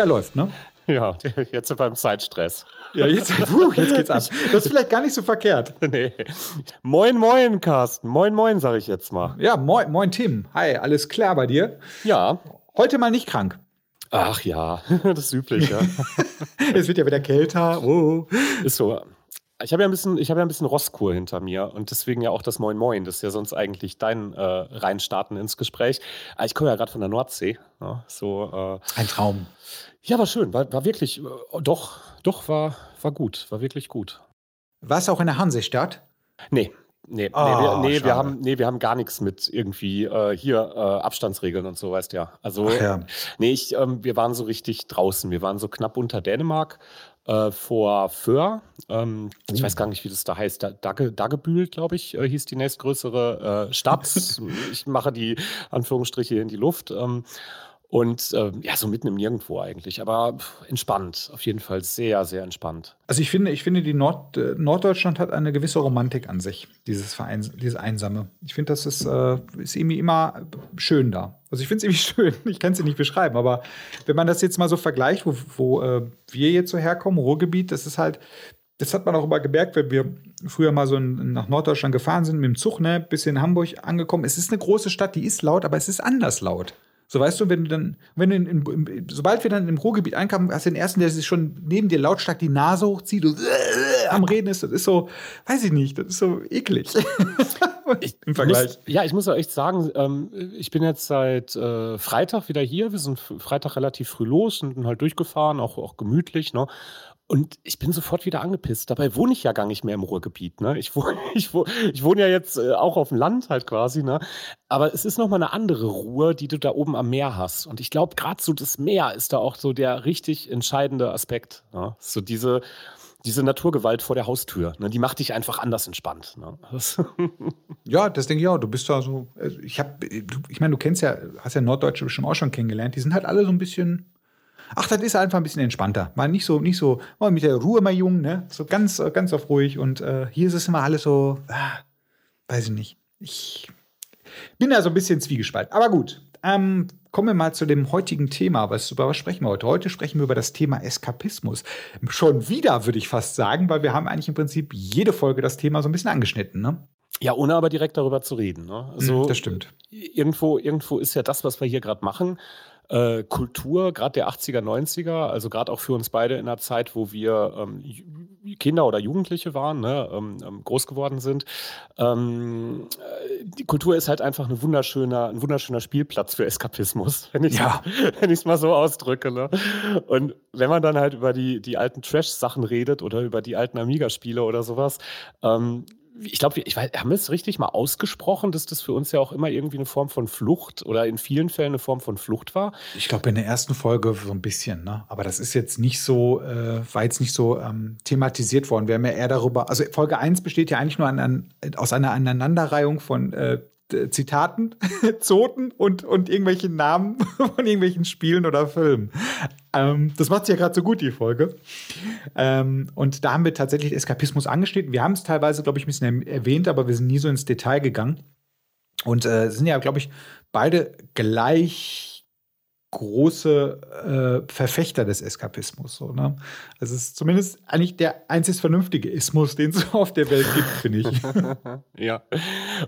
Ja, läuft, ne? Ja, jetzt beim Zeitstress. Ja, jetzt, puh, jetzt geht's ab. Das ist vielleicht gar nicht so verkehrt. Nee. Moin, moin, Carsten. Moin, moin, sage ich jetzt mal. Ja, moin, moin, Tim. Hi, alles klar bei dir? Ja. Heute mal nicht krank. Ach ja, das ist üblich, ja. es wird ja wieder kälter. Oh. Ist so. Ich habe ja ein bisschen, ich habe ja ein bisschen Rosskur hinter mir und deswegen ja auch das Moin Moin. Das ist ja sonst eigentlich dein äh, Reinstarten ins Gespräch. Aber ich komme ja gerade von der Nordsee. Ne? so, äh, ein Traum. Ja, war schön. War, war wirklich, äh, doch, doch, war, war gut. War wirklich gut. Warst du auch in der Hansestadt? Nee, Nee, oh, nee, wir, nee, wir, haben, nee, wir haben gar nichts mit irgendwie äh, hier äh, Abstandsregeln und so, weißt ja. Also, ja. nee, ich, ähm, wir waren so richtig draußen. Wir waren so knapp unter Dänemark äh, vor Föhr. Ähm, oh. Ich weiß gar nicht, wie das da heißt. Dagge, Daggebühl, glaube ich, äh, hieß die nächstgrößere äh, Stadt. ich mache die Anführungsstriche in die Luft. Ähm, und äh, ja, so mitten im Nirgendwo eigentlich, aber entspannt, auf jeden Fall sehr, sehr entspannt. Also ich finde, ich finde, die Nord, äh, Norddeutschland hat eine gewisse Romantik an sich, dieses Verein, dieses Einsame. Ich finde, das ist, äh, ist irgendwie immer schön da. Also ich finde es irgendwie schön, ich kann es nicht beschreiben, aber wenn man das jetzt mal so vergleicht, wo, wo äh, wir jetzt so herkommen, Ruhrgebiet, das ist halt, das hat man auch immer gemerkt, wenn wir früher mal so nach Norddeutschland gefahren sind, mit dem Zug, ne, bis in Hamburg angekommen. Es ist eine große Stadt, die ist laut, aber es ist anders laut. So weißt du, wenn du dann, wenn du in, in, sobald wir dann im Ruhrgebiet einkamen, hast du den ersten, der sich schon neben dir lautstark die Nase hochzieht und äh, am Reden ist. Das ist so, weiß ich nicht, das ist so eklig. ich, Im Vergleich. Muss, ja, ich muss auch echt sagen, ähm, ich bin jetzt seit äh, Freitag wieder hier. Wir sind Freitag relativ früh los und halt durchgefahren, auch, auch gemütlich. Ne? Und ich bin sofort wieder angepisst. Dabei wohne ich ja gar nicht mehr im Ruhrgebiet. Ne? Ich, wohne, ich, wohne, ich wohne ja jetzt äh, auch auf dem Land halt quasi. Ne? Aber es ist nochmal eine andere Ruhe, die du da oben am Meer hast. Und ich glaube, gerade so das Meer ist da auch so der richtig entscheidende Aspekt. Ne? So diese, diese Naturgewalt vor der Haustür, ne? die macht dich einfach anders entspannt. Ne? Ja, das denke ich auch. Du bist da so, also ich ich meine, du kennst ja, hast ja Norddeutsche bestimmt auch schon kennengelernt. Die sind halt alle so ein bisschen Ach, das ist einfach ein bisschen entspannter. Mal nicht so, nicht so, mal mit der Ruhe mal jung, ne? So ganz, ganz auf ruhig. Und äh, hier ist es immer alles so, ah, weiß ich nicht. Ich bin da so ein bisschen zwiegespalten. Aber gut. Ähm, kommen wir mal zu dem heutigen Thema. Was, über was sprechen wir heute? Heute sprechen wir über das Thema Eskapismus. Schon wieder, würde ich fast sagen, weil wir haben eigentlich im Prinzip jede Folge das Thema so ein bisschen angeschnitten, ne? Ja, ohne aber direkt darüber zu reden. Ne? Also, das stimmt. Irgendwo, irgendwo ist ja das, was wir hier gerade machen, äh, Kultur, gerade der 80er, 90er, also gerade auch für uns beide in einer Zeit, wo wir ähm, Kinder oder Jugendliche waren, ne, ähm, ähm groß geworden sind. Ähm, äh, die Kultur ist halt einfach ein wunderschöner, ein wunderschöner Spielplatz für Eskapismus, wenn ich ja. es mal so ausdrücke. Ne? Und wenn man dann halt über die, die alten Trash-Sachen redet oder über die alten Amiga-Spiele oder sowas, ähm, ich glaube, ich weiß, haben wir es richtig mal ausgesprochen, dass das für uns ja auch immer irgendwie eine Form von Flucht oder in vielen Fällen eine Form von Flucht war? Ich glaube, in der ersten Folge so ein bisschen, ne? Aber das ist jetzt nicht so, äh, war jetzt nicht so ähm, thematisiert worden. Wir haben ja eher darüber, also Folge 1 besteht ja eigentlich nur an, an, aus einer Aneinanderreihung von äh, Zitaten, Zoten und, und irgendwelchen Namen von irgendwelchen Spielen oder Filmen. Ähm, das macht sie ja gerade so gut, die Folge. Ähm, und da haben wir tatsächlich Eskapismus angeschnitten. Wir haben es teilweise, glaube ich, ein bisschen erwähnt, aber wir sind nie so ins Detail gegangen. Und äh, sind ja, glaube ich, beide gleich große äh, Verfechter des Eskapismus. So, ne? Also es ist zumindest eigentlich der einzig vernünftige Ismus, den es auf der Welt gibt, finde ich. ja.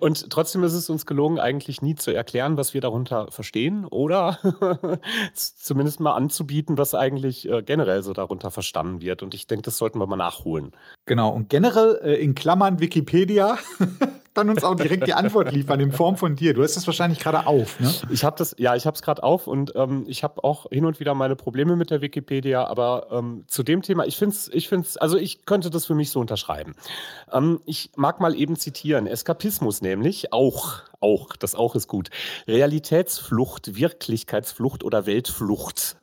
Und trotzdem ist es uns gelungen, eigentlich nie zu erklären, was wir darunter verstehen oder zumindest mal anzubieten, was eigentlich äh, generell so darunter verstanden wird. Und ich denke, das sollten wir mal nachholen. Genau. Und generell äh, in Klammern Wikipedia dann uns auch direkt die Antwort liefern in Form von dir. Du hast das wahrscheinlich gerade auf, ne? Ich habe das, ja, ich habe es gerade auf und ähm, ich habe auch hin und wieder meine Probleme mit der Wikipedia, aber ähm, zu dem Thema, ich finde es, ich finde also ich könnte das für mich so unterschreiben. Ähm, ich mag mal eben zitieren. Eskapismus nämlich, auch, auch, das auch ist gut. Realitätsflucht, Wirklichkeitsflucht oder Weltflucht.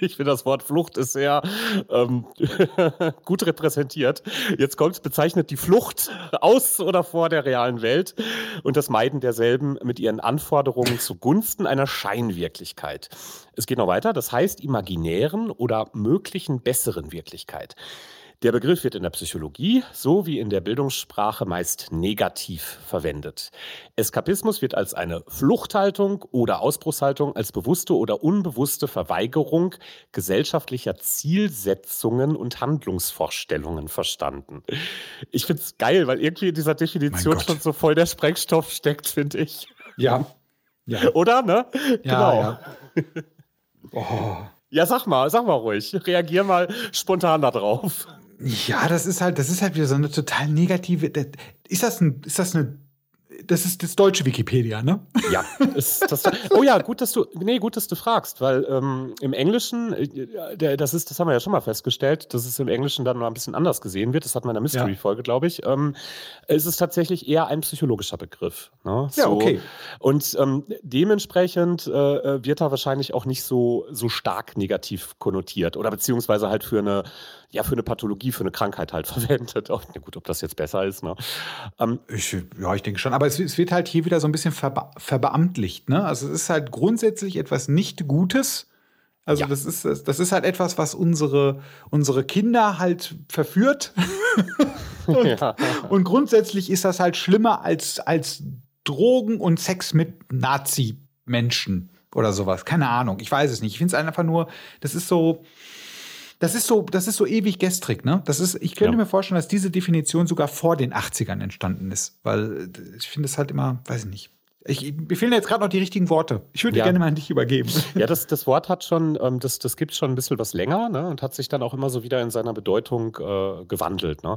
Ich finde, das Wort Flucht ist sehr ähm, gut repräsentiert. Jetzt kommt, bezeichnet die Flucht aus oder vor der realen Welt und das Meiden derselben mit ihren Anforderungen zugunsten einer Scheinwirklichkeit. Es geht noch weiter, das heißt imaginären oder möglichen besseren Wirklichkeit. Der Begriff wird in der Psychologie sowie in der Bildungssprache meist negativ verwendet. Eskapismus wird als eine Fluchthaltung oder Ausbruchshaltung, als bewusste oder unbewusste Verweigerung gesellschaftlicher Zielsetzungen und Handlungsvorstellungen verstanden. Ich finde es geil, weil irgendwie in dieser Definition schon so voll der Sprengstoff steckt, finde ich. Ja. ja. Oder, ne? Ja, genau. Ja. Oh. ja, sag mal, sag mal ruhig. Reagier mal spontan darauf. Ja, das ist halt, das ist halt wieder so eine total negative. Ist das, ein, ist das eine das ist das deutsche Wikipedia, ne? Ja. Ist das, oh ja, gut, dass du, nee, gut, dass du fragst, weil ähm, im Englischen, äh, das ist, das haben wir ja schon mal festgestellt, dass es im Englischen dann noch ein bisschen anders gesehen wird. Das hat man in der Mystery-Folge, glaube ich. Ähm, es ist tatsächlich eher ein psychologischer Begriff. Ne? So. Ja, okay. Und ähm, dementsprechend äh, äh, wird er wahrscheinlich auch nicht so, so stark negativ konnotiert oder beziehungsweise halt für eine ja, für eine Pathologie, für eine Krankheit halt verwendet. Auch, gut, ob das jetzt besser ist. Ne? Ähm, ich, ja, ich denke schon. Aber es, es, wird halt hier wieder so ein bisschen verbe verbeamtlicht. Ne? Also es ist halt grundsätzlich etwas nicht Gutes. Also ja. das, ist, das ist halt etwas, was unsere, unsere Kinder halt verführt. und, ja. und grundsätzlich ist das halt schlimmer als, als Drogen und Sex mit Nazi-Menschen oder sowas. Keine Ahnung, ich weiß es nicht. Ich finde es einfach nur, das ist so, das ist so, das ist so ewig gestrig, ne? Das ist, ich könnte ja. mir vorstellen, dass diese Definition sogar vor den 80ern entstanden ist, weil ich finde es halt immer, weiß ich nicht. Ich, mir fehlen jetzt gerade noch die richtigen Worte. Ich würde ja. gerne mal an dich übergeben. Ja, das, das Wort hat schon, ähm, das, das gibt schon ein bisschen was länger ne, und hat sich dann auch immer so wieder in seiner Bedeutung äh, gewandelt. Ne.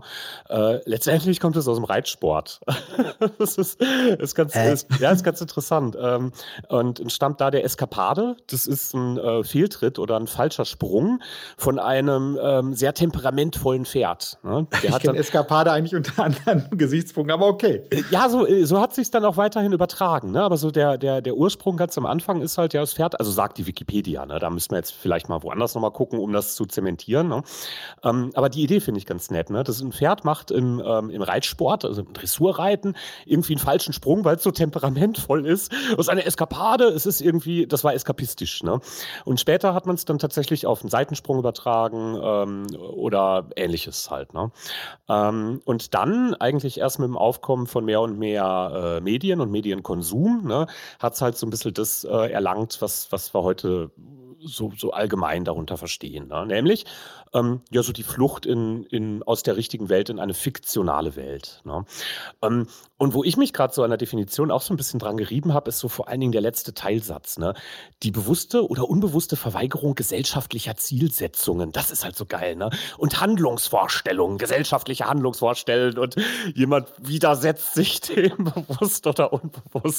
Äh, letztendlich kommt es aus dem Reitsport. das ist, ist, ganz, äh? ist, ja, ist ganz interessant. Ähm, und entstammt da der Eskapade. Das ist ein äh, Fehltritt oder ein falscher Sprung von einem ähm, sehr temperamentvollen Pferd. Ne. Der ich kenne Eskapade eigentlich unter anderen Gesichtspunkten, aber okay. Ja, so, so hat sich dann auch weiterhin übertragen sagen, ne? aber so der, der, der Ursprung ganz am Anfang ist halt ja das Pferd, also sagt die Wikipedia, ne? da müssen wir jetzt vielleicht mal woanders nochmal gucken, um das zu zementieren. Ne? Ähm, aber die Idee finde ich ganz nett. Ne? Das ein Pferd macht im, ähm, im Reitsport, also im Dressurreiten, irgendwie einen falschen Sprung, weil es so temperamentvoll ist. Das ist eine Eskapade, es ist irgendwie, das war eskapistisch. Ne? Und später hat man es dann tatsächlich auf einen Seitensprung übertragen ähm, oder ähnliches halt. Ne? Ähm, und dann eigentlich erst mit dem Aufkommen von mehr und mehr äh, Medien und Medienkonsum Konsum, ne, hat es halt so ein bisschen das äh, erlangt, was, was wir heute so, so allgemein darunter verstehen. Ne? Nämlich ähm, ja so die Flucht in, in, aus der richtigen Welt in eine fiktionale Welt. Ne? Ähm, und wo ich mich gerade so an der Definition auch so ein bisschen dran gerieben habe, ist so vor allen Dingen der letzte Teilsatz. Ne? Die bewusste oder unbewusste Verweigerung gesellschaftlicher Zielsetzungen. Das ist halt so geil. Ne? Und Handlungsvorstellungen, gesellschaftliche Handlungsvorstellungen. Und jemand widersetzt sich dem bewusst oder unbewusst.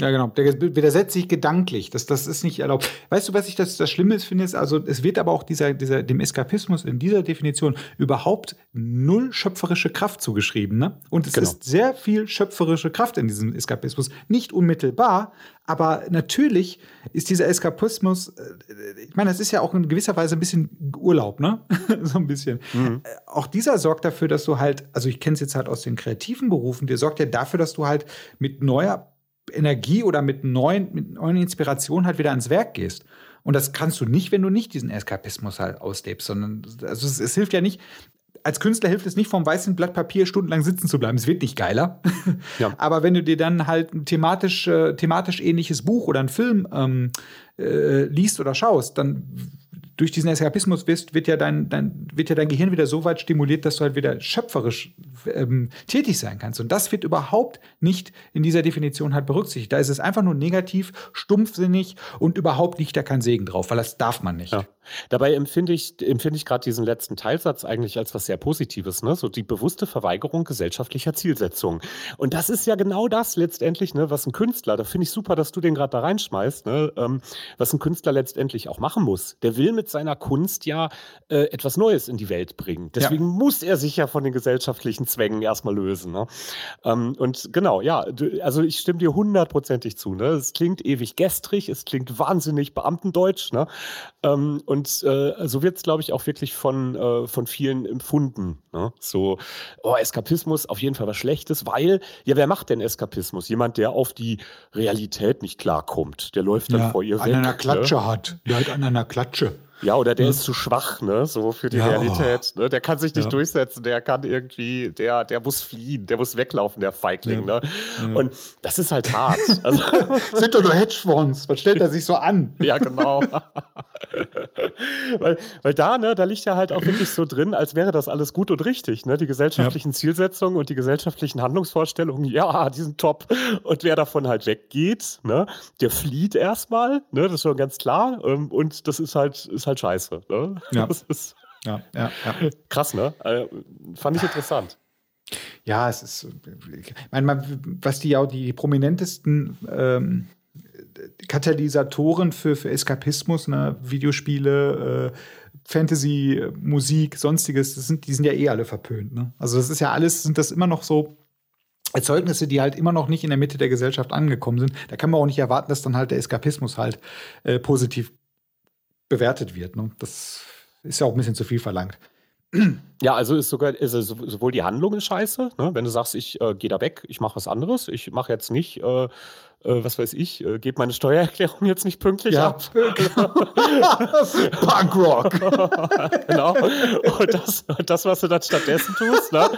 Ja, genau. Der widersetzt sich gedanklich. Das, das ist nicht erlaubt. Weißt du, was ich das, das Schlimme ist, finde? Ist, also, es wird aber auch dieser, dieser, dem Eskapismus in dieser Definition überhaupt null schöpferische Kraft zugeschrieben. Ne? Und es genau. ist sehr viel schöpferische Kraft in diesem Eskapismus. Nicht unmittelbar, aber natürlich ist dieser Eskapismus, äh, ich meine, das ist ja auch in gewisser Weise ein bisschen Urlaub, ne? so ein bisschen. Mhm. Äh, auch dieser sorgt dafür, dass du halt, also ich kenne es jetzt halt aus den kreativen Berufen, der sorgt ja dafür, dass du halt mit neuer Energie oder mit neuen, mit neuen Inspirationen halt wieder ans Werk gehst. Und das kannst du nicht, wenn du nicht diesen Eskapismus halt auslebst, sondern also es, es hilft ja nicht, als Künstler hilft es nicht, vom weißen Blatt Papier stundenlang sitzen zu bleiben. Es wird nicht geiler. Ja. Aber wenn du dir dann halt ein thematisch, äh, thematisch ähnliches Buch oder einen Film ähm, äh, liest oder schaust, dann durch diesen Eskapismus wirst, wird, ja dein, dein, wird ja dein Gehirn wieder so weit stimuliert, dass du halt wieder schöpferisch ähm, tätig sein kannst. Und das wird überhaupt nicht in dieser Definition halt berücksichtigt. Da ist es einfach nur negativ, stumpfsinnig und überhaupt liegt da kein Segen drauf, weil das darf man nicht. Ja. Dabei empfinde ich, empfinde ich gerade diesen letzten Teilsatz eigentlich als was sehr Positives, ne? So die bewusste Verweigerung gesellschaftlicher Zielsetzungen. Und das ist ja genau das letztendlich, ne, was ein Künstler, da finde ich super, dass du den gerade da reinschmeißt, ne, ähm, was ein Künstler letztendlich auch machen muss. Der will mit seiner Kunst ja äh, etwas Neues in die Welt bringen. Deswegen ja. muss er sich ja von den gesellschaftlichen Zwängen erstmal lösen. Ne? Ähm, und genau, ja, du, also ich stimme dir hundertprozentig zu. Ne? Es klingt ewig gestrig, es klingt wahnsinnig Beamtendeutsch. Ne? Ähm, und äh, so wird es, glaube ich, auch wirklich von, äh, von vielen empfunden. Ne? So, oh, Eskapismus auf jeden Fall was Schlechtes, weil, ja, wer macht denn Eskapismus? Jemand, der auf die Realität nicht klarkommt. Der läuft dann ja, vor ihr an weg. An einer Klatsche ne? hat. Der hat an einer Klatsche. Ja, oder der ja. ist zu schwach, ne, so für die ja. Realität. Ne? Der kann sich nicht ja. durchsetzen, der kann irgendwie, der, der muss fliehen, der muss weglaufen, der Feigling, ne? Und das ist halt hart. Also, sind doch nur Hedgefonds. Was stellt er sich so an? Ja, genau. weil, weil da, ne, da liegt ja halt auch wirklich so drin, als wäre das alles gut und richtig, ne? Die gesellschaftlichen Zielsetzungen und die gesellschaftlichen Handlungsvorstellungen, ja, die sind top. Und wer davon halt weggeht, ne, der flieht erstmal, ne, das ist schon ganz klar. Ähm, und das ist halt, ist halt scheiße. Ne? Ja. Das ist ja, ja, ja. krass, ne? Also, fand ich interessant. Ja, es ist, ich meine, was die ja die prominentesten ähm, Katalysatoren für, für Eskapismus, ne, Videospiele, äh, Fantasy, Musik, sonstiges, sind, die sind ja eh alle verpönt. Ne? Also das ist ja alles, sind das immer noch so Erzeugnisse, die halt immer noch nicht in der Mitte der Gesellschaft angekommen sind. Da kann man auch nicht erwarten, dass dann halt der Eskapismus halt äh, positiv bewertet wird. Ne? Das ist ja auch ein bisschen zu viel verlangt. Ja, also ist sogar ist sowohl die Handlung ist scheiße, ne? wenn du sagst, ich äh, gehe da weg, ich mache was anderes, ich mache jetzt nicht äh, äh, was weiß ich, äh, gebe meine Steuererklärung jetzt nicht pünktlich ja. ab. Punkrock. genau. Und das, das, was du dann stattdessen tust, ne,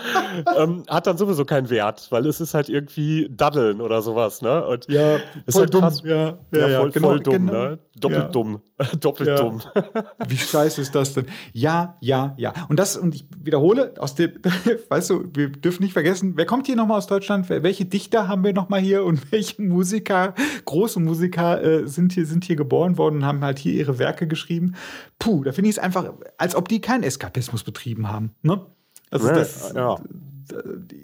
ähm, hat dann sowieso keinen Wert, weil es ist halt irgendwie Daddeln oder sowas. Ne? Und ja, ist halt dumm. Krass, ja, ja, ja, voll, genau, voll dumm. Genau. Ne? Doppelt ja. dumm. Doppelt dumm. Wie scheiße ist das denn? Ja, ja, ja. Und das, und ich wiederhole, aus dem, weißt du, wir dürfen nicht vergessen, wer kommt hier nochmal aus Deutschland? Welche Dichter haben wir nochmal hier und welche Musiker? Musiker, große Musiker äh, sind, hier, sind hier geboren worden und haben halt hier ihre Werke geschrieben. Puh, da finde ich es einfach, als ob die keinen Eskapismus betrieben haben. Ne? Also das, ja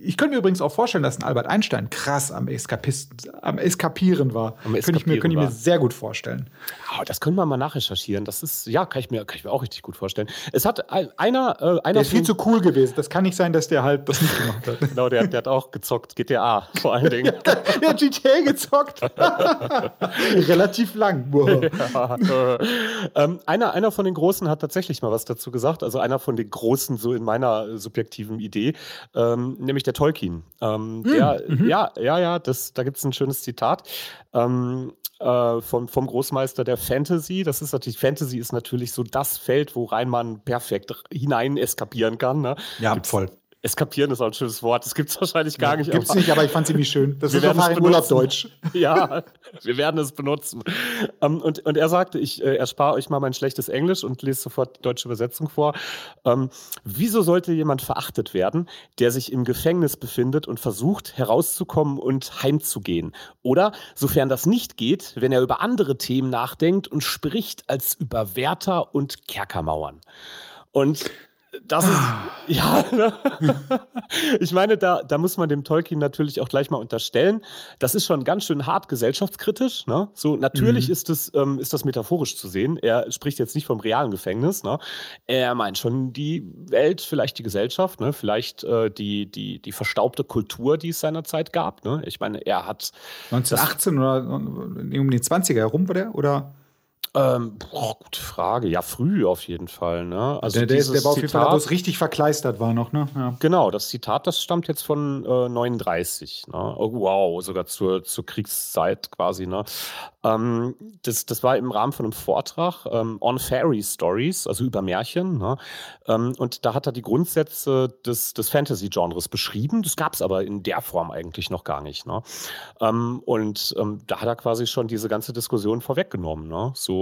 ich könnte mir übrigens auch vorstellen, dass ein Albert Einstein krass am, Eskapisten, am Eskapieren war. Am könnte ich, mir, könnte ich mir sehr gut vorstellen. Oh, das können wir mal nachrecherchieren. Das ist, ja, kann ich mir, kann ich mir auch richtig gut vorstellen. Es hat einer. Äh, einer der ist viel zu cool gewesen. Das kann nicht sein, dass der halt das nicht gemacht hat. genau, der, der hat auch gezockt. GTA vor allen Dingen. der hat GTA gezockt. Relativ lang. Ja, äh, ähm, einer, einer von den Großen hat tatsächlich mal was dazu gesagt. Also einer von den Großen, so in meiner subjektiven Idee. Äh, ähm, nämlich der Tolkien. Ähm, hm, der, mhm. Ja, ja, ja, das, da gibt es ein schönes Zitat. Ähm, äh, vom, vom Großmeister der Fantasy. Das ist natürlich, Fantasy ist natürlich so das Feld, worein man perfekt hinein eskapieren kann. Ne? Ja, Gibt's, voll. Eskapieren ist auch ein schönes Wort. Das gibt es wahrscheinlich gar nicht. Gibt es nicht, aber ich fand es irgendwie schön. Das wir ist Urlaub Deutsch. Ja, wir werden es benutzen. Um, ähm, und, und er sagte, ich äh, erspare euch mal mein schlechtes Englisch und lese sofort die deutsche Übersetzung vor. Um, ähm, wieso sollte jemand verachtet werden, der sich im Gefängnis befindet und versucht, herauszukommen und heimzugehen? Oder, sofern das nicht geht, wenn er über andere Themen nachdenkt und spricht als über Wärter und Kerkermauern? Und das ist, ah. ja, ne? ich meine, da, da muss man dem Tolkien natürlich auch gleich mal unterstellen, das ist schon ganz schön hart gesellschaftskritisch. Ne? So, natürlich mhm. ist, das, ähm, ist das metaphorisch zu sehen. Er spricht jetzt nicht vom realen Gefängnis. Ne? Er meint schon die Welt, vielleicht die Gesellschaft, ne? vielleicht äh, die, die, die verstaubte Kultur, die es seinerzeit gab. Ne? Ich meine, er hat. 1918 oder um die 20er herum, war der? Oder? Ähm, boah, gute Frage. Ja, früh auf jeden Fall. Ne? Also der, der, der war auf jeden Zitat, Fall, wo es richtig verkleistert war noch. Ne? Ja. Genau, das Zitat, das stammt jetzt von äh, 39. Ne? Oh, wow, sogar zur, zur Kriegszeit quasi. Ne? Ähm, das, das war im Rahmen von einem Vortrag ähm, on Fairy Stories, also über Märchen. Ne? Ähm, und da hat er die Grundsätze des, des Fantasy-Genres beschrieben. Das gab es aber in der Form eigentlich noch gar nicht. Ne? Ähm, und ähm, da hat er quasi schon diese ganze Diskussion vorweggenommen. Ne? So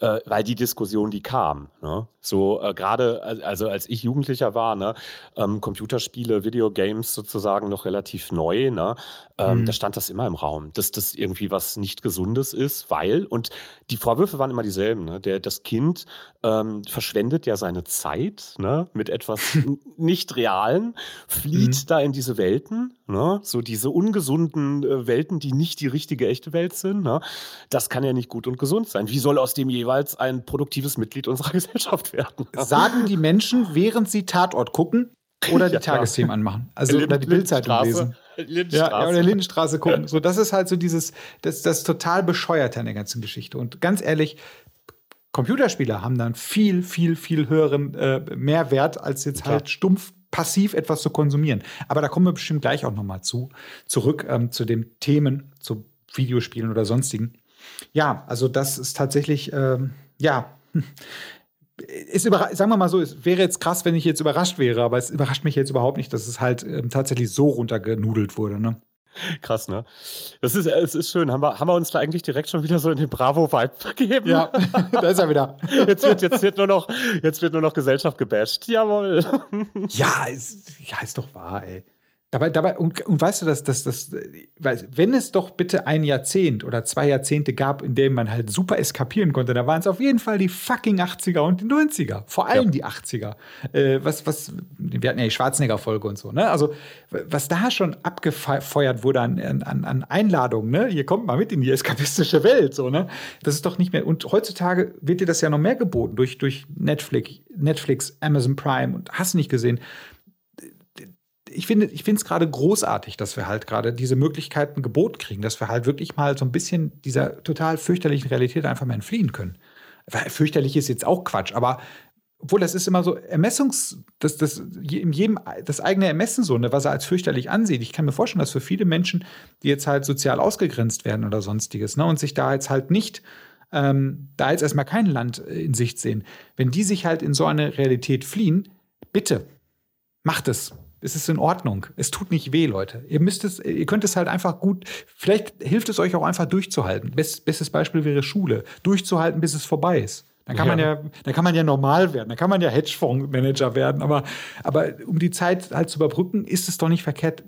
äh, weil die Diskussion, die kam, ne? so äh, gerade, also als ich Jugendlicher war, ne, ähm, Computerspiele, Videogames sozusagen noch relativ neu, ne, ähm, mhm. da stand das immer im Raum, dass das irgendwie was nicht Gesundes ist, weil, und die Vorwürfe waren immer dieselben, ne, der, das Kind ähm, verschwendet ja seine Zeit ne, mit etwas nicht Realen, flieht mhm. da in diese Welten, ne, so diese ungesunden äh, Welten, die nicht die richtige, echte Welt sind, ne, das kann ja nicht gut und gesund sein. Wie soll aus dem jeweils ein produktives Mitglied unserer Gesellschaft werden? Sagen die Menschen, während sie Tatort gucken, oder die ja, Tagesthemen anmachen. Also oder die Bildzeitung lesen. Ja, ja, oder Lindenstraße gucken. So, das ist halt so dieses, das, das total bescheuerte an der ganzen Geschichte. Und ganz ehrlich, Computerspiele haben dann viel, viel, viel höheren äh, Mehrwert, als jetzt Klar. halt stumpf passiv etwas zu konsumieren. Aber da kommen wir bestimmt gleich auch noch mal zu, zurück ähm, zu den Themen, zu Videospielen oder sonstigen. Ja, also das ist tatsächlich, ähm, ja, ist sagen wir mal so, es wäre jetzt krass, wenn ich jetzt überrascht wäre, aber es überrascht mich jetzt überhaupt nicht, dass es halt ähm, tatsächlich so runtergenudelt wurde. Ne? Krass, ne? Das ist, es ist schön. Haben wir, haben wir uns da eigentlich direkt schon wieder so in den Bravo-Vibe gegeben? Ja, da ist er wieder. Jetzt wird, jetzt wird, nur, noch, jetzt wird nur noch Gesellschaft gebasht. Jawohl. Ja, ist, ja, ist doch wahr, ey. Dabei, dabei und, und weißt du, dass das, das, wenn es doch bitte ein Jahrzehnt oder zwei Jahrzehnte gab, in dem man halt super eskapieren konnte, da waren es auf jeden Fall die fucking 80er und die 90er. Vor allem ja. die 80er. Äh, was, was, wir hatten ja die Schwarzenegger-Folge und so, ne? Also, was da schon abgefeuert wurde an, an, an Einladungen, ne? Hier kommt mal mit in die eskapistische Welt, so, ne? Das ist doch nicht mehr. Und heutzutage wird dir das ja noch mehr geboten durch, durch Netflix, Netflix, Amazon Prime und hast nicht gesehen ich finde ich finde es gerade großartig, dass wir halt gerade diese Möglichkeiten geboten kriegen, dass wir halt wirklich mal so ein bisschen dieser total fürchterlichen Realität einfach mal entfliehen können. Fürchterlich ist jetzt auch Quatsch, aber obwohl das ist immer so Ermessungs, das, das, in jedem das eigene Ermessen so, ne, was er als fürchterlich ansieht. Ich kann mir vorstellen, dass für viele Menschen, die jetzt halt sozial ausgegrenzt werden oder sonstiges, ne, und sich da jetzt halt nicht, ähm, da jetzt erstmal kein Land in Sicht sehen, wenn die sich halt in so eine Realität fliehen, bitte, macht es. Es ist in Ordnung. Es tut nicht weh, Leute. Ihr müsst es, ihr könnt es halt einfach gut, vielleicht hilft es euch auch einfach durchzuhalten. Best, bestes Beispiel wäre Schule. Durchzuhalten, bis es vorbei ist. Dann kann ja. man ja, dann kann man ja normal werden, dann kann man ja Hedgefondsmanager werden, aber, aber um die Zeit halt zu überbrücken, ist es doch nicht verkehrt,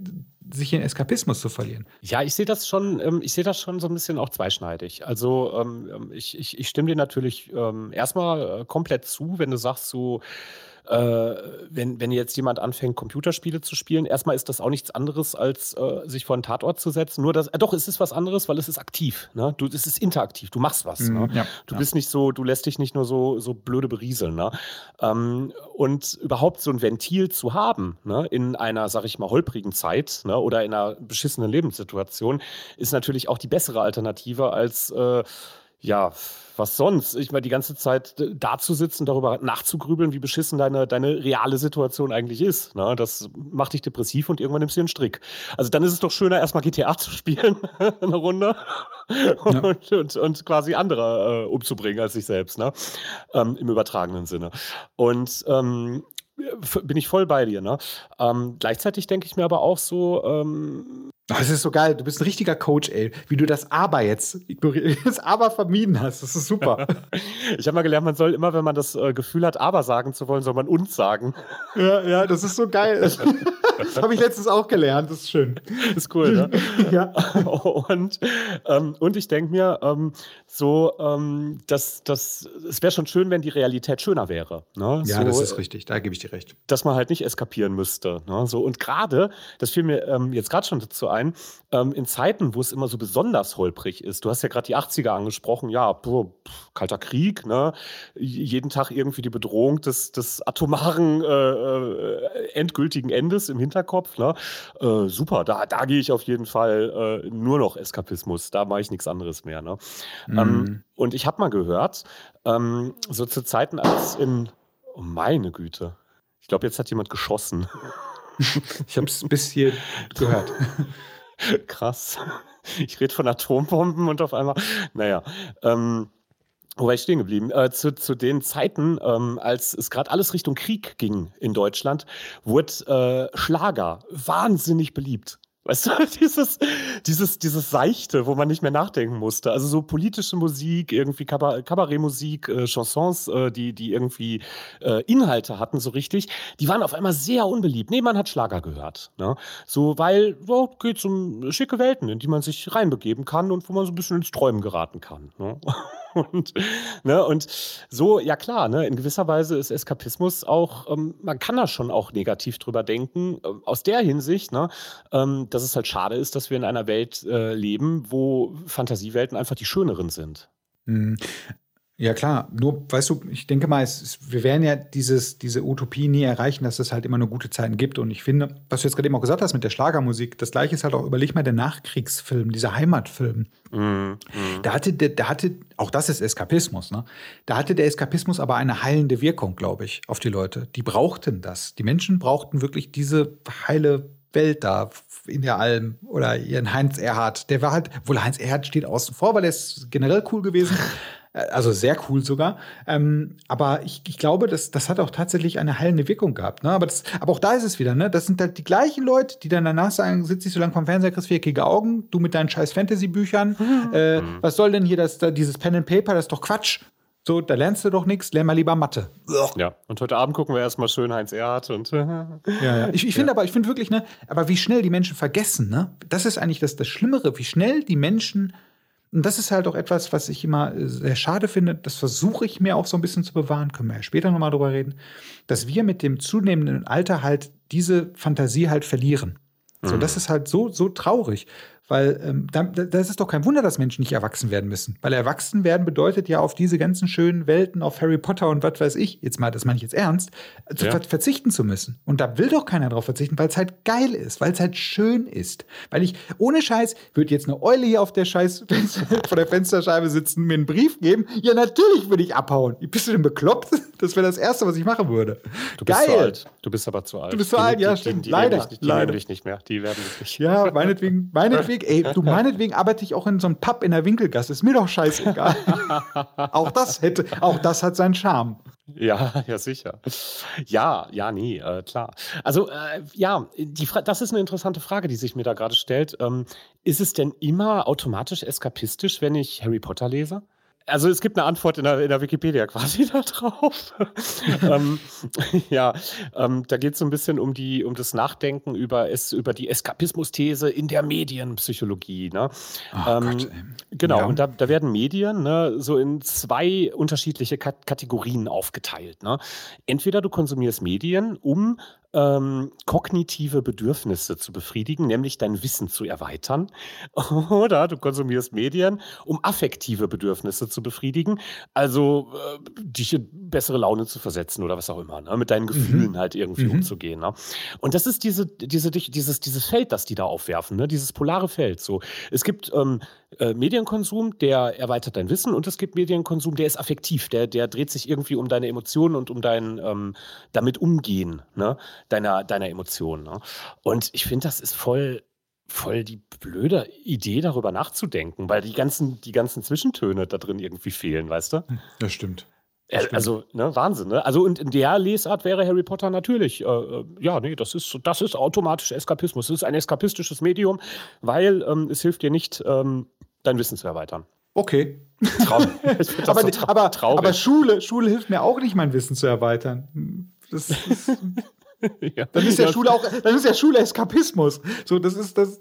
sich in Eskapismus zu verlieren. Ja, ich sehe das schon, ähm, ich sehe das schon so ein bisschen auch zweischneidig. Also ähm, ähm ich, ich, ich stimme dir natürlich erstmal äh, komplett zu, wenn du sagst, so wenn, wenn jetzt jemand anfängt, Computerspiele zu spielen, erstmal ist das auch nichts anderes, als äh, sich vor einen Tatort zu setzen. Nur dass, äh, doch, es ist was anderes, weil es ist aktiv. Ne? Du, es ist interaktiv, du machst was. Mm, ne? ja, du ja. bist nicht so, du lässt dich nicht nur so, so blöde berieseln. Ne? Ähm, und überhaupt so ein Ventil zu haben, ne? in einer, sag ich mal, holprigen Zeit ne? oder in einer beschissenen Lebenssituation, ist natürlich auch die bessere Alternative als äh, ja, was sonst? Ich meine, die ganze Zeit da zu sitzen, darüber nachzugrübeln, wie beschissen deine, deine reale Situation eigentlich ist. Ne? Das macht dich depressiv und irgendwann nimmst du einen Strick. Also dann ist es doch schöner, erstmal GTA zu spielen, eine Runde, ja. und, und, und, quasi andere äh, umzubringen als sich selbst, ne? Ähm, im übertragenen Sinne. Und ähm, bin ich voll bei dir. Ne? Ähm, gleichzeitig denke ich mir aber auch so, ähm, das ist so geil. Du bist ein richtiger Coach, ey. Wie du das Aber jetzt, das Aber vermieden hast. Das ist super. ich habe mal gelernt, man soll immer, wenn man das äh, Gefühl hat, Aber sagen zu wollen, soll man uns sagen. Ja, ja, das ist so geil. das habe ich letztens auch gelernt. Das ist schön. Das ist cool, ne? ja. Und, ähm, und ich denke mir, ähm, so, ähm, dass, dass es wäre schon schön, wenn die Realität schöner wäre. Ne? Ja, so, das ist richtig. Da gebe ich dir recht. Dass man halt nicht eskapieren müsste. Ne? So, und gerade, das fiel mir ähm, jetzt gerade schon dazu ein, ähm, in Zeiten, wo es immer so besonders holprig ist. Du hast ja gerade die 80er angesprochen, ja, boah, kalter Krieg, ne? jeden Tag irgendwie die Bedrohung des, des atomaren äh, äh, endgültigen Endes im Hinterkopf. Ne? Äh, super, da, da gehe ich auf jeden Fall äh, nur noch Eskapismus, da mache ich nichts anderes mehr. Ne? Mhm. Ähm, und ich habe mal gehört, ähm, so zu Zeiten, als in, oh meine Güte, ich glaube, jetzt hat jemand geschossen. Ich habe es bis hier gehört. Krass. Ich rede von Atombomben und auf einmal, naja. Ähm, wo war ich stehen geblieben? Äh, zu, zu den Zeiten, ähm, als es gerade alles Richtung Krieg ging in Deutschland, wurde äh, Schlager wahnsinnig beliebt. Weißt du, dieses, dieses, dieses Seichte, wo man nicht mehr nachdenken musste. Also so politische Musik, irgendwie Kabarettmusik, äh, Chansons, äh, die, die irgendwie äh, Inhalte hatten, so richtig, die waren auf einmal sehr unbeliebt. Nee, man hat Schlager gehört. Ne? So, weil, so, geht um schicke Welten, in die man sich reinbegeben kann und wo man so ein bisschen ins Träumen geraten kann. Ne? Und, ne, und so, ja klar, ne, in gewisser Weise ist Eskapismus auch, ähm, man kann da schon auch negativ drüber denken, äh, aus der Hinsicht, ne, ähm, dass es halt schade ist, dass wir in einer Welt äh, leben, wo Fantasiewelten einfach die schöneren sind. Mhm. Ja, klar. Nur, weißt du, ich denke mal, es, wir werden ja dieses, diese Utopie nie erreichen, dass es halt immer nur gute Zeiten gibt. Und ich finde, was du jetzt gerade eben auch gesagt hast mit der Schlagermusik, das gleiche ist halt auch, überleg mal, der Nachkriegsfilm, dieser Heimatfilm. Mm, Da hatte, der, da hatte, auch das ist Eskapismus, ne? Da hatte der Eskapismus aber eine heilende Wirkung, glaube ich, auf die Leute. Die brauchten das. Die Menschen brauchten wirklich diese heile Welt da in der Alm oder ihren Heinz Erhardt. Der war halt, wohl Heinz Erhardt steht außen vor, weil er ist generell cool gewesen. Äh, also sehr cool sogar. Ähm, aber ich, ich glaube, das, das hat auch tatsächlich eine heilende Wirkung gehabt. Ne? Aber, das, aber auch da ist es wieder, ne? Das sind halt die gleichen Leute, die dann danach sagen, sitz nicht so lange vom Fernseher, kriegst viereckige Augen, du mit deinen scheiß Fantasy-Büchern. Mhm. Äh, was soll denn hier das, da, dieses Pen and Paper, das ist doch Quatsch. So, da lernst du doch nichts, lern mal lieber Mathe. Ja, und heute Abend gucken wir erstmal schön Heinz Erhardt und. ja, ja. Ich, ich finde ja. aber, ich finde wirklich, ne, aber wie schnell die Menschen vergessen, ne? Das ist eigentlich das, das Schlimmere, wie schnell die Menschen und das ist halt auch etwas, was ich immer äh, sehr schade finde. Das versuche ich mir auch so ein bisschen zu bewahren. Können wir ja später nochmal drüber reden. Dass wir mit dem zunehmenden Alter halt diese Fantasie halt verlieren. So, mhm. das ist halt so, so traurig. Weil ähm, da, das ist doch kein Wunder, dass Menschen nicht erwachsen werden müssen. Weil erwachsen werden bedeutet ja auf diese ganzen schönen Welten, auf Harry Potter und was weiß ich, jetzt mal, das meine ich jetzt ernst, zu ja. ver verzichten zu müssen. Und da will doch keiner drauf verzichten, weil es halt geil ist, weil es halt schön ist. Weil ich, ohne Scheiß, würde jetzt eine Eule hier auf der Scheiß vor der Fensterscheibe sitzen, mir einen Brief geben. Ja, natürlich würde ich abhauen. Bist du denn bekloppt? Das wäre das Erste, was ich machen würde. Du bist geil. zu alt. Du bist aber zu alt. Du bist zu alt, ja, stimmt. Die, die leider. Dich, die leider. dich nicht mehr. Die werden dich nicht. Ja, meinetwegen, meinetwegen meinetwegen, ey, du meinetwegen arbeite ich auch in so einem Pub in der Winkelgasse. Ist mir doch scheißegal. auch das hätte, auch das hat seinen Charme. Ja, ja, sicher. Ja, ja, nee, äh, klar. Also, äh, ja, die das ist eine interessante Frage, die sich mir da gerade stellt. Ähm, ist es denn immer automatisch eskapistisch, wenn ich Harry Potter lese? Also es gibt eine Antwort in der, in der Wikipedia quasi da drauf. ähm, ja, ähm, da geht es so ein bisschen um, die, um das Nachdenken über, es, über die Eskapismus-These in der Medienpsychologie. Ne? Oh ähm, Gott, genau, ja. und da, da werden Medien ne, so in zwei unterschiedliche Kategorien aufgeteilt. Ne? Entweder du konsumierst Medien, um ähm, kognitive Bedürfnisse zu befriedigen, nämlich dein Wissen zu erweitern. Oder du konsumierst Medien, um affektive Bedürfnisse zu befriedigen, also äh, dich in bessere Laune zu versetzen oder was auch immer, ne? mit deinen mhm. Gefühlen mhm. halt irgendwie mhm. umzugehen. Ne? Und das ist diese, diese, dieses, dieses Feld, das die da aufwerfen, ne? dieses polare Feld. So. Es gibt ähm, äh, Medienkonsum, der erweitert dein Wissen und es gibt Medienkonsum, der ist affektiv, der, der dreht sich irgendwie um deine Emotionen und um dein ähm, damit umgehen ne? Deiner, deiner Emotionen. Ne? Und ich finde, das ist voll, voll die blöde Idee, darüber nachzudenken, weil die ganzen, die ganzen Zwischentöne da drin irgendwie fehlen, weißt du? Das stimmt. Das stimmt. Also, ne, Wahnsinn, ne? Also, und in der Lesart wäre Harry Potter natürlich, äh, äh, ja, nee, das ist, das ist automatisch Eskapismus. Es ist ein eskapistisches Medium, weil ähm, es hilft dir nicht, ähm, dein Wissen zu erweitern. Okay. aber, so tra aber, aber, Schule, Schule hilft mir auch nicht, mein Wissen zu erweitern. Das, das ja. Dann ist ja, Schule auch, dann ist ja Schule Eskapismus. So, das ist das.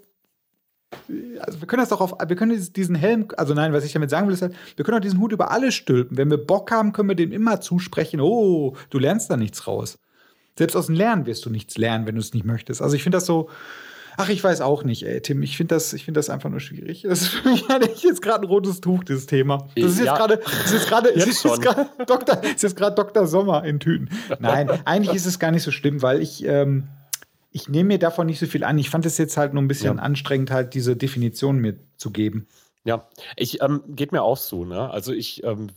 Also wir können das doch auf, wir können diesen Helm, also nein, was ich damit sagen will, ist halt, wir können auch diesen Hut über alles stülpen. Wenn wir Bock haben, können wir dem immer zusprechen, oh, du lernst da nichts raus. Selbst aus dem Lernen wirst du nichts lernen, wenn du es nicht möchtest. Also ich finde das so, Ach, ich weiß auch nicht, ey, Tim. Ich finde das, find das einfach nur schwierig. Das ist für mich eigentlich jetzt gerade ein rotes Tuch, dieses Thema. Das ist jetzt gerade, das ist gerade, ist Dr. ist jetzt gerade Dr. Sommer in Tüten. Nein, eigentlich ist es gar nicht so schlimm, weil ich, ähm, ich nehme mir davon nicht so viel an. Ich fand es jetzt halt nur ein bisschen ja. anstrengend, halt diese Definition mir zu geben. Ja, ich ähm, geht mir auch so, ne? Also ich ähm,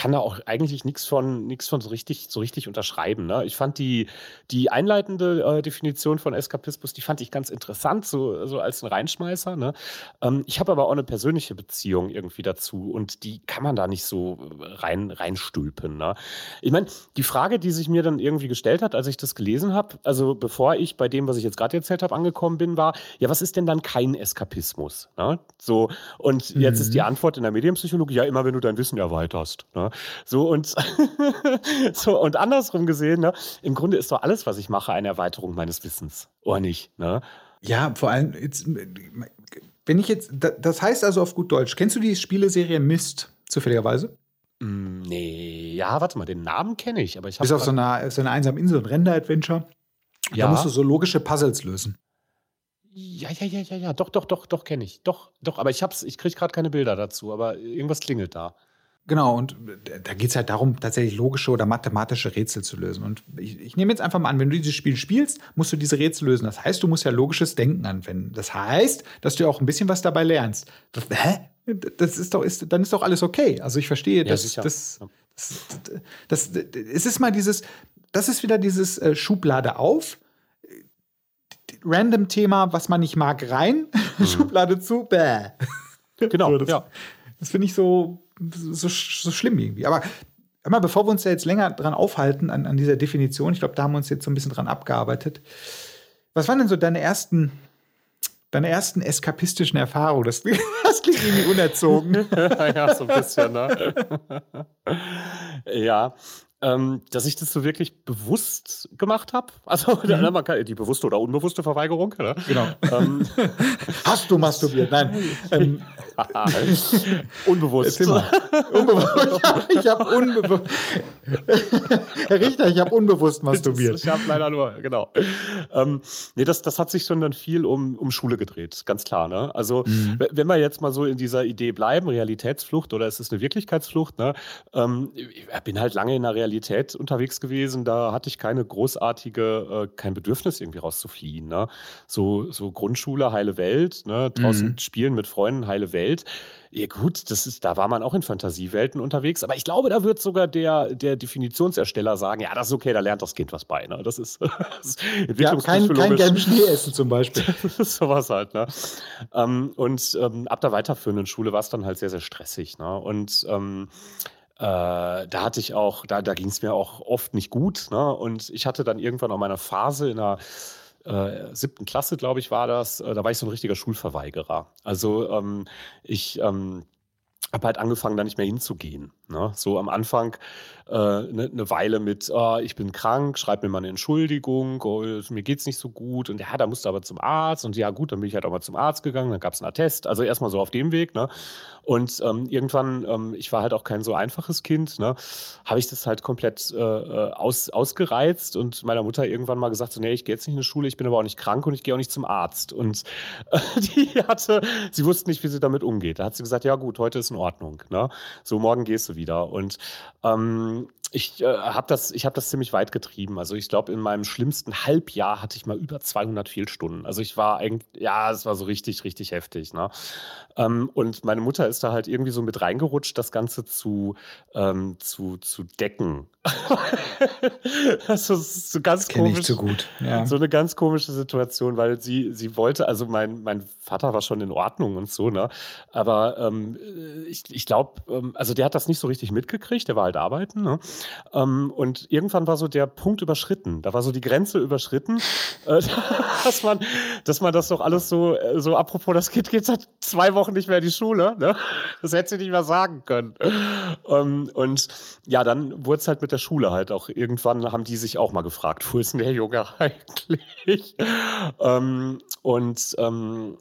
kann da auch eigentlich nichts von nichts von so richtig so richtig unterschreiben. Ne? Ich fand die die einleitende äh, Definition von Eskapismus, die fand ich ganz interessant, so, so als ein Reinschmeißer. Ne? Ähm, ich habe aber auch eine persönliche Beziehung irgendwie dazu und die kann man da nicht so rein reinstülpen. Ne? Ich meine, die Frage, die sich mir dann irgendwie gestellt hat, als ich das gelesen habe, also bevor ich bei dem, was ich jetzt gerade erzählt habe, angekommen bin, war, ja, was ist denn dann kein Eskapismus? Ne? So und mhm. jetzt ist die mhm. Antwort in der Medienpsychologie ja immer, wenn du dein Wissen erweiterst. Ne? So und so und andersrum gesehen, ne? Im Grunde ist doch alles, was ich mache, eine Erweiterung meines Wissens, oder nicht? Ne? Ja, vor allem jetzt, wenn ich jetzt, das heißt also auf gut Deutsch, kennst du die Spieleserie Mist zufälligerweise? Mm, nee, ja, warte mal, den Namen kenne ich, aber ich habe. Bist auf so einer, so einer einsamen Insel, ein Render-Adventure. Ja. Da musst du so logische Puzzles lösen. Ja, ja, ja, ja, ja, doch, doch, doch, doch, kenne ich. Doch, doch, aber ich hab's, ich kriege gerade keine Bilder dazu, aber irgendwas klingelt da. Genau, und da geht es halt darum, tatsächlich logische oder mathematische Rätsel zu lösen. Und ich, ich, nehme jetzt einfach mal an, wenn du dieses Spiel spielst, musst du diese Rätsel lösen. Das heißt, du musst ja logisches Denken anwenden. Das heißt, dass du ja auch ein bisschen was dabei lernst. Das, hä? Das ist doch, ist, dann ist doch alles okay. Also ich verstehe, ja, das, das, das, das, es ist mal dieses, das ist wieder dieses äh, Schublade auf, random Thema, was man nicht mag, rein, mhm. Schublade zu, bäh. Genau, so, das, ja. Das finde ich so, so, so schlimm irgendwie. Aber mal, bevor wir uns da jetzt länger dran aufhalten, an, an dieser Definition, ich glaube, da haben wir uns jetzt so ein bisschen dran abgearbeitet. Was waren denn so deine ersten, deine ersten eskapistischen Erfahrungen? Das, das klingt irgendwie unerzogen. ja, so ein bisschen, ne? ja, ähm, dass ich das so wirklich bewusst gemacht habe. Also mhm. man kann, die bewusste oder unbewusste Verweigerung. Ne? Genau. Ähm, Hast du masturbiert? Nein. Ähm, unbewusst. unbewusst. ich habe unbewusst. Herr Richter, ich habe unbewusst masturbiert. Ich habe leider nur, genau. Ähm, nee, das, das hat sich schon dann viel um, um Schule gedreht, ganz klar. Ne? Also, mhm. wenn wir jetzt mal so in dieser Idee bleiben, Realitätsflucht oder ist es eine Wirklichkeitsflucht, ne? Ähm, ich bin halt lange in der Realität Realität unterwegs gewesen. Da hatte ich keine großartige, äh, kein Bedürfnis irgendwie rauszufliehen. Ne? So, so Grundschule, heile Welt, ne? draußen mhm. spielen mit Freunden, heile Welt. Ja, gut, das ist, da war man auch in Fantasiewelten unterwegs, aber ich glaube, da wird sogar der, der Definitionsersteller sagen: Ja, das ist okay, da lernt das Kind was bei. Ne? Das ist, das ist ja, kein, kein gelben Schnee essen zum Beispiel. sowas halt. Ne? Ähm, und ähm, ab der weiterführenden Schule war es dann halt sehr, sehr stressig. Ne? Und ähm, äh, da hatte ich auch, da, da ging es mir auch oft nicht gut. Ne? Und ich hatte dann irgendwann auch meine Phase in der äh, siebten Klasse, glaube ich, war das. Äh, da war ich so ein richtiger Schulverweigerer. Also ähm, ich ähm, habe halt angefangen, da nicht mehr hinzugehen. Ne? So am Anfang eine äh, ne, ne Weile mit, oh, ich bin krank, schreib mir mal eine Entschuldigung, oh, mir geht's nicht so gut. Und ja, da musst du aber zum Arzt. Und ja, gut, dann bin ich halt auch mal zum Arzt gegangen, dann gab es einen Attest. Also erstmal so auf dem Weg. Ne? Und ähm, irgendwann, ähm, ich war halt auch kein so einfaches Kind, ne? habe ich das halt komplett äh, äh, aus, ausgereizt und meiner Mutter irgendwann mal gesagt, so, nee, ich gehe jetzt nicht in die Schule, ich bin aber auch nicht krank und ich gehe auch nicht zum Arzt. Und äh, die hatte, sie wusste nicht, wie sie damit umgeht. Da hat sie gesagt, ja gut, heute ist in Ordnung. Ne? So, morgen gehst du wieder. Und ähm, ich äh, habe das, hab das ziemlich weit getrieben. Also ich glaube, in meinem schlimmsten Halbjahr hatte ich mal über 200 Fehlstunden. Also ich war eigentlich, ja, es war so richtig, richtig heftig. Ne? Ähm, und meine Mutter ist da halt irgendwie so mit reingerutscht, das Ganze zu, ähm, zu, zu decken. das ist so ganz komisch. Ich so gut. Ja. So eine ganz komische Situation, weil sie, sie wollte, also mein, mein Vater war schon in Ordnung und so, ne? Aber ähm, ich, ich glaube, ähm, also der hat das nicht so richtig mitgekriegt, der war halt arbeiten, ne? Ähm, und irgendwann war so der Punkt überschritten. Da war so die Grenze überschritten, äh, dass, man, dass man das doch alles so, äh, so apropos, das Kind geht seit zwei Wochen nicht mehr in die Schule, ne? Das hätte sie nicht mehr sagen können. Ähm, und ja, dann wurde es halt mit der Schule halt auch. Irgendwann haben die sich auch mal gefragt, wo ist denn der Junge eigentlich? ähm, und ähm,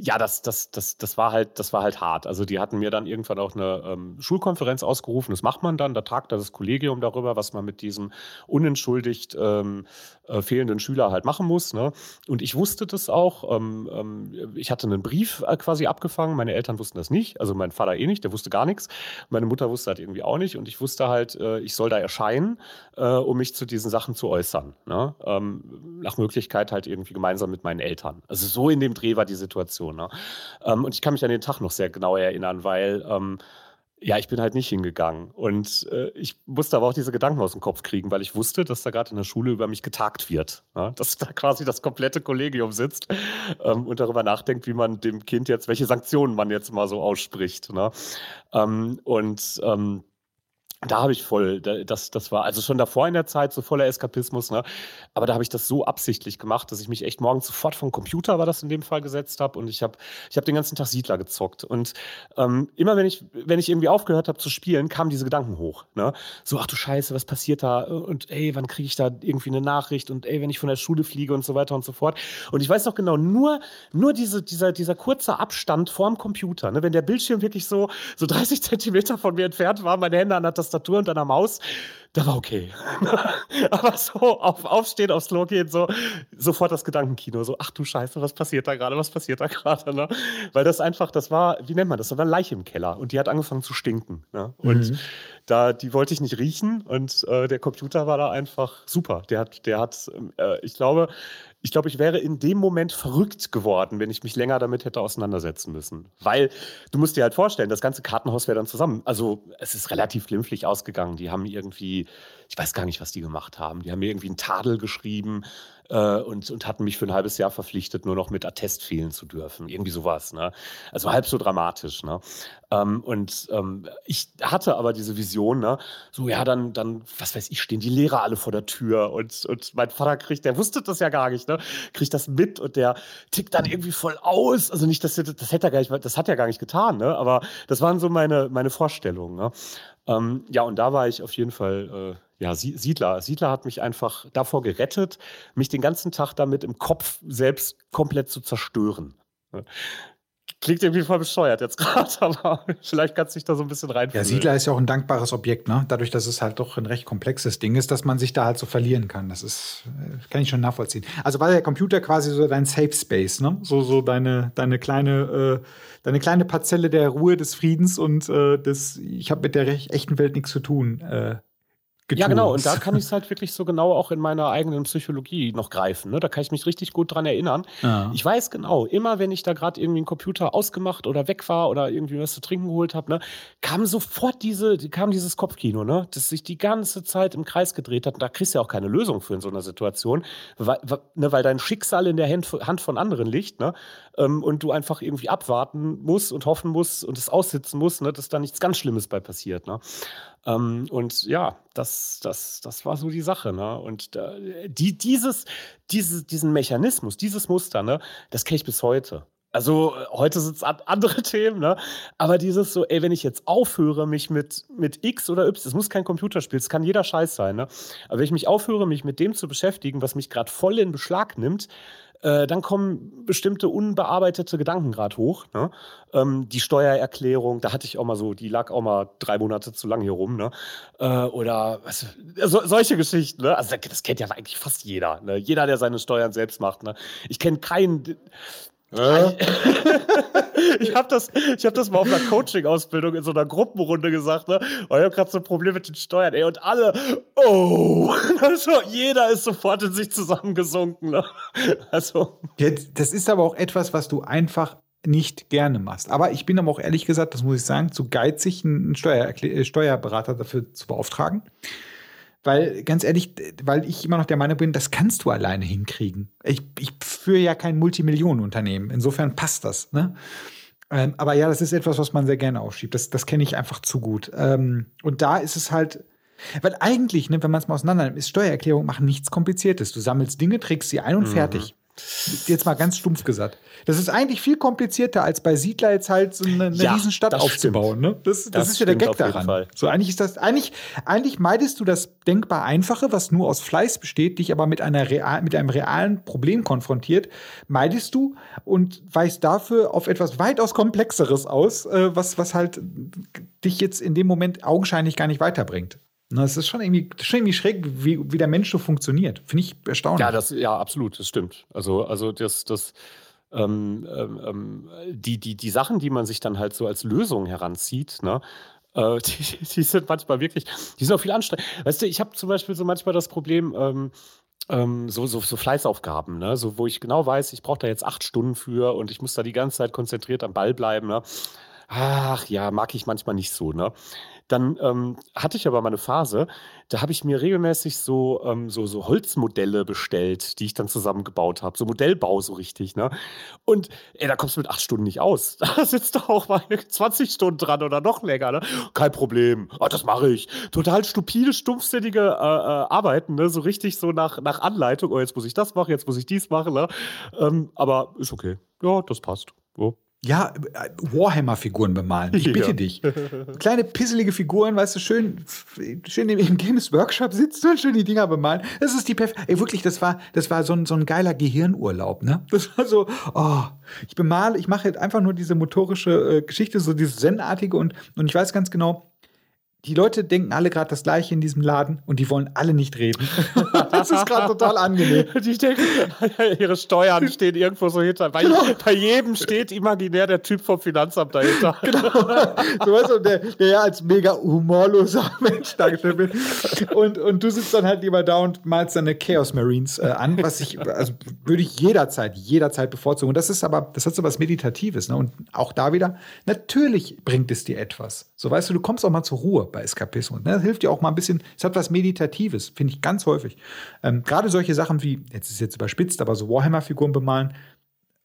ja, das, das, das, das war halt, das war halt hart. Also die hatten mir dann irgendwann auch eine ähm, Schulkonferenz ausgerufen. Das macht man dann, da tagt da das Kollegium darüber, was man mit diesem unentschuldigt ähm, äh, fehlenden Schüler halt machen muss. Ne? Und ich wusste das auch. Ähm, ähm, ich hatte einen Brief äh, quasi abgefangen. Meine Eltern wussten das nicht. Also mein Vater eh nicht, der wusste gar nichts. Meine Mutter wusste halt irgendwie auch nicht. Und ich wusste halt, äh, ich soll da erscheinen, äh, um mich zu diesen Sachen zu äußern. Ne? Ähm, nach Möglichkeit halt irgendwie gemeinsam mit meinen Eltern. Also so in dem Dreh war die Situation. Ne? Ähm, und ich kann mich an den Tag noch sehr genau erinnern, weil ähm, ja, ich bin halt nicht hingegangen. Und äh, ich musste aber auch diese Gedanken aus dem Kopf kriegen, weil ich wusste, dass da gerade in der Schule über mich getagt wird. Ja? Dass da quasi das komplette Kollegium sitzt ähm, und darüber nachdenkt, wie man dem Kind jetzt, welche Sanktionen man jetzt mal so ausspricht. Ne? Ähm, und ähm, da habe ich voll, das, das war also schon davor in der Zeit so voller Eskapismus, ne? Aber da habe ich das so absichtlich gemacht, dass ich mich echt morgens sofort vom Computer war das in dem Fall gesetzt habe und ich habe ich habe den ganzen Tag Siedler gezockt und ähm, immer wenn ich wenn ich irgendwie aufgehört habe zu spielen, kamen diese Gedanken hoch, ne? So ach du Scheiße, was passiert da und ey, wann kriege ich da irgendwie eine Nachricht und ey, wenn ich von der Schule fliege und so weiter und so fort. Und ich weiß noch genau, nur nur diese dieser dieser kurze Abstand vorm Computer, ne? Wenn der Bildschirm wirklich so so 30 Zentimeter von mir entfernt war, meine Hände an der Tastatur und einer Maus da war okay. Aber so auf, aufstehen, aufs Klo gehen, so sofort das Gedankenkino, so, ach du Scheiße, was passiert da gerade, was passiert da gerade, ne? Weil das einfach, das war, wie nennt man das, das war eine Leiche im Keller und die hat angefangen zu stinken. Ne? Und mhm. da, die wollte ich nicht riechen und äh, der Computer war da einfach super. Der hat, der hat, äh, ich glaube, ich glaube, ich wäre in dem Moment verrückt geworden, wenn ich mich länger damit hätte auseinandersetzen müssen. Weil du musst dir halt vorstellen, das ganze Kartenhaus wäre dann zusammen. Also es ist relativ glimpflich ausgegangen. Die haben irgendwie, ich weiß gar nicht, was die gemacht haben. Die haben mir irgendwie einen Tadel geschrieben äh, und, und hatten mich für ein halbes Jahr verpflichtet, nur noch mit Attest fehlen zu dürfen. Irgendwie sowas. Ne? Also halb so dramatisch. Ne? Ähm, und ähm, ich hatte aber diese Vision, ne? so ja, dann, dann, was weiß ich, stehen die Lehrer alle vor der Tür und, und mein Vater kriegt, der wusste das ja gar nicht, ne? kriegt das mit und der tickt dann irgendwie voll aus. Also nicht, das, das hätte er gar nicht, das hat er gar nicht getan, ne? aber das waren so meine, meine Vorstellungen. Ne? Ähm, ja, und da war ich auf jeden Fall äh, ja, Siedler. Siedler hat mich einfach davor gerettet, mich den ganzen Tag damit im Kopf selbst komplett zu zerstören. Klingt irgendwie voll bescheuert jetzt gerade, aber vielleicht kannst du dich da so ein bisschen reinfühlen. Ja, Siedler ist ja auch ein dankbares Objekt, ne? Dadurch, dass es halt doch ein recht komplexes Ding ist, dass man sich da halt so verlieren kann. Das ist, äh, kann ich schon nachvollziehen. Also war der Computer quasi so dein Safe Space, ne? So, so deine, deine kleine, äh, deine kleine Parzelle der Ruhe, des Friedens und äh, des, ich habe mit der echten Welt nichts zu tun. Äh, Getue. Ja, genau. Und da kann ich es halt wirklich so genau auch in meiner eigenen Psychologie noch greifen. Ne? Da kann ich mich richtig gut dran erinnern. Ja. Ich weiß genau, immer wenn ich da gerade irgendwie einen Computer ausgemacht oder weg war oder irgendwie was zu trinken geholt habe, ne, kam sofort diese, kam dieses Kopfkino, ne, das sich die ganze Zeit im Kreis gedreht hat. Und da kriegst du ja auch keine Lösung für in so einer Situation, weil, ne, weil dein Schicksal in der Hand von anderen liegt, ne? Ähm, und du einfach irgendwie abwarten musst und hoffen musst und es aussitzen musst, ne, dass da nichts ganz Schlimmes bei passiert. Ne? Ähm, und ja, das, das, das war so die Sache. Ne? Und äh, die, dieses, dieses, diesen Mechanismus, dieses Muster, ne, das kenne ich bis heute. Also heute sind es andere Themen, ne? Aber dieses so, ey, wenn ich jetzt aufhöre, mich mit, mit X oder Y, das muss kein Computerspiel, es kann jeder Scheiß sein, ne? Aber wenn ich mich aufhöre, mich mit dem zu beschäftigen, was mich gerade voll in Beschlag nimmt, äh, dann kommen bestimmte unbearbeitete Gedanken gerade hoch. Ne? Ähm, die Steuererklärung, da hatte ich auch mal so, die lag auch mal drei Monate zu lang hier rum. Ne? Äh, oder was, so, solche Geschichten. Ne? Also das kennt ja eigentlich fast jeder. Ne? Jeder, der seine Steuern selbst macht. Ne? Ich kenne keinen, äh? ich habe das, hab das mal auf einer Coaching-Ausbildung in so einer Gruppenrunde gesagt, ne? Oh, ich habe gerade so ein Problem mit den Steuern, ey. Und alle, oh, also jeder ist sofort in sich zusammengesunken. Ne? Also. Jetzt, das ist aber auch etwas, was du einfach nicht gerne machst. Aber ich bin aber auch ehrlich gesagt, das muss ich sagen, zu geizig, einen Steuer Steuerberater dafür zu beauftragen. Weil, ganz ehrlich, weil ich immer noch der Meinung bin, das kannst du alleine hinkriegen. Ich, ich führe ja kein Multimillionenunternehmen. Insofern passt das. Ne? Ähm, aber ja, das ist etwas, was man sehr gerne aufschiebt. Das, das kenne ich einfach zu gut. Ähm, und da ist es halt, weil eigentlich, ne, wenn man es mal auseinander nimmt, ist Steuererklärung machen nichts Kompliziertes. Du sammelst Dinge, trägst sie ein und mhm. fertig. Jetzt mal ganz stumpf gesagt. Das ist eigentlich viel komplizierter, als bei Siedler jetzt halt so eine, eine ja, Riesenstadt aufzubauen. Ne? Das, das, das, ist ja der Gag daran. So, eigentlich ist das, eigentlich, eigentlich meidest du das denkbar Einfache, was nur aus Fleiß besteht, dich aber mit, einer real, mit einem realen Problem konfrontiert, meidest du und weichst dafür auf etwas weitaus Komplexeres aus, äh, was, was halt dich jetzt in dem Moment augenscheinlich gar nicht weiterbringt. Es ist schon irgendwie, schon irgendwie schräg, wie, wie der Mensch so funktioniert. Finde ich erstaunlich. Ja, das, ja, absolut, das stimmt. Also, also das, das, ähm, ähm, ähm die, die, die Sachen, die man sich dann halt so als Lösung heranzieht, ne, äh, die, die, sind manchmal wirklich, die sind auch viel anstrengend. Weißt du, ich habe zum Beispiel so manchmal das Problem, ähm, ähm, so, so, so Fleißaufgaben, ne? so, wo ich genau weiß, ich brauche da jetzt acht Stunden für und ich muss da die ganze Zeit konzentriert am Ball bleiben. Ne? Ach ja, mag ich manchmal nicht so. Ne? Dann ähm, hatte ich aber mal eine Phase, da habe ich mir regelmäßig so, ähm, so, so Holzmodelle bestellt, die ich dann zusammengebaut habe. So Modellbau so richtig, ne? Und ey, da kommst du mit acht Stunden nicht aus. Da sitzt du auch mal 20 Stunden dran oder noch länger, ne? Kein Problem. Oh, das mache ich. Total stupide, stumpfsinnige äh, äh, Arbeiten, ne? So richtig so nach, nach Anleitung. Oh, jetzt muss ich das machen, jetzt muss ich dies machen, ne? Ähm, aber ist okay. Ja, das passt. So. Ja, Warhammer-Figuren bemalen. Ich bitte ja. dich. Kleine pisselige Figuren, weißt du, schön, schön im Games Workshop sitzen und schön die Dinger bemalen. Das ist die Perf Ey, wirklich, das war, das war so ein, so ein geiler Gehirnurlaub, ne? Das war so, oh, ich bemale, ich mache einfach nur diese motorische äh, Geschichte, so dieses Zen-artige und, und ich weiß ganz genau, die Leute denken alle gerade das Gleiche in diesem Laden und die wollen alle nicht reden. das ist gerade total angenehm. Die denken, ihre Steuern stehen irgendwo so hinter. Bei, genau. bei, jedem steht imaginär der Typ vom Finanzamt dahinter. Genau. So weißt du, der, der ja als mega humorloser Mensch dargestellt wird. Und, und du sitzt dann halt lieber da und malst deine Chaos Marines äh, an, was ich, also würde ich jederzeit, jederzeit bevorzugen. Und das ist aber, das hat so was Meditatives. Ne? Und auch da wieder, natürlich bringt es dir etwas. So weißt du, du kommst auch mal zur Ruhe bei Eskapismus. Ne? Das hilft dir auch mal ein bisschen, es hat was Meditatives, finde ich ganz häufig. Ähm, Gerade solche Sachen wie, jetzt ist jetzt überspitzt, aber so Warhammer-Figuren bemalen,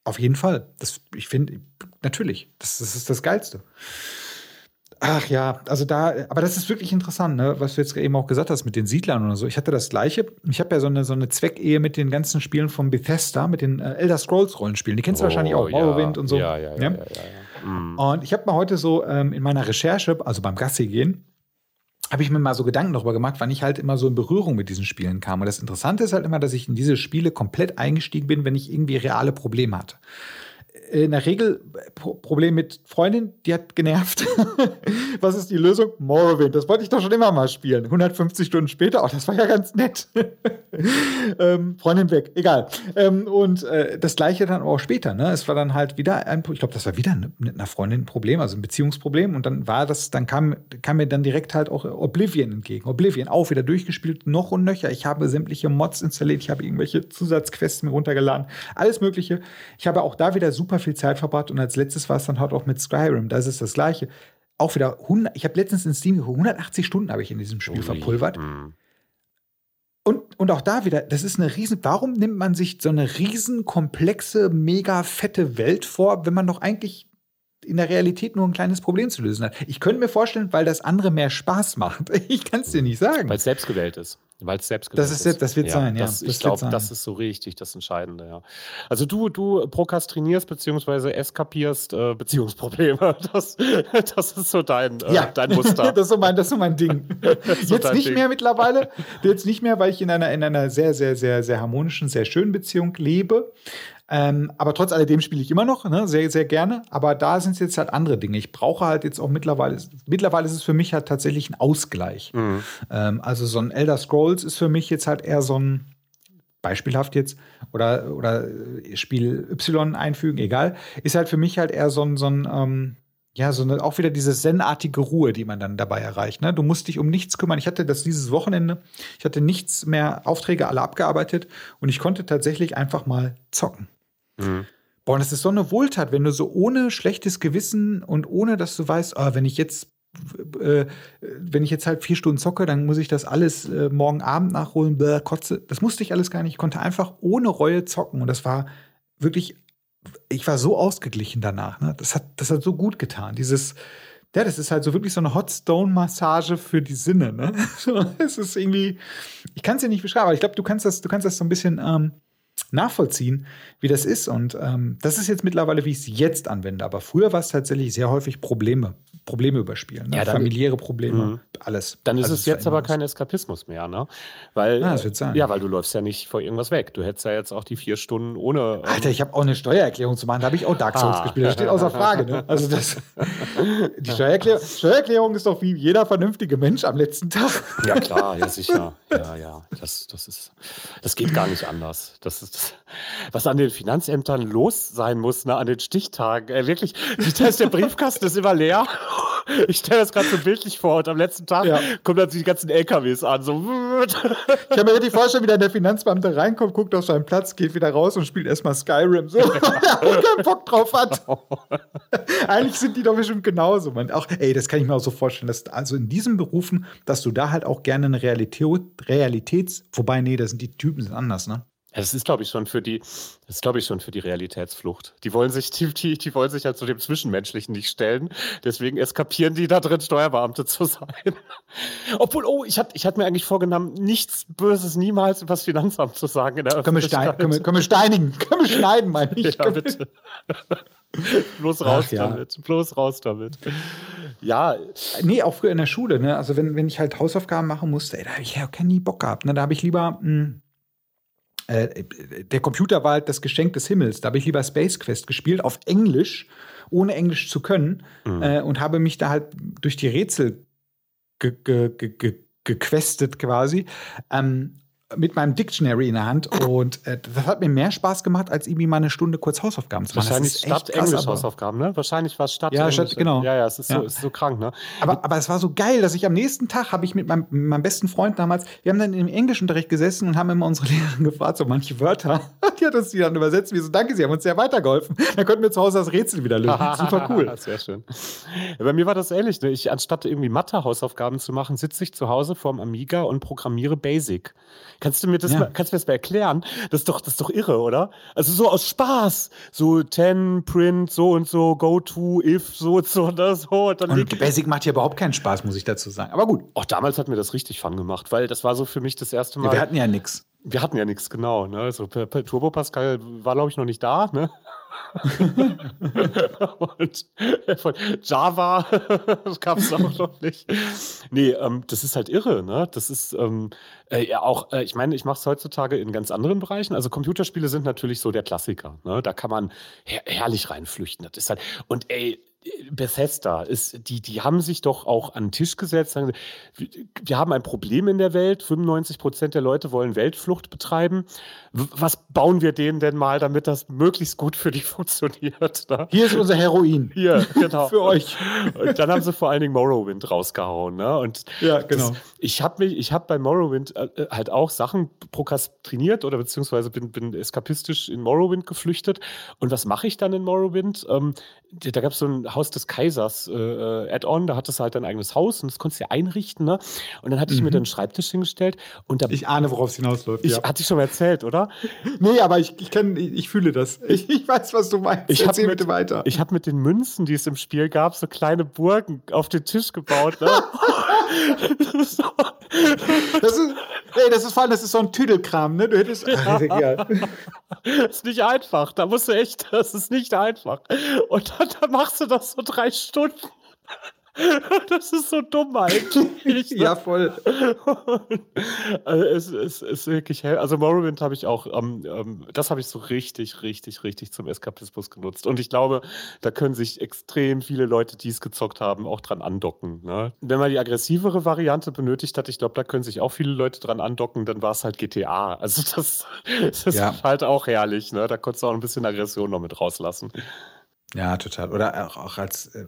auf jeden Fall. Das, ich finde, natürlich, das, das ist das Geilste. Ach ja, also da, aber das ist wirklich interessant, ne, was du jetzt eben auch gesagt hast mit den Siedlern oder so. Ich hatte das Gleiche. Ich habe ja so eine, so eine Zweckehe mit den ganzen Spielen von Bethesda, mit den äh, Elder Scrolls Rollenspielen. Die kennst du oh, wahrscheinlich auch, Morrowind ja, und so. Ja, ja, ja. ja, ja, ja mhm. Und ich habe mal heute so ähm, in meiner Recherche, also beim Gassi gehen, habe ich mir mal so Gedanken darüber gemacht, wann ich halt immer so in Berührung mit diesen Spielen kam. Und das Interessante ist halt immer, dass ich in diese Spiele komplett eingestiegen bin, wenn ich irgendwie reale Probleme hatte in der Regel Problem mit Freundin, die hat genervt. Was ist die Lösung? Morrowind. Das wollte ich doch schon immer mal spielen. 150 Stunden später, oh, das war ja ganz nett. ähm, Freundin weg, egal. Ähm, und äh, das gleiche dann auch später. Ne? Es war dann halt wieder ein, ich glaube, das war wieder mit einer Freundin ein Problem, also ein Beziehungsproblem. Und dann war das, dann kam, kam mir dann direkt halt auch Oblivion entgegen. Oblivion auch wieder durchgespielt, noch und nöcher. Ich habe sämtliche Mods installiert, ich habe irgendwelche Zusatzquests mir runtergeladen, alles Mögliche. Ich habe auch da wieder super viel Zeit verbracht und als letztes war es dann halt auch mit Skyrim. Da ist das Gleiche. Auch wieder 100, ich habe letztens in Steam 180 Stunden habe ich in diesem Spiel Ui. verpulvert. Mhm. Und, und auch da wieder, das ist eine riesen, warum nimmt man sich so eine riesen, komplexe, mega fette Welt vor, wenn man doch eigentlich in der Realität nur ein kleines Problem zu lösen hat. Ich könnte mir vorstellen, weil das andere mehr Spaß macht. Ich kann es dir nicht sagen. Weil es selbst gewählt ist. Weil es selbst das ist. Das wird ja, sein, ja. Das, ich glaube, das ist so richtig das Entscheidende, ja. Also du, du prokrastinierst beziehungsweise eskapierst äh, Beziehungsprobleme. Das, das ist so dein, äh, ja. dein Muster. das, ist so mein, das ist so mein Ding. so Jetzt nicht Ding. mehr mittlerweile. Jetzt nicht mehr, weil ich in einer, in einer sehr, sehr, sehr, sehr harmonischen, sehr schönen Beziehung lebe. Ähm, aber trotz alledem spiele ich immer noch, ne, sehr, sehr gerne. Aber da sind es jetzt halt andere Dinge. Ich brauche halt jetzt auch mittlerweile, mittlerweile ist es für mich halt tatsächlich ein Ausgleich. Mhm. Ähm, also so ein Elder Scrolls ist für mich jetzt halt eher so ein, beispielhaft jetzt, oder, oder Spiel Y einfügen, egal, ist halt für mich halt eher so ein, so ein ähm, ja, so eine, auch wieder diese zen-artige Ruhe, die man dann dabei erreicht. Ne? Du musst dich um nichts kümmern. Ich hatte das dieses Wochenende, ich hatte nichts mehr, Aufträge alle abgearbeitet und ich konnte tatsächlich einfach mal zocken. Mhm. Boah, und das ist so eine Wohltat, wenn du so ohne schlechtes Gewissen und ohne, dass du weißt, oh, wenn ich jetzt äh, wenn ich jetzt halt vier Stunden zocke, dann muss ich das alles äh, morgen Abend nachholen, bläh, kotze. Das musste ich alles gar nicht. Ich konnte einfach ohne Reue zocken. Und das war wirklich, ich war so ausgeglichen danach. Ne? Das, hat, das hat so gut getan. Dieses, ja, das ist halt so wirklich so eine Hot Stone Massage für die Sinne. Ne? es ist irgendwie, ich kann es dir nicht beschreiben, aber ich glaube, du kannst das, du kannst das so ein bisschen ähm, nachvollziehen, wie das ist. Und ähm, das ist jetzt mittlerweile, wie ich es jetzt anwende. Aber früher war es tatsächlich sehr häufig Probleme. Probleme überspielen. Ne? Ja, dann, Familiäre Probleme, mh. alles. Dann ist also es jetzt aber kein Eskapismus mehr, ne? Weil, ah, das wird sein. Ja, weil du läufst ja nicht vor irgendwas weg. Du hättest ja jetzt auch die vier Stunden ohne. Ähm Alter, ich habe auch eine Steuererklärung zu machen. Da habe ich auch Dark Souls ah. gespielt. Das steht außer Frage. Ne? Also das, die Steuererklärung, Steuererklärung ist doch wie jeder vernünftige Mensch am letzten Tag. Ja, klar, ja, sicher. Ja, ja. Das, das, ist, das geht gar nicht anders. Das ist, was an den Finanzämtern los sein muss, ne, an den Stichtagen. Äh, wirklich, der Briefkasten ist immer leer. Ich stelle das gerade so bildlich vor und am letzten Tag ja. kommen dann die ganzen LKWs an. So. Ich habe mir die Vorstellung, wie dann der Finanzbeamte reinkommt, guckt auf seinen Platz, geht wieder raus und spielt erstmal Skyrim. So, der keinen Bock drauf hat. Eigentlich sind die doch bestimmt genauso. Man. Auch, ey, das kann ich mir auch so vorstellen, dass also in diesen Berufen, dass du da halt auch gerne eine Realität, Realitäts, wobei, nee, da sind die Typen sind anders, ne? Das ist, glaube ich, schon für die, das ist, glaube ich, schon für die Realitätsflucht. Die wollen sich, die, die, die wollen sich halt zu dem Zwischenmenschlichen nicht stellen. Deswegen eskapieren die da drin, Steuerbeamte zu sein. Obwohl, oh, ich hatte, ich mir eigentlich vorgenommen, nichts Böses niemals über das Finanzamt zu sagen in der können wir, stein, können, wir, können wir steinigen, können wir schneiden, meine ich. Ja, bitte. Bloß raus Ach, ja. damit. Bloß raus damit. Ja. Nee, auch früher in der Schule, ne? Also wenn, wenn ich halt Hausaufgaben machen musste, ey, da habe ich ja keinen Bock gehabt. Ne? Da habe ich lieber. Mh, hm, äh, der Computer war halt das Geschenk des Himmels. Da habe ich lieber Space Quest gespielt, auf Englisch, ohne Englisch zu können, mhm. äh, und habe mich da halt durch die Rätsel ge, ge, ge, gequestet quasi. Ähm, mit meinem Dictionary in der Hand und äh, das hat mir mehr Spaß gemacht, als irgendwie mal eine Stunde kurz Hausaufgaben zu machen. Wahrscheinlich statt Englisch Hausaufgaben, ne? Wahrscheinlich war es statt Ja, statt, genau. Ja, ja, es ist, ja. So, ist so krank, ne? Aber, aber es war so geil, dass ich am nächsten Tag habe ich mit meinem, meinem besten Freund damals, wir haben dann im Englischunterricht gesessen und haben immer unsere Lehrerin gefragt, so manche Wörter. Die hat uns die dann übersetzt. Wir so, danke, Sie haben uns sehr weitergeholfen. Dann konnten wir zu Hause das Rätsel wieder lösen. Super cool. Sehr schön. Ja, bei mir war das ähnlich. Ne? Ich, anstatt irgendwie Mathe-Hausaufgaben zu machen, sitze ich zu Hause vorm Amiga und programmiere Basic. Kannst du mir das, ja. mal, kannst du mir das mal erklären? Das ist doch, das ist doch irre, oder? Also so aus Spaß. So 10, Print, so und so, Go to, if, so und so, das, so. Und, dann und Basic macht ja überhaupt keinen Spaß, muss ich dazu sagen. Aber gut. Auch damals hat mir das richtig Fun gemacht, weil das war so für mich das erste Mal. Ja, wir hatten ja nichts. Wir hatten ja nichts, genau. Ne? Also, Turbo Pascal war, glaube ich, noch nicht da. Ne? Und von Java gab es auch noch nicht. Nee, ähm, das ist halt irre, ne? Das ist ähm, äh, ja auch, äh, ich meine, ich mache es heutzutage in ganz anderen Bereichen. Also Computerspiele sind natürlich so der Klassiker. Ne? Da kann man her herrlich reinflüchten. Das ist halt, und ey, Bethesda ist, die, die haben sich doch auch an den Tisch gesetzt, sagen, wir haben ein Problem in der Welt, 95 Prozent der Leute wollen Weltflucht betreiben. Was bauen wir denen denn mal, damit das möglichst gut für die funktioniert? Ne? Hier ist unser Heroin. Hier, genau. für euch. Und dann haben sie vor allen Dingen Morrowind rausgehauen. Ne? Und ja, genau. Das, ich habe mich, ich habe bei Morrowind äh, äh, halt auch Sachen prokrastiniert oder beziehungsweise bin, bin eskapistisch in Morrowind geflüchtet. Und was mache ich dann in Morrowind? Da gab es so ein Haus des Kaisers äh, äh, Add-on, da hattest du halt dein eigenes Haus und das konntest du ja einrichten, ne? Und dann hatte ich mhm. mir dann einen Schreibtisch hingestellt und da, Ich ahne, worauf es hinausläuft. Ich ja. hatte ich schon mal erzählt, oder? nee, aber ich, ich, kann, ich, ich fühle das. Ich, ich, weiß, was du meinst. Ich Erzähl mit, bitte weiter. Ich habe mit den Münzen, die es im Spiel gab, so kleine Burgen auf den Tisch gebaut, ne? Das ist, ey, das ist vor allem, das ist so ein Tüdelkram, ne? Du hättest. Ja. Das ist nicht einfach. Da musst du echt, das ist nicht einfach. Und dann, dann machst du das so drei Stunden. Das ist so dumm eigentlich. ja, voll. also es, es, ist wirklich hell. Also Morrowind habe ich auch, ähm, ähm, das habe ich so richtig, richtig, richtig zum Eskapismus genutzt. Und ich glaube, da können sich extrem viele Leute, die es gezockt haben, auch dran andocken. Ne? Wenn man die aggressivere Variante benötigt hat, ich glaube, da können sich auch viele Leute dran andocken, dann war es halt GTA. Also das, das ja. ist halt auch herrlich. Ne? Da konntest du auch ein bisschen Aggression noch mit rauslassen. Ja, total. Oder auch, auch als äh,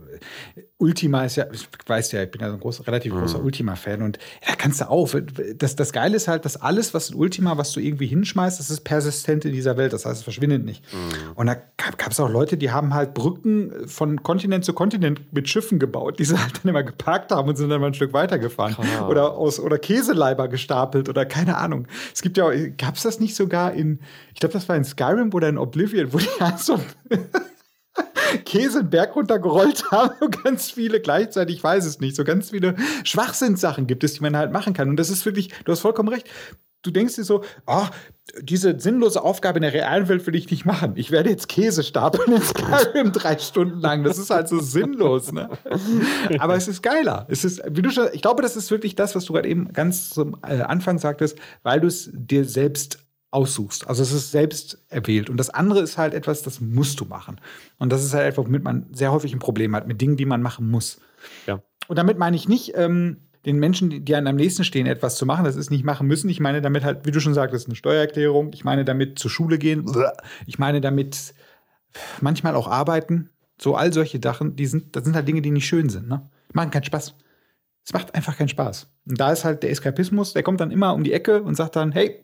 Ultima ist ja, ich weiß ja, ich bin ja so ein groß, relativ großer mhm. Ultima-Fan und da kannst du auch. Das, das Geile ist halt, dass alles, was in Ultima, was du irgendwie hinschmeißt, das ist persistent in dieser Welt. Das heißt, es verschwindet nicht. Mhm. Und da gab es auch Leute, die haben halt Brücken von Kontinent zu Kontinent mit Schiffen gebaut, die sie halt dann immer geparkt haben und sind dann mal ein Stück weitergefahren. Klar. Oder aus oder Käseleiber gestapelt oder keine Ahnung. Es gibt ja, gab es das nicht sogar in, ich glaube, das war in Skyrim oder in Oblivion, wo die halt so Käse einen Berg runtergerollt haben und ganz viele gleichzeitig, ich weiß es nicht, so ganz viele Schwachsinnssachen gibt es, die man halt machen kann. Und das ist wirklich, du hast vollkommen recht. Du denkst dir so, ah, diese sinnlose Aufgabe in der realen Welt will ich nicht machen. Ich werde jetzt Käse stapeln in Skyrim drei Stunden lang. Das ist halt so sinnlos, ne? Aber es ist geiler. Es ist, wie du schon, ich glaube, das ist wirklich das, was du gerade eben ganz zum äh, Anfang sagtest, weil du es dir selbst aussuchst. Also es ist selbst erwählt. Und das andere ist halt etwas, das musst du machen. Und das ist halt etwas, womit man sehr häufig ein Problem hat, mit Dingen, die man machen muss. Ja. Und damit meine ich nicht, ähm, den Menschen, die einem am nächsten stehen, etwas zu machen. Das ist nicht machen müssen. Ich meine damit halt, wie du schon sagtest, eine Steuererklärung. Ich meine damit zur Schule gehen. Ich meine damit manchmal auch arbeiten. So all solche Sachen, die sind, das sind halt Dinge, die nicht schön sind. Ne? Machen keinen Spaß. Es macht einfach keinen Spaß. Und da ist halt der Eskapismus, der kommt dann immer um die Ecke und sagt dann, hey,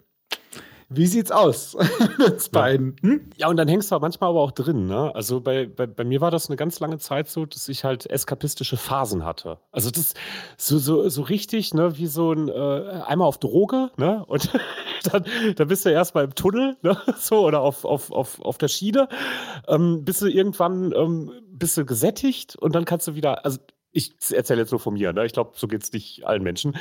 wie sieht's aus mit beiden? Hm? Ja, und dann hängst du manchmal aber auch drin. Ne? Also bei, bei, bei mir war das eine ganz lange Zeit so, dass ich halt eskapistische Phasen hatte. Also das so, so, so richtig, ne, wie so ein äh, einmal auf Droge, ne? Und dann, dann bist du erstmal im Tunnel, ne? So, oder auf, auf, auf, auf der Schiene. Ähm, bist du irgendwann ähm, bist du gesättigt und dann kannst du wieder, also ich erzähle jetzt nur von mir, ne? ich glaube, so geht es nicht allen Menschen.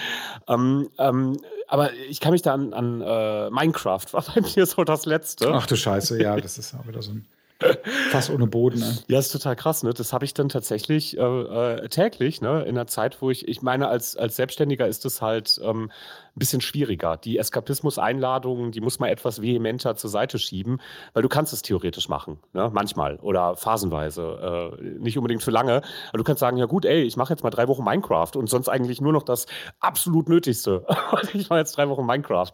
Ähm, ähm, aber ich kann mich da an, an äh, Minecraft, war bei mir so das Letzte. Ach du Scheiße, ja, das ist auch wieder so ein Fass ohne Boden. Ne? Ja, ist total krass. Ne? Das habe ich dann tatsächlich äh, äh, täglich, ne? in der Zeit, wo ich, ich meine, als, als Selbstständiger ist es halt ähm, bisschen schwieriger. Die Eskapismus-Einladungen, die muss man etwas vehementer zur Seite schieben, weil du kannst es theoretisch machen, ne? manchmal oder phasenweise, äh, nicht unbedingt für lange. Aber du kannst sagen, ja gut, ey, ich mache jetzt mal drei Wochen Minecraft und sonst eigentlich nur noch das absolut Nötigste. ich mache jetzt drei Wochen Minecraft.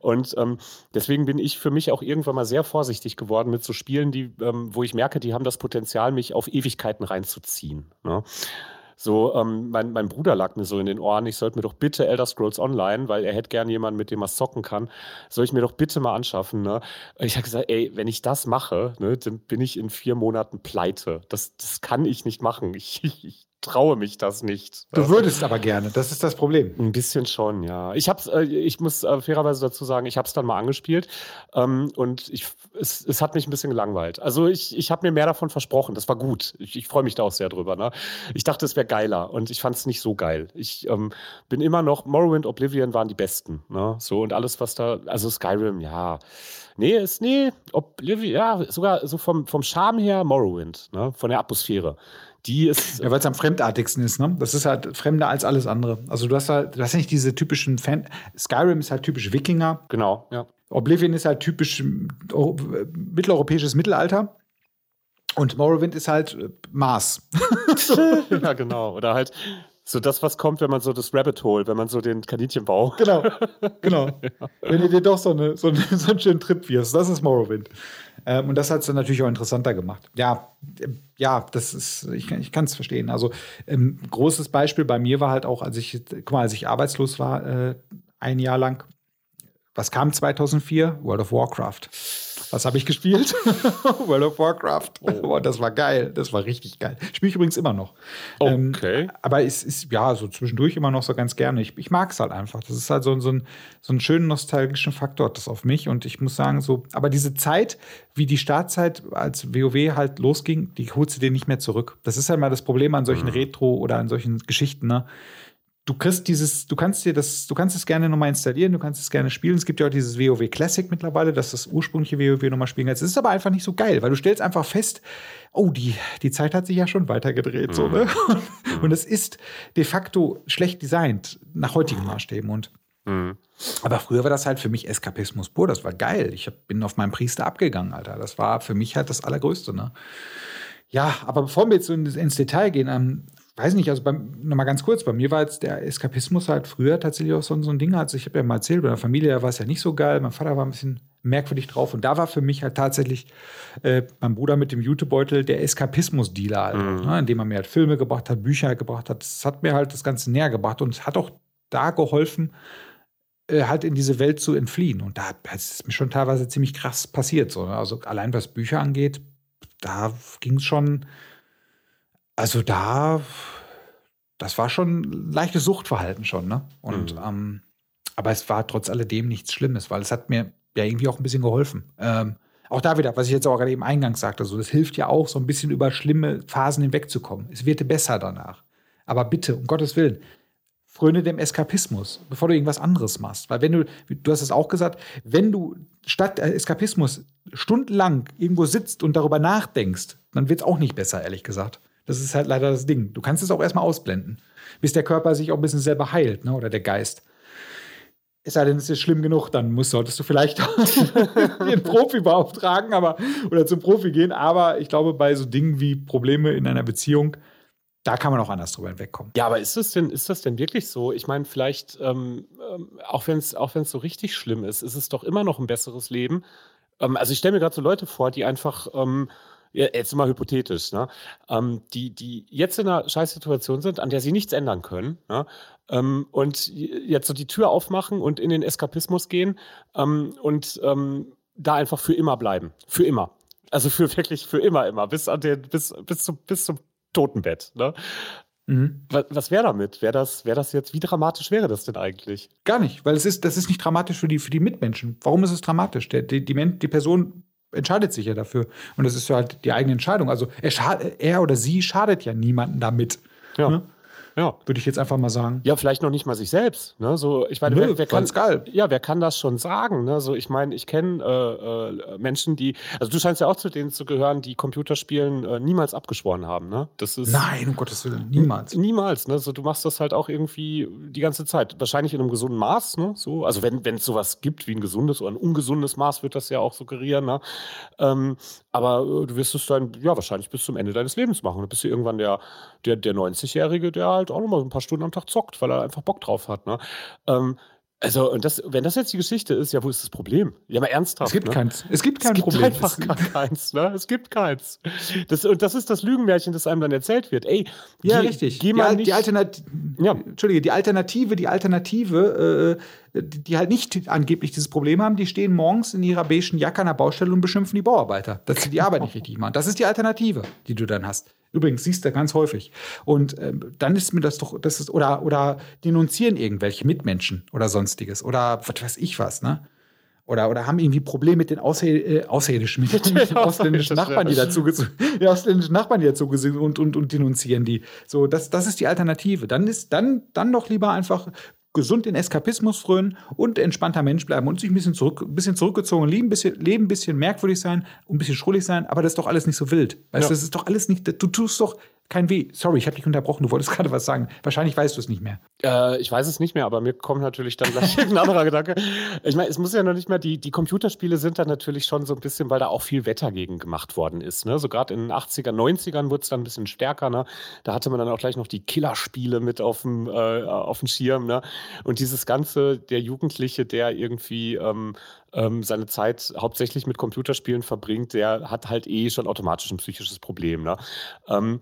Und ähm, deswegen bin ich für mich auch irgendwann mal sehr vorsichtig geworden mit so Spielen, die, ähm, wo ich merke, die haben das Potenzial, mich auf Ewigkeiten reinzuziehen. Ne? So, ähm, mein, mein Bruder lag mir so in den Ohren, ich sollte mir doch bitte Elder Scrolls Online, weil er hätte gern jemanden, mit dem er zocken kann, soll ich mir doch bitte mal anschaffen. Ne? Ich habe gesagt, ey, wenn ich das mache, ne, dann bin ich in vier Monaten pleite. Das, das kann ich nicht machen. Ich, ich, traue mich das nicht. Du würdest aber gerne, das ist das Problem. Ein bisschen schon, ja. Ich hab's, äh, ich muss äh, fairerweise dazu sagen, ich habe es dann mal angespielt ähm, und ich, es, es hat mich ein bisschen gelangweilt. Also ich, ich habe mir mehr davon versprochen, das war gut. Ich, ich freue mich da auch sehr drüber. Ne? Ich dachte, es wäre geiler und ich fand es nicht so geil. Ich ähm, bin immer noch, Morrowind, Oblivion waren die besten. Ne? So und alles, was da, also Skyrim, ja. Nee, ist, nee, Oblivion, ja, sogar so vom, vom Charme her Morrowind, ne? von der Atmosphäre die ist. Ja, weil es am fremdartigsten ist, ne? Das ist halt fremder als alles andere. Also du hast halt, du hast nicht diese typischen Fan. Skyrim ist halt typisch Wikinger. Genau, ja. Oblivion ist halt typisch mitteleuropäisches Mittelalter. Und Morrowind ist halt äh, Mars. ja, genau. Oder halt so das, was kommt, wenn man so das Rabbit Hole, wenn man so den Kaninchenbau. Genau, genau. ja. Wenn ihr dir doch so, eine, so, eine, so einen schönen Trip wirst, das ist Morrowind. Ähm, und das hat es dann natürlich auch interessanter gemacht. Ja, äh, ja, das ist, ich, ich kann es verstehen. Also, ähm, großes Beispiel bei mir war halt auch, als ich, guck mal, als ich arbeitslos war, äh, ein Jahr lang, was kam 2004? World of Warcraft. Was habe ich gespielt? World of Warcraft. Oh. das war geil. Das war richtig geil. Spiele ich übrigens immer noch. Ähm, okay. Ähm, aber es ist, ja, so zwischendurch immer noch so ganz gerne. Ich, ich mag es halt einfach. Das ist halt so, so, ein, so einen schönen nostalgischen Faktor, das auf mich. Und ich muss sagen, so, aber diese Zeit, wie die Startzeit als WoW halt losging, die holst du dir nicht mehr zurück. Das ist halt mal das Problem an solchen mhm. Retro- oder an solchen Geschichten, ne? Du kriegst dieses, du kannst dir das, du kannst es gerne nochmal installieren, du kannst es gerne spielen. Es gibt ja auch dieses WoW Classic mittlerweile, dass das ursprüngliche WoW nochmal spielen kannst. Es ist aber einfach nicht so geil, weil du stellst einfach fest, oh, die, die Zeit hat sich ja schon weitergedreht, mhm. so, ne? Mhm. Und es ist de facto schlecht designt, nach heutigen Maßstäben. Und mhm. aber früher war das halt für mich Eskapismus pur, das war geil. Ich hab, bin auf meinen Priester abgegangen, Alter. Das war für mich halt das Allergrößte, ne? Ja, aber bevor wir jetzt so ins Detail gehen, ähm, weiß nicht, also nochmal ganz kurz, bei mir war jetzt der Eskapismus halt früher tatsächlich auch so, so ein Ding. Also ich habe ja mal erzählt, bei der Familie war es ja nicht so geil. Mein Vater war ein bisschen merkwürdig drauf. Und da war für mich halt tatsächlich äh, mein Bruder mit dem Jutebeutel der Eskapismus-Dealer, halt, mhm. ne, indem er mir halt Filme gebracht hat, Bücher gebracht hat. Das hat mir halt das Ganze näher gebracht und es hat auch da geholfen, äh, halt in diese Welt zu entfliehen. Und da ist mir schon teilweise ziemlich krass passiert. So. Ne? Also allein was Bücher angeht, da ging es schon also da, das war schon leichtes Suchtverhalten schon, ne? Und mhm. ähm, aber es war trotz alledem nichts Schlimmes, weil es hat mir ja irgendwie auch ein bisschen geholfen. Ähm, auch da wieder, was ich jetzt auch gerade eben eingangs sagte, so, das hilft ja auch, so ein bisschen über schlimme Phasen hinwegzukommen. Es wird besser danach. Aber bitte, um Gottes Willen, fröne dem Eskapismus, bevor du irgendwas anderes machst. Weil wenn du, du hast es auch gesagt, wenn du statt Eskapismus stundenlang irgendwo sitzt und darüber nachdenkst, dann wird es auch nicht besser, ehrlich gesagt. Das ist halt leider das Ding. Du kannst es auch erstmal ausblenden, bis der Körper sich auch ein bisschen selber heilt, ne? oder der Geist. Es sei denn, es ist schlimm genug, dann musst, solltest du vielleicht den Profi beauftragen aber, oder zum Profi gehen. Aber ich glaube, bei so Dingen wie Probleme in einer Beziehung, da kann man auch anders drüber hinwegkommen. Ja, aber ist das denn, ist das denn wirklich so? Ich meine, vielleicht, ähm, ähm auch wenn es auch so richtig schlimm ist, ist es doch immer noch ein besseres Leben. Ähm, also ich stelle mir gerade so Leute vor, die einfach ähm, jetzt mal hypothetisch, ne? ähm, die, die jetzt in einer Scheißsituation sind, an der sie nichts ändern können, ne? ähm, und jetzt so die Tür aufmachen und in den Eskapismus gehen ähm, und ähm, da einfach für immer bleiben. Für immer. Also für wirklich für immer, immer, bis, an den, bis, bis, zum, bis zum Totenbett. Ne? Mhm. Was, was wäre damit? Wäre das, wär das jetzt, wie dramatisch wäre das denn eigentlich? Gar nicht, weil es ist, das ist nicht dramatisch für die, für die Mitmenschen. Warum ist es dramatisch? Der, die, die, die Person entscheidet sich ja dafür. Und das ist halt die eigene Entscheidung. Also er, er oder sie schadet ja niemanden damit. Ja. Ne? Ja. Würde ich jetzt einfach mal sagen. Ja, vielleicht noch nicht mal sich selbst. Ne? So, ich meine, Nö, wer, wer kann, geil. Ja, wer kann das schon sagen? Ne? So, ich meine, ich kenne äh, äh, Menschen, die, also du scheinst ja auch zu denen zu gehören, die Computerspielen äh, niemals abgeschworen haben. Ne? Das ist Nein, um Gottes Willen, niemals. Niemals. Ne? So, du machst das halt auch irgendwie die ganze Zeit. Wahrscheinlich in einem gesunden Maß. Ne? So, also wenn es sowas gibt wie ein gesundes oder ein ungesundes Maß, wird das ja auch suggerieren. Ne? Ähm, aber äh, du wirst es dann, ja, wahrscheinlich bis zum Ende deines Lebens machen. Du bist du irgendwann der, der, der 90-Jährige, der halt auch nochmal ein paar Stunden am Tag zockt, weil er einfach Bock drauf hat. Ne? Ähm, also, und das, wenn das jetzt die Geschichte ist, ja, wo ist das Problem? Ja, mal ernsthaft. Es gibt ne? keins. Es gibt kein es gibt Problem. einfach gar keins. Ne? Es gibt keins. Das, und das ist das Lügenmärchen, das einem dann erzählt wird. Ey, ja, geh, richtig. Geh mal die, nicht, die, Alternat ja. Entschuldige, die Alternative, die Alternative, äh, die, die, halt nicht angeblich dieses Problem haben, die stehen morgens in ihrer beigen Jacke an der Baustelle und beschimpfen die Bauarbeiter, dass sie die Arbeit nicht richtig machen. Das ist die Alternative, die du dann hast. Übrigens, siehst du ganz häufig. Und äh, dann ist mir das doch, das ist, oder, oder denunzieren irgendwelche Mitmenschen oder sonstiges. Oder was weiß ich was, ne? Oder, oder haben irgendwie Probleme mit den Außer, äh, Außerirdischen, mit den ausländischen Nachbarn, die dazu die ausländischen Nachbarn, die dazu und, und, und denunzieren die. So, das, das ist die Alternative. Dann ist, dann, dann doch lieber einfach gesund in Eskapismus frönen und entspannter Mensch bleiben und sich ein bisschen, zurück, ein bisschen zurückgezogen leben, ein bisschen, leben, ein bisschen merkwürdig sein und ein bisschen schrullig sein, aber das ist doch alles nicht so wild. Weißt ja. du, das ist doch alles nicht, du tust doch kein Weh. Sorry, ich habe dich unterbrochen. Du wolltest gerade was sagen. Wahrscheinlich weißt du es nicht mehr. Äh, ich weiß es nicht mehr, aber mir kommt natürlich dann gleich ein anderer Gedanke. Ich meine, es muss ja noch nicht mehr, die, die Computerspiele sind dann natürlich schon so ein bisschen, weil da auch viel Wetter gegen gemacht worden ist. Ne? So gerade in den 80er, 90ern wurde es dann ein bisschen stärker. Ne? Da hatte man dann auch gleich noch die Killerspiele mit auf dem, äh, auf dem Schirm. Ne? Und dieses Ganze, der Jugendliche, der irgendwie ähm, ähm, seine Zeit hauptsächlich mit Computerspielen verbringt, der hat halt eh schon automatisch ein psychisches Problem. Ne? Ähm,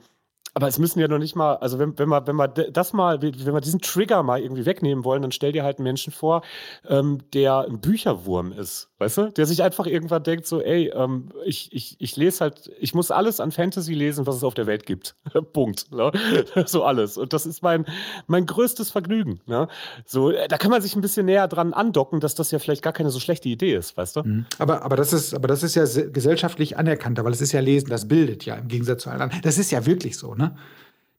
aber es müssen ja noch nicht mal, also wenn, wenn, wir, wenn wir das mal, wenn wir diesen Trigger mal irgendwie wegnehmen wollen, dann stell dir halt einen Menschen vor, ähm, der ein Bücherwurm ist, weißt du? Der sich einfach irgendwann denkt, so, ey, ähm, ich, ich, ich lese halt, ich muss alles an Fantasy lesen, was es auf der Welt gibt. Punkt. Ne? so alles. Und das ist mein, mein größtes Vergnügen. Ne? So, äh, da kann man sich ein bisschen näher dran andocken, dass das ja vielleicht gar keine so schlechte Idee ist, weißt du? Mhm. Aber, aber, das ist, aber das ist ja gesellschaftlich anerkannter, weil es ist ja Lesen, das bildet ja im Gegensatz zu allen anderen. Das ist ja wirklich so, ne? Ne?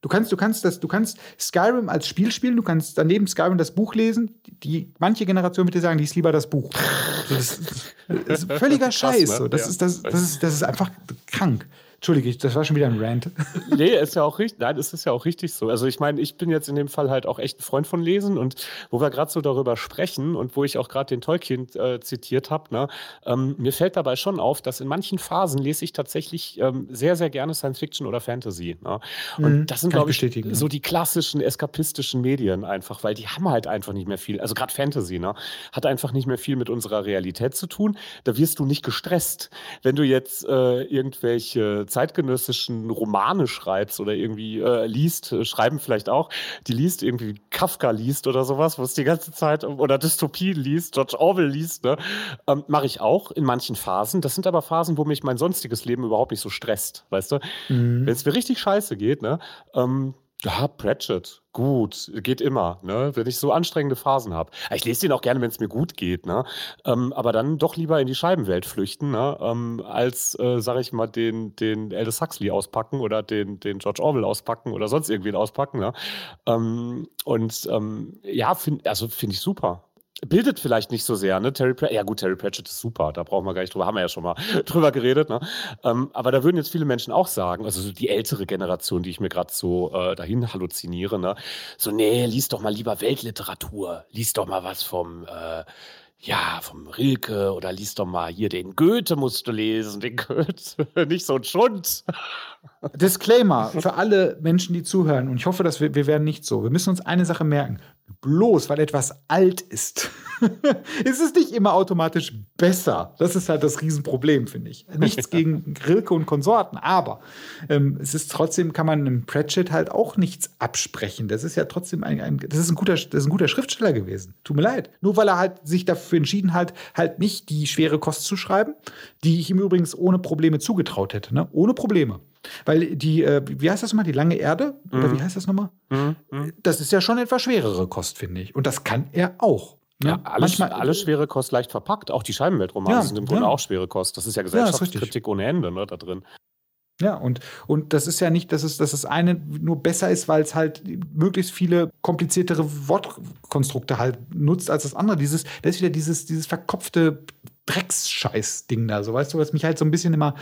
Du kannst, du kannst das, du kannst Skyrim als Spiel spielen, du kannst daneben Skyrim das Buch lesen. Die, manche Generation würde sagen, lies lieber das Buch. das, das ist völliger Scheiß. Ne? Das, ja. ist, das, das, ist, das ist einfach krank. Entschuldige, das war schon wieder ein Rant. nee, ist ja auch richtig. Nein, es ist ja auch richtig so. Also ich meine, ich bin jetzt in dem Fall halt auch echt ein Freund von Lesen und wo wir gerade so darüber sprechen und wo ich auch gerade den Tolkien äh, zitiert habe, ne, ähm, mir fällt dabei schon auf, dass in manchen Phasen lese ich tatsächlich ähm, sehr, sehr gerne Science Fiction oder Fantasy. Ne? Und mhm, das sind, glaube ich, ich so die klassischen eskapistischen Medien einfach, weil die haben halt einfach nicht mehr viel, also gerade Fantasy, ne, hat einfach nicht mehr viel mit unserer Realität zu tun. Da wirst du nicht gestresst. Wenn du jetzt äh, irgendwelche zeitgenössischen Romane schreibst oder irgendwie äh, liest, äh, schreiben vielleicht auch, die liest irgendwie Kafka liest oder sowas, wo es die ganze Zeit oder Dystopie liest, George Orwell liest, ne? ähm, mache ich auch in manchen Phasen. Das sind aber Phasen, wo mich mein sonstiges Leben überhaupt nicht so stresst, weißt du? Mhm. Wenn es mir richtig scheiße geht, ne? Ähm, ja, Pratchett, gut, geht immer, ne? wenn ich so anstrengende Phasen habe. Ich lese den auch gerne, wenn es mir gut geht, ne? Ähm, aber dann doch lieber in die Scheibenwelt flüchten, ne? Ähm, als, äh, sage ich mal, den, den Aldous Huxley auspacken oder den, den George Orwell auspacken oder sonst irgendwen auspacken. Ne? Ähm, und ähm, ja, find, also finde ich super bildet vielleicht nicht so sehr, ne? Terry Pratchett, ja gut, Terry Pratchett ist super, da brauchen wir gar nicht drüber, haben wir ja schon mal drüber geredet, ne? Ähm, aber da würden jetzt viele Menschen auch sagen, also so die ältere Generation, die ich mir gerade so äh, dahin halluziniere, ne? So, nee, lies doch mal lieber Weltliteratur, lies doch mal was vom äh, ja, vom Rilke oder lies doch mal hier den Goethe musst du lesen, den Goethe, nicht so ein Schund. Disclaimer für alle Menschen, die zuhören, und ich hoffe, dass wir, wir werden nicht so. Wir müssen uns eine Sache merken. Bloß weil etwas alt ist, ist es nicht immer automatisch besser. Das ist halt das Riesenproblem, finde ich. Nichts gegen Rilke und Konsorten, aber ähm, es ist trotzdem, kann man einem Pratchett halt auch nichts absprechen. Das ist ja trotzdem ein, ein, das ist ein guter, das ist ein guter Schriftsteller gewesen. Tut mir leid. Nur weil er halt sich dafür entschieden hat, halt nicht die schwere Kost zu schreiben, die ich ihm übrigens ohne Probleme zugetraut hätte. Ne? Ohne Probleme. Weil die, äh, wie heißt das nochmal, die lange Erde? Oder mhm. wie heißt das nochmal? Mhm. mhm. Das ist ja schon etwas schwerere Kost, finde ich. Und das kann er auch. Ne? Ja, alles, Manchmal, alles schwere Kost leicht verpackt. Auch die Scheibenweltromane ja, sind im Grunde ja. auch schwere Kost. Das ist ja Gesellschaftskritik ja, ohne Ende ne, da drin. Ja, und, und das ist ja nicht, dass es, dass das eine nur besser ist, weil es halt möglichst viele kompliziertere Wortkonstrukte halt nutzt als das andere. Dieses, das ist wieder dieses, dieses verkopfte Drecksscheiß-Ding da, so weißt du, was mich halt so ein bisschen immer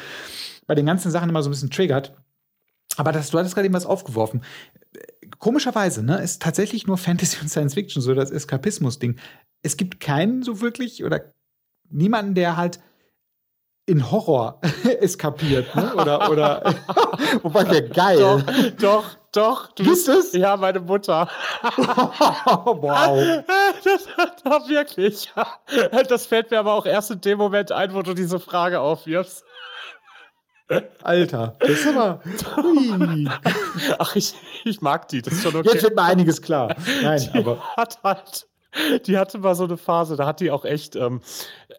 bei den ganzen Sachen immer so ein bisschen triggert. Aber das, du hattest gerade eben was aufgeworfen. Komischerweise, ne, ist tatsächlich nur Fantasy und Science Fiction, so das Eskapismus-Ding. Es gibt keinen so wirklich oder niemanden, der halt in Horror eskapiert, ne? Oder, oder wobei wäre geil. Doch, doch, doch. Du bist es? Ja, meine Mutter. wow. Das, das, wirklich. Das fällt mir aber auch erst in dem Moment ein, wo du diese Frage aufwirfst. Alter, das ist aber. Ui. Ach, ich, ich mag die, das ist schon okay. Jetzt wird mir einiges klar. Nein, die aber. Hat halt die hatte mal so eine Phase, da hat die auch echt, ähm,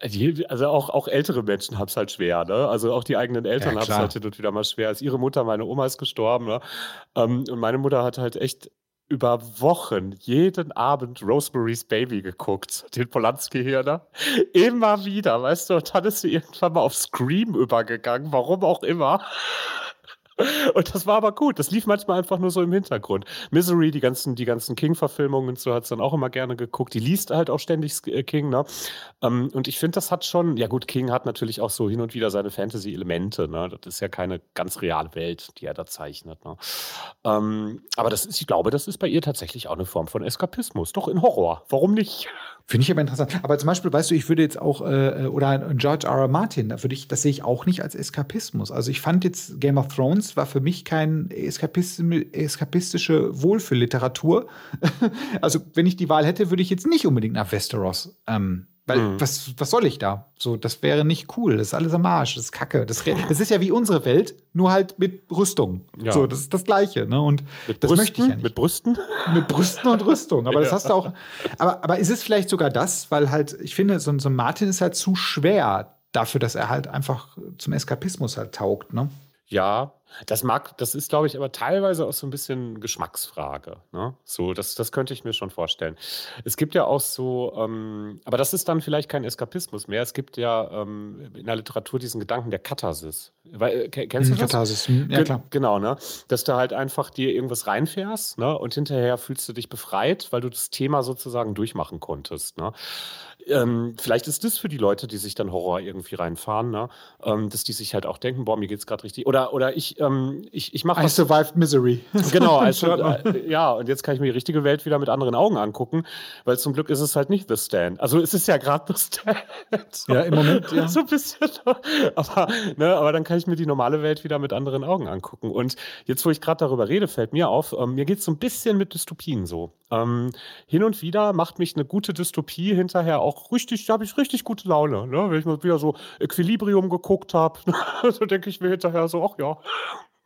die, also auch, auch ältere Menschen haben es halt schwer, ne? Also auch die eigenen Eltern ja, haben es halt hin und wieder mal schwer. Als ihre Mutter, meine Oma ist gestorben, ne? Ähm, und meine Mutter hat halt echt über Wochen jeden Abend Rosemary's Baby geguckt, den Polanski hier, ne? Immer wieder, weißt du, und dann ist sie irgendwann mal auf Scream übergegangen, warum auch immer. Und das war aber gut. Das lief manchmal einfach nur so im Hintergrund. Misery, die ganzen, die ganzen King-Verfilmungen und so hat es dann auch immer gerne geguckt. Die liest halt auch ständig äh, King, ne? Ähm, und ich finde, das hat schon, ja gut, King hat natürlich auch so hin und wieder seine Fantasy-Elemente, ne? Das ist ja keine ganz reale Welt, die er da zeichnet, ne? Ähm, aber das ist, ich glaube, das ist bei ihr tatsächlich auch eine Form von Eskapismus. Doch in Horror. Warum nicht? Finde ich aber interessant. Aber zum Beispiel, weißt du, ich würde jetzt auch, äh, oder George R. R. Martin, da würde ich, das sehe ich auch nicht als Eskapismus. Also ich fand jetzt Game of Thrones war für mich kein eskapistische Wohlfühlliteratur. also wenn ich die Wahl hätte, würde ich jetzt nicht unbedingt nach Westeros ähm, weil, mhm. was, was soll ich da? So, das wäre nicht cool. Das ist alles am Arsch. Das ist Kacke. Das, das ist ja wie unsere Welt, nur halt mit Rüstung. Ja. So, das ist das Gleiche. Ne? Und mit das Brüsten? möchte ich ja nicht. Mit Brüsten? Mit Brüsten und Rüstung. Aber ja. das hast du auch. Aber, aber ist es vielleicht sogar das? Weil halt, ich finde, so, so ein Martin ist halt zu schwer dafür, dass er halt einfach zum Eskapismus halt taugt. Ne? Ja, das mag, das ist, glaube ich, aber teilweise auch so ein bisschen Geschmacksfrage. Ne? So, das, das könnte ich mir schon vorstellen. Es gibt ja auch so, ähm, aber das ist dann vielleicht kein Eskapismus mehr. Es gibt ja ähm, in der Literatur diesen Gedanken der Katharsis. Weil, äh, kennst du mhm, das? Katharsis, hm, ja klar. Genau, ne? Dass du halt einfach dir irgendwas reinfährst, ne? Und hinterher fühlst du dich befreit, weil du das Thema sozusagen durchmachen konntest. Ne? Ähm, vielleicht ist das für die Leute, die sich dann Horror irgendwie reinfahren, ne? Ähm, dass die sich halt auch denken, boah, mir geht's gerade richtig. Oder, oder ich, ähm, ich, ich mache. I survived misery. Genau, also, äh, ja, und jetzt kann ich mir die richtige Welt wieder mit anderen Augen angucken, weil zum Glück ist es halt nicht The Stand. Also es ist ja gerade The Stand. So, ja, im Moment, ja. So ein bisschen. Aber, ne, aber dann kann ich mir die normale Welt wieder mit anderen Augen angucken. Und jetzt, wo ich gerade darüber rede, fällt mir auf, ähm, mir geht's so ein bisschen mit Dystopien so. Ähm, hin und wieder macht mich eine gute Dystopie hinterher auch richtig, da habe ich richtig gute Laune. Ne? Wenn ich mal wieder so Equilibrium geguckt habe, so denke ich mir hinterher so, ach ja.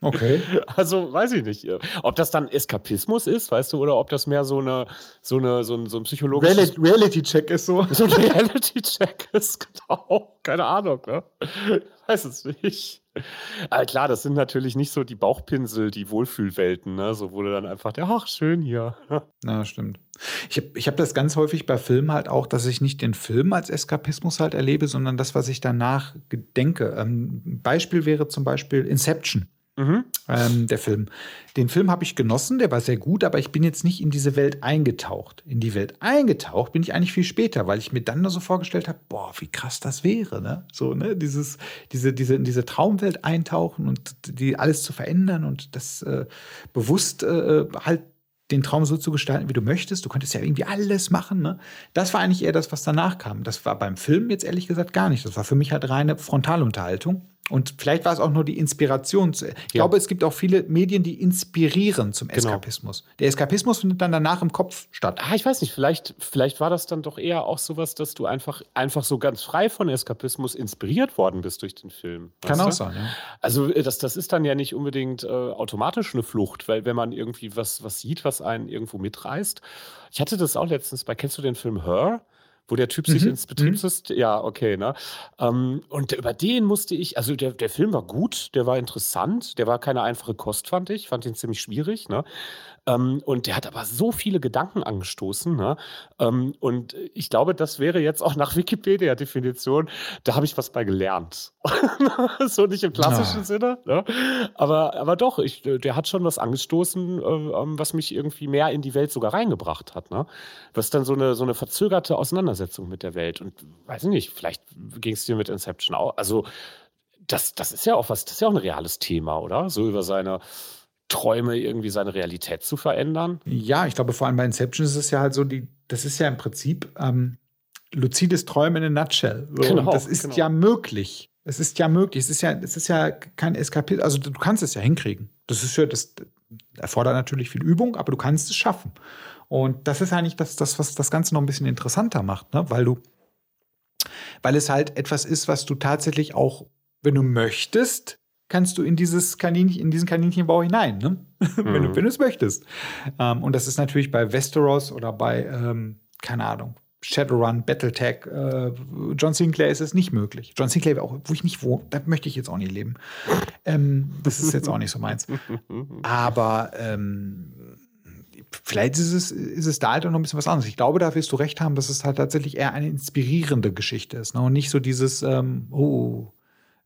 Okay. Also weiß ich nicht, ob das dann Eskapismus ist, weißt du, oder ob das mehr so eine, so eine, so ein, so ein psychologisches Reality-Check ist so. So ein Reality-Check ist, genau. Keine Ahnung, ne? Weiß es nicht. Aber klar, das sind natürlich nicht so die Bauchpinsel, die Wohlfühlwelten, ne? So wurde dann einfach der, ach, schön hier. Ja, stimmt. Ich habe ich hab das ganz häufig bei Filmen halt auch, dass ich nicht den Film als Eskapismus halt erlebe, sondern das, was ich danach gedenke. Ähm, Beispiel wäre zum Beispiel Inception. Mhm. Ähm, der Film. Den Film habe ich genossen, der war sehr gut, aber ich bin jetzt nicht in diese Welt eingetaucht. In die Welt eingetaucht bin ich eigentlich viel später, weil ich mir dann nur so vorgestellt habe, boah, wie krass das wäre, ne? So, ne, dieses, diese, diese, in diese Traumwelt eintauchen und die alles zu verändern und das äh, bewusst äh, halt den Traum so zu gestalten, wie du möchtest. Du könntest ja irgendwie alles machen. Ne? Das war eigentlich eher das, was danach kam. Das war beim Film jetzt ehrlich gesagt gar nicht. Das war für mich halt reine Frontalunterhaltung. Und vielleicht war es auch nur die Inspiration. Ich ja. glaube, es gibt auch viele Medien, die inspirieren zum genau. Eskapismus. Der Eskapismus findet dann danach im Kopf statt. Ah, ich weiß nicht, vielleicht, vielleicht war das dann doch eher auch sowas, dass du einfach, einfach so ganz frei von Eskapismus inspiriert worden bist durch den Film. Kann auch sein, ja. Also äh, das, das ist dann ja nicht unbedingt äh, automatisch eine Flucht, weil wenn man irgendwie was, was sieht, was einen irgendwo mitreißt. Ich hatte das auch letztens bei, kennst du den Film Her? Wo der Typ sich mhm. ins Betriebssystem, mhm. ja, okay, ne? Ähm, und über den musste ich, also der, der Film war gut, der war interessant, der war keine einfache Kost, fand ich, fand ihn ziemlich schwierig, ne? Ähm, und der hat aber so viele Gedanken angestoßen. Ne? Ähm, und ich glaube, das wäre jetzt auch nach Wikipedia-Definition, da habe ich was bei gelernt. so nicht im klassischen ja. Sinne, ne? aber, aber doch, ich, der hat schon was angestoßen, äh, ähm, was mich irgendwie mehr in die Welt sogar reingebracht hat. Ne? Was dann so eine, so eine verzögerte Auseinandersetzung mit der Welt. Und weiß ich nicht, vielleicht ging es dir mit Inception auch. Also, das, das ist ja auch was, das ist ja auch ein reales Thema, oder? So über seine Träume irgendwie seine Realität zu verändern. Ja, ich glaube, vor allem bei Inception ist es ja halt so, die, das ist ja im Prinzip ähm, luzides Träumen in a nutshell. So. Genau, Und das ist genau. ja möglich. Es ist ja möglich. Es ist ja, es ist ja kein Eskapismus. Also du kannst es ja hinkriegen. Das ist ja, das erfordert natürlich viel Übung, aber du kannst es schaffen. Und das ist eigentlich das, das was das Ganze noch ein bisschen interessanter macht, ne? weil du, weil es halt etwas ist, was du tatsächlich auch, wenn du möchtest, kannst du in dieses Kaninchen, in diesen Kaninchenbau hinein, ne? Mhm. wenn, du, mhm. wenn du es möchtest. Ähm, und das ist natürlich bei Westeros oder bei, ähm, keine Ahnung, Shadowrun, Battletech, äh, John Sinclair ist es nicht möglich. John Sinclair, auch, wo ich nicht wohne, da möchte ich jetzt auch nicht leben. Ähm, das ist jetzt auch nicht so meins. Aber ähm, vielleicht ist es, ist es da halt auch noch ein bisschen was anderes. Ich glaube, da wirst du recht haben, dass es halt tatsächlich eher eine inspirierende Geschichte ist. Ne? Und nicht so dieses, ähm, oh,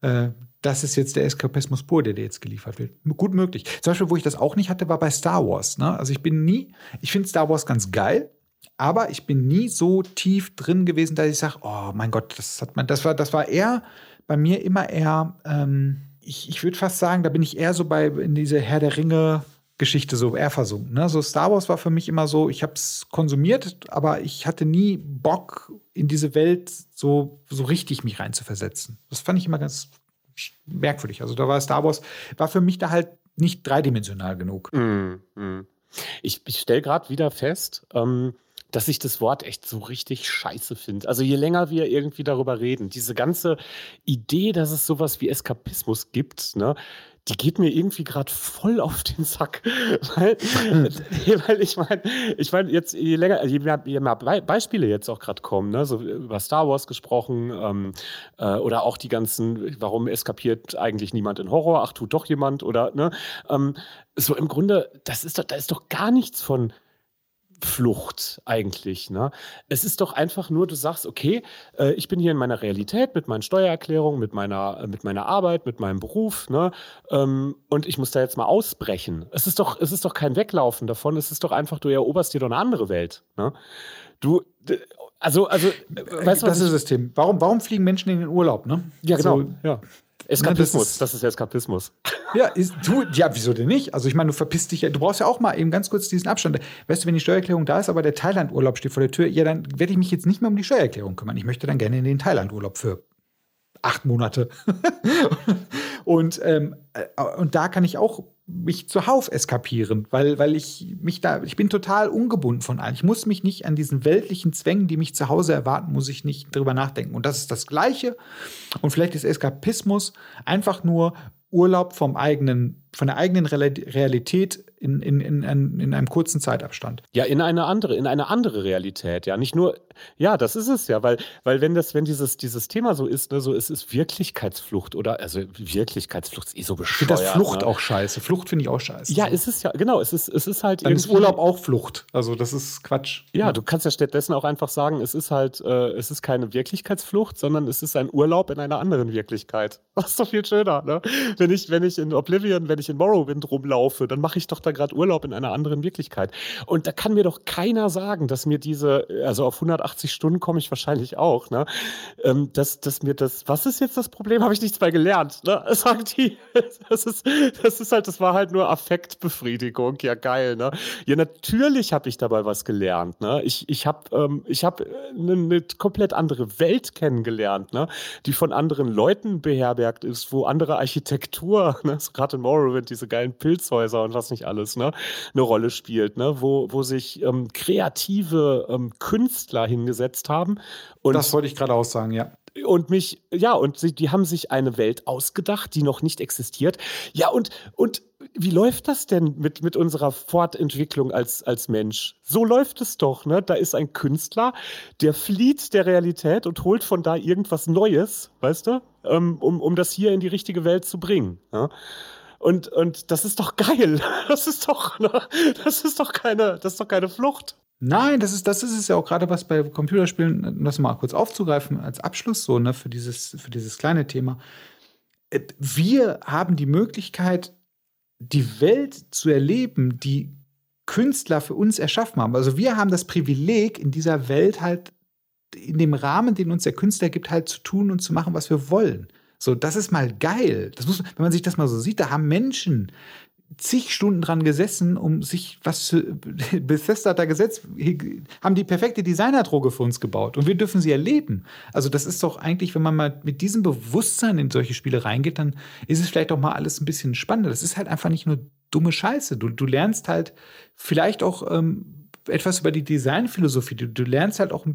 äh, das ist jetzt der Eskapismus pur, der dir jetzt geliefert wird. Gut möglich. Zum Beispiel, wo ich das auch nicht hatte, war bei Star Wars. Ne? Also ich bin nie, ich finde Star Wars ganz geil, aber ich bin nie so tief drin gewesen, dass ich sage, oh mein Gott, das hat man, das war, das war eher bei mir immer eher, ähm, ich, ich würde fast sagen, da bin ich eher so bei in diese Herr der Ringe Geschichte so eher versunken. Ne? So Star Wars war für mich immer so, ich habe es konsumiert, aber ich hatte nie Bock in diese Welt so so richtig mich reinzuversetzen. Das fand ich immer ganz merkwürdig. Also da war Star Wars, war für mich da halt nicht dreidimensional genug. Mm, mm. Ich, ich stelle gerade wieder fest, ähm, dass ich das Wort echt so richtig scheiße finde. Also je länger wir irgendwie darüber reden, diese ganze Idee, dass es sowas wie Eskapismus gibt, ne, die geht mir irgendwie gerade voll auf den Sack. weil, weil ich meine, ich meine, jetzt je länger, je mehr, je mehr Beispiele jetzt auch gerade kommen, ne? so über Star Wars gesprochen ähm, äh, oder auch die ganzen, warum eskapiert eigentlich niemand in Horror, ach tut doch jemand oder ne? Ähm, so im Grunde, das ist doch, da ist doch gar nichts von Flucht eigentlich. Ne? Es ist doch einfach nur, du sagst, okay, äh, ich bin hier in meiner Realität mit meinen Steuererklärungen, mit meiner, äh, mit meiner Arbeit, mit meinem Beruf, ne? Ähm, und ich muss da jetzt mal ausbrechen. Es ist doch, es ist doch kein Weglaufen davon, es ist doch einfach, du eroberst dir doch eine andere Welt. Ne? Du, also, also, äh, weißt du, das ist das Thema. Warum, warum fliegen Menschen in den Urlaub, ne? Ja, genau. Also, ja. Eskapismus, das ist, das ist Eskapismus. Ja, ist, du, ja, wieso denn nicht? Also ich meine, du verpisst dich ja, du brauchst ja auch mal eben ganz kurz diesen Abstand. Weißt du, wenn die Steuererklärung da ist, aber der Thailand-Urlaub steht vor der Tür, ja, dann werde ich mich jetzt nicht mehr um die Steuererklärung kümmern. Ich möchte dann gerne in den Thailand-Urlaub für acht Monate. und, ähm, äh, und da kann ich auch mich zuhauf eskapieren, weil, weil ich mich da, ich bin total ungebunden von allen. Ich muss mich nicht an diesen weltlichen Zwängen, die mich zu Hause erwarten, muss ich nicht drüber nachdenken. Und das ist das Gleiche. Und vielleicht ist Eskapismus einfach nur Urlaub vom eigenen, von der eigenen Realität in, in, in, in, einem kurzen Zeitabstand. Ja, in eine andere, in eine andere Realität, ja. Nicht nur, ja, das ist es ja, weil, weil wenn das, wenn dieses, dieses Thema so ist, ne, so es ist Wirklichkeitsflucht oder also Wirklichkeitsflucht ist eh so bescheuert. Ich finde das Flucht ne? auch scheiße. Flucht finde ich auch scheiße. Ja, es ist ja, genau, es ist, es ist halt. Dann ist Urlaub auch Flucht. Also das ist Quatsch. Ja, ja, du kannst ja stattdessen auch einfach sagen, es ist halt, äh, es ist keine Wirklichkeitsflucht, sondern es ist ein Urlaub in einer anderen Wirklichkeit. Das ist doch viel schöner, ne? Wenn ich, wenn ich in Oblivion, wenn ich in Morrowind rumlaufe, dann mache ich doch da gerade Urlaub in einer anderen Wirklichkeit. Und da kann mir doch keiner sagen, dass mir diese, also auf 180 Stunden komme ich wahrscheinlich auch, ne? Ähm, dass, dass mir das, was ist jetzt das Problem? Habe ich nichts mehr gelernt, ne? Sagt die, das ist, das ist halt, das war halt nur Affektbefriedigung, ja geil, ne? Ja, natürlich habe ich dabei was gelernt, ne? Ich, ich habe ähm, hab eine, eine komplett andere Welt kennengelernt, ne? Die von anderen Leuten beherbergt ist, wo andere Architektur, ne? Gerade in Morrowind, diese geilen Pilzhäuser und was nicht alles, ne? eine Rolle spielt, ne? wo, wo sich ähm, kreative ähm, Künstler hingesetzt haben. Und das wollte ich gerade auch sagen, ja. Und mich, ja, und sie, die haben sich eine Welt ausgedacht, die noch nicht existiert. Ja, und, und wie läuft das denn mit, mit unserer Fortentwicklung als, als Mensch? So läuft es doch, ne? Da ist ein Künstler, der flieht der Realität und holt von da irgendwas Neues, weißt du, ähm, um, um das hier in die richtige Welt zu bringen. Ja? Und, und das ist doch geil. Das ist doch, ne, das ist doch keine, das ist doch keine Flucht. Nein, das ist, das ist es ja auch gerade was bei Computerspielen, um das mal kurz aufzugreifen, als Abschluss so, ne, für dieses, für dieses kleine Thema. Äh, wir haben die Möglichkeit, die Welt zu erleben, die Künstler für uns erschaffen haben. Also wir haben das Privileg, in dieser Welt halt in dem Rahmen, den uns der Künstler gibt, halt zu tun und zu machen, was wir wollen. So, das ist mal geil. Das muss, wenn man sich das mal so sieht, da haben Menschen zig Stunden dran gesessen, um sich was zu, Bethesda hat da gesetzt, haben die perfekte Designerdroge für uns gebaut und wir dürfen sie erleben. Also das ist doch eigentlich, wenn man mal mit diesem Bewusstsein in solche Spiele reingeht, dann ist es vielleicht doch mal alles ein bisschen spannender. Das ist halt einfach nicht nur dumme Scheiße. Du, du lernst halt vielleicht auch ähm, etwas über die Designphilosophie. Du, du lernst halt auch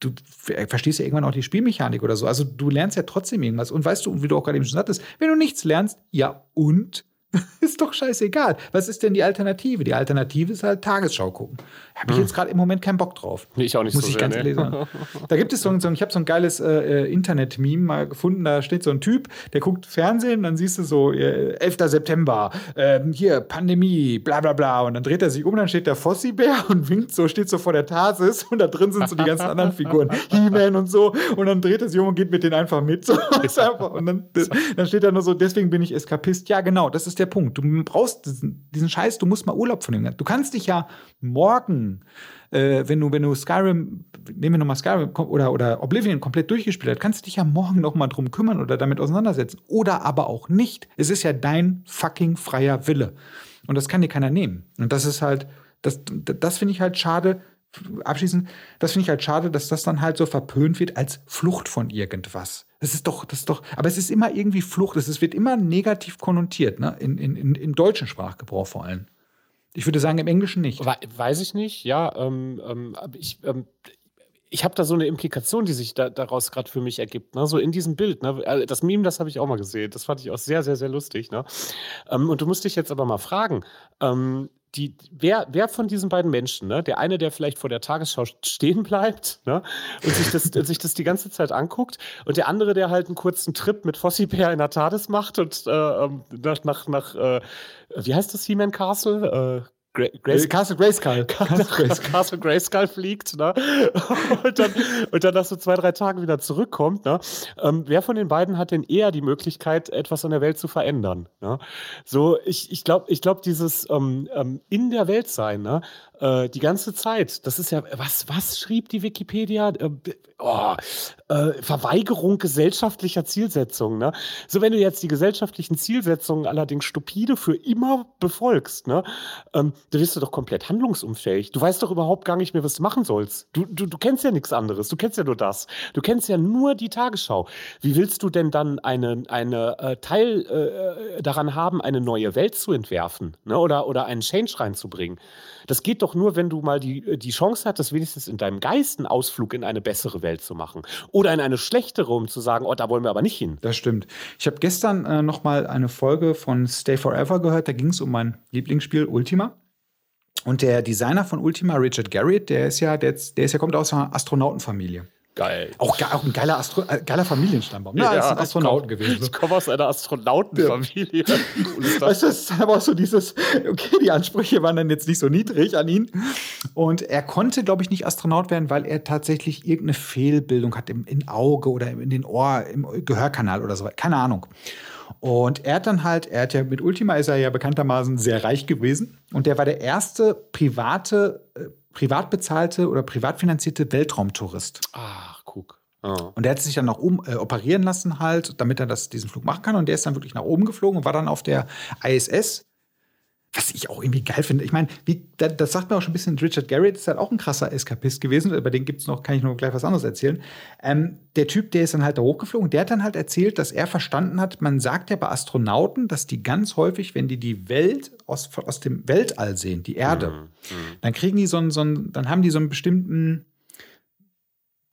du verstehst ja irgendwann auch die Spielmechanik oder so. Also du lernst ja trotzdem irgendwas. Und weißt du, wie du auch gerade eben schon sagtest, wenn du nichts lernst, ja und? ist doch scheißegal. Was ist denn die Alternative? Die Alternative ist halt Tagesschau gucken. Habe ich hm. jetzt gerade im Moment keinen Bock drauf. Nee, ich auch nicht Muss so ich sehr, ganz ehrlich sagen. Da gibt es so, so ich habe so ein geiles äh, äh, Internet-Meme mal gefunden. Da steht so ein Typ, der guckt Fernsehen, dann siehst du so äh, 11. September, äh, hier Pandemie, bla bla bla. Und dann dreht er sich um, dann steht der Fossi-Bär und winkt so, steht so vor der Tasis und da drin sind so die ganzen anderen Figuren, He-Man und so. Und dann dreht er sich um und geht mit denen einfach mit. So. und dann, dann steht er nur so, deswegen bin ich Eskapist. Ja, genau, das ist der Punkt. Du brauchst diesen, Scheiß, du musst mal Urlaub von dem. Du kannst dich ja morgen, äh, wenn du, wenn du Skyrim, nehmen wir nochmal Skyrim oder, oder Oblivion komplett durchgespielt hast, kannst du dich ja morgen nochmal drum kümmern oder damit auseinandersetzen. Oder aber auch nicht. Es ist ja dein fucking freier Wille. Und das kann dir keiner nehmen. Und das ist halt, das, das finde ich halt schade, abschließend, das finde ich halt schade, dass das dann halt so verpönt wird als Flucht von irgendwas. Das ist doch, das ist doch, aber es ist immer irgendwie Flucht, es wird immer negativ konnotiert, ne? In, in, in, im deutschen Sprachgebrauch vor allem. Ich würde sagen, im Englischen nicht. Weiß ich nicht, ja. Ähm, ähm, ich, ähm, ich habe da so eine Implikation, die sich da, daraus gerade für mich ergibt. Ne? So in diesem Bild. Ne? Äh, das Meme, das habe ich auch mal gesehen. Das fand ich auch sehr, sehr, sehr lustig. Ne? Ähm, und du musst dich jetzt aber mal fragen, ähm, die, wer, wer von diesen beiden Menschen, ne, der eine, der vielleicht vor der Tagesschau stehen bleibt ne, und sich das, sich das die ganze Zeit anguckt, und der andere, der halt einen kurzen Trip mit Fossi Bär in der TARDIS macht und äh, ähm, nach, nach, nach äh, wie heißt das, He-Man Castle? Äh, Grace Castle Grayskull. Castle Grayskull fliegt, ne? Und dann, und dann nach so zwei, drei Tagen wieder zurückkommt, ne? Ähm, wer von den beiden hat denn eher die Möglichkeit, etwas an der Welt zu verändern? Ne? So, ich, ich glaube, ich glaub, dieses ähm, ähm, in der Welt sein, ne? Äh, die ganze Zeit, das ist ja, was, was schrieb die Wikipedia? Äh, oh, äh, Verweigerung gesellschaftlicher Zielsetzungen, ne? So, wenn du jetzt die gesellschaftlichen Zielsetzungen allerdings stupide für immer befolgst, ne? Ähm, da bist du doch komplett handlungsunfähig. Du weißt doch überhaupt gar nicht mehr, was du machen sollst. Du, du, du kennst ja nichts anderes. Du kennst ja nur das. Du kennst ja nur die Tagesschau. Wie willst du denn dann eine, eine äh, Teil äh, daran haben, eine neue Welt zu entwerfen ne? oder, oder einen Change reinzubringen? Das geht doch nur, wenn du mal die, die Chance hattest, wenigstens in deinem Geist einen Ausflug in eine bessere Welt zu machen. Oder in eine schlechtere, um zu sagen, oh, da wollen wir aber nicht hin. Das stimmt. Ich habe gestern äh, noch mal eine Folge von Stay Forever gehört. Da ging es um mein Lieblingsspiel Ultima. Und der Designer von Ultima, Richard Garriott, der ist ja, der, der ist ja, kommt aus einer Astronautenfamilie. Geil. Auch, auch ein geiler, Astro äh, geiler Familienstammbaum. Ne? Ja, als ein Astronauten gewesen. Ich komme aus einer Astronautenfamilie. Ja. weißt du, das ist aber auch so dieses, okay, die Ansprüche waren dann jetzt nicht so niedrig an ihn. Und er konnte, glaube ich, nicht Astronaut werden, weil er tatsächlich irgendeine Fehlbildung hat im, im Auge oder in den Ohr, im Gehörkanal oder so. Keine Ahnung. Und er hat dann halt, er hat ja mit Ultima ist er ja bekanntermaßen sehr reich gewesen. Und der war der erste private, äh, privat bezahlte oder privat finanzierte Weltraumtourist. Guck. Oh. Und der hat sich dann noch um, äh, operieren lassen halt, damit er das, diesen Flug machen kann. Und der ist dann wirklich nach oben geflogen und war dann auf der ISS was ich auch irgendwie geil finde. Ich meine, das, das sagt mir auch schon ein bisschen, Richard Garrett ist halt auch ein krasser Eskapist gewesen. Über den gibt es noch, kann ich noch gleich was anderes erzählen. Ähm, der Typ, der ist dann halt da hochgeflogen, der hat dann halt erzählt, dass er verstanden hat, man sagt ja bei Astronauten, dass die ganz häufig, wenn die die Welt aus, aus dem Weltall sehen, die Erde, mhm. mhm. dann kriegen die so einen, so einen, dann haben die so einen bestimmten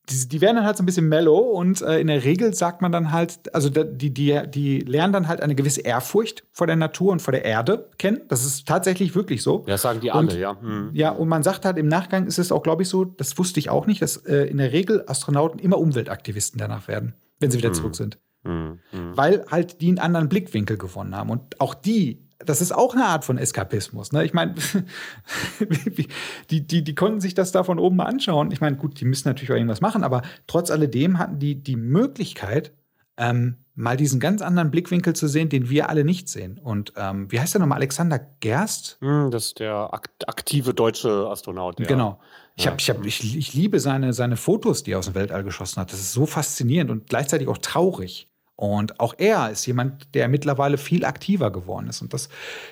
die, die werden dann halt so ein bisschen mellow und äh, in der Regel sagt man dann halt, also die, die, die lernen dann halt eine gewisse Ehrfurcht vor der Natur und vor der Erde kennen. Das ist tatsächlich wirklich so. Ja, sagen die und, alle, ja. Hm. Ja, und man sagt halt im Nachgang ist es auch, glaube ich, so, das wusste ich auch nicht, dass äh, in der Regel Astronauten immer Umweltaktivisten danach werden, wenn sie wieder hm. zurück sind. Hm. mhm. weil halt die einen anderen Blickwinkel gewonnen haben. Und auch die das ist auch eine Art von Eskapismus. Ne? Ich meine, die, die, die konnten sich das da von oben mal anschauen. Ich meine, gut, die müssen natürlich auch irgendwas machen, aber trotz alledem hatten die die Möglichkeit, ähm, mal diesen ganz anderen Blickwinkel zu sehen, den wir alle nicht sehen. Und ähm, wie heißt der nochmal? Alexander Gerst? Hm, das ist der aktive deutsche Astronaut. Ja. Genau. Ich, hab, ich, hab, ich, ich liebe seine, seine Fotos, die er aus dem Weltall geschossen hat. Das ist so faszinierend und gleichzeitig auch traurig. Und auch er ist jemand, der mittlerweile viel aktiver geworden ist. Und das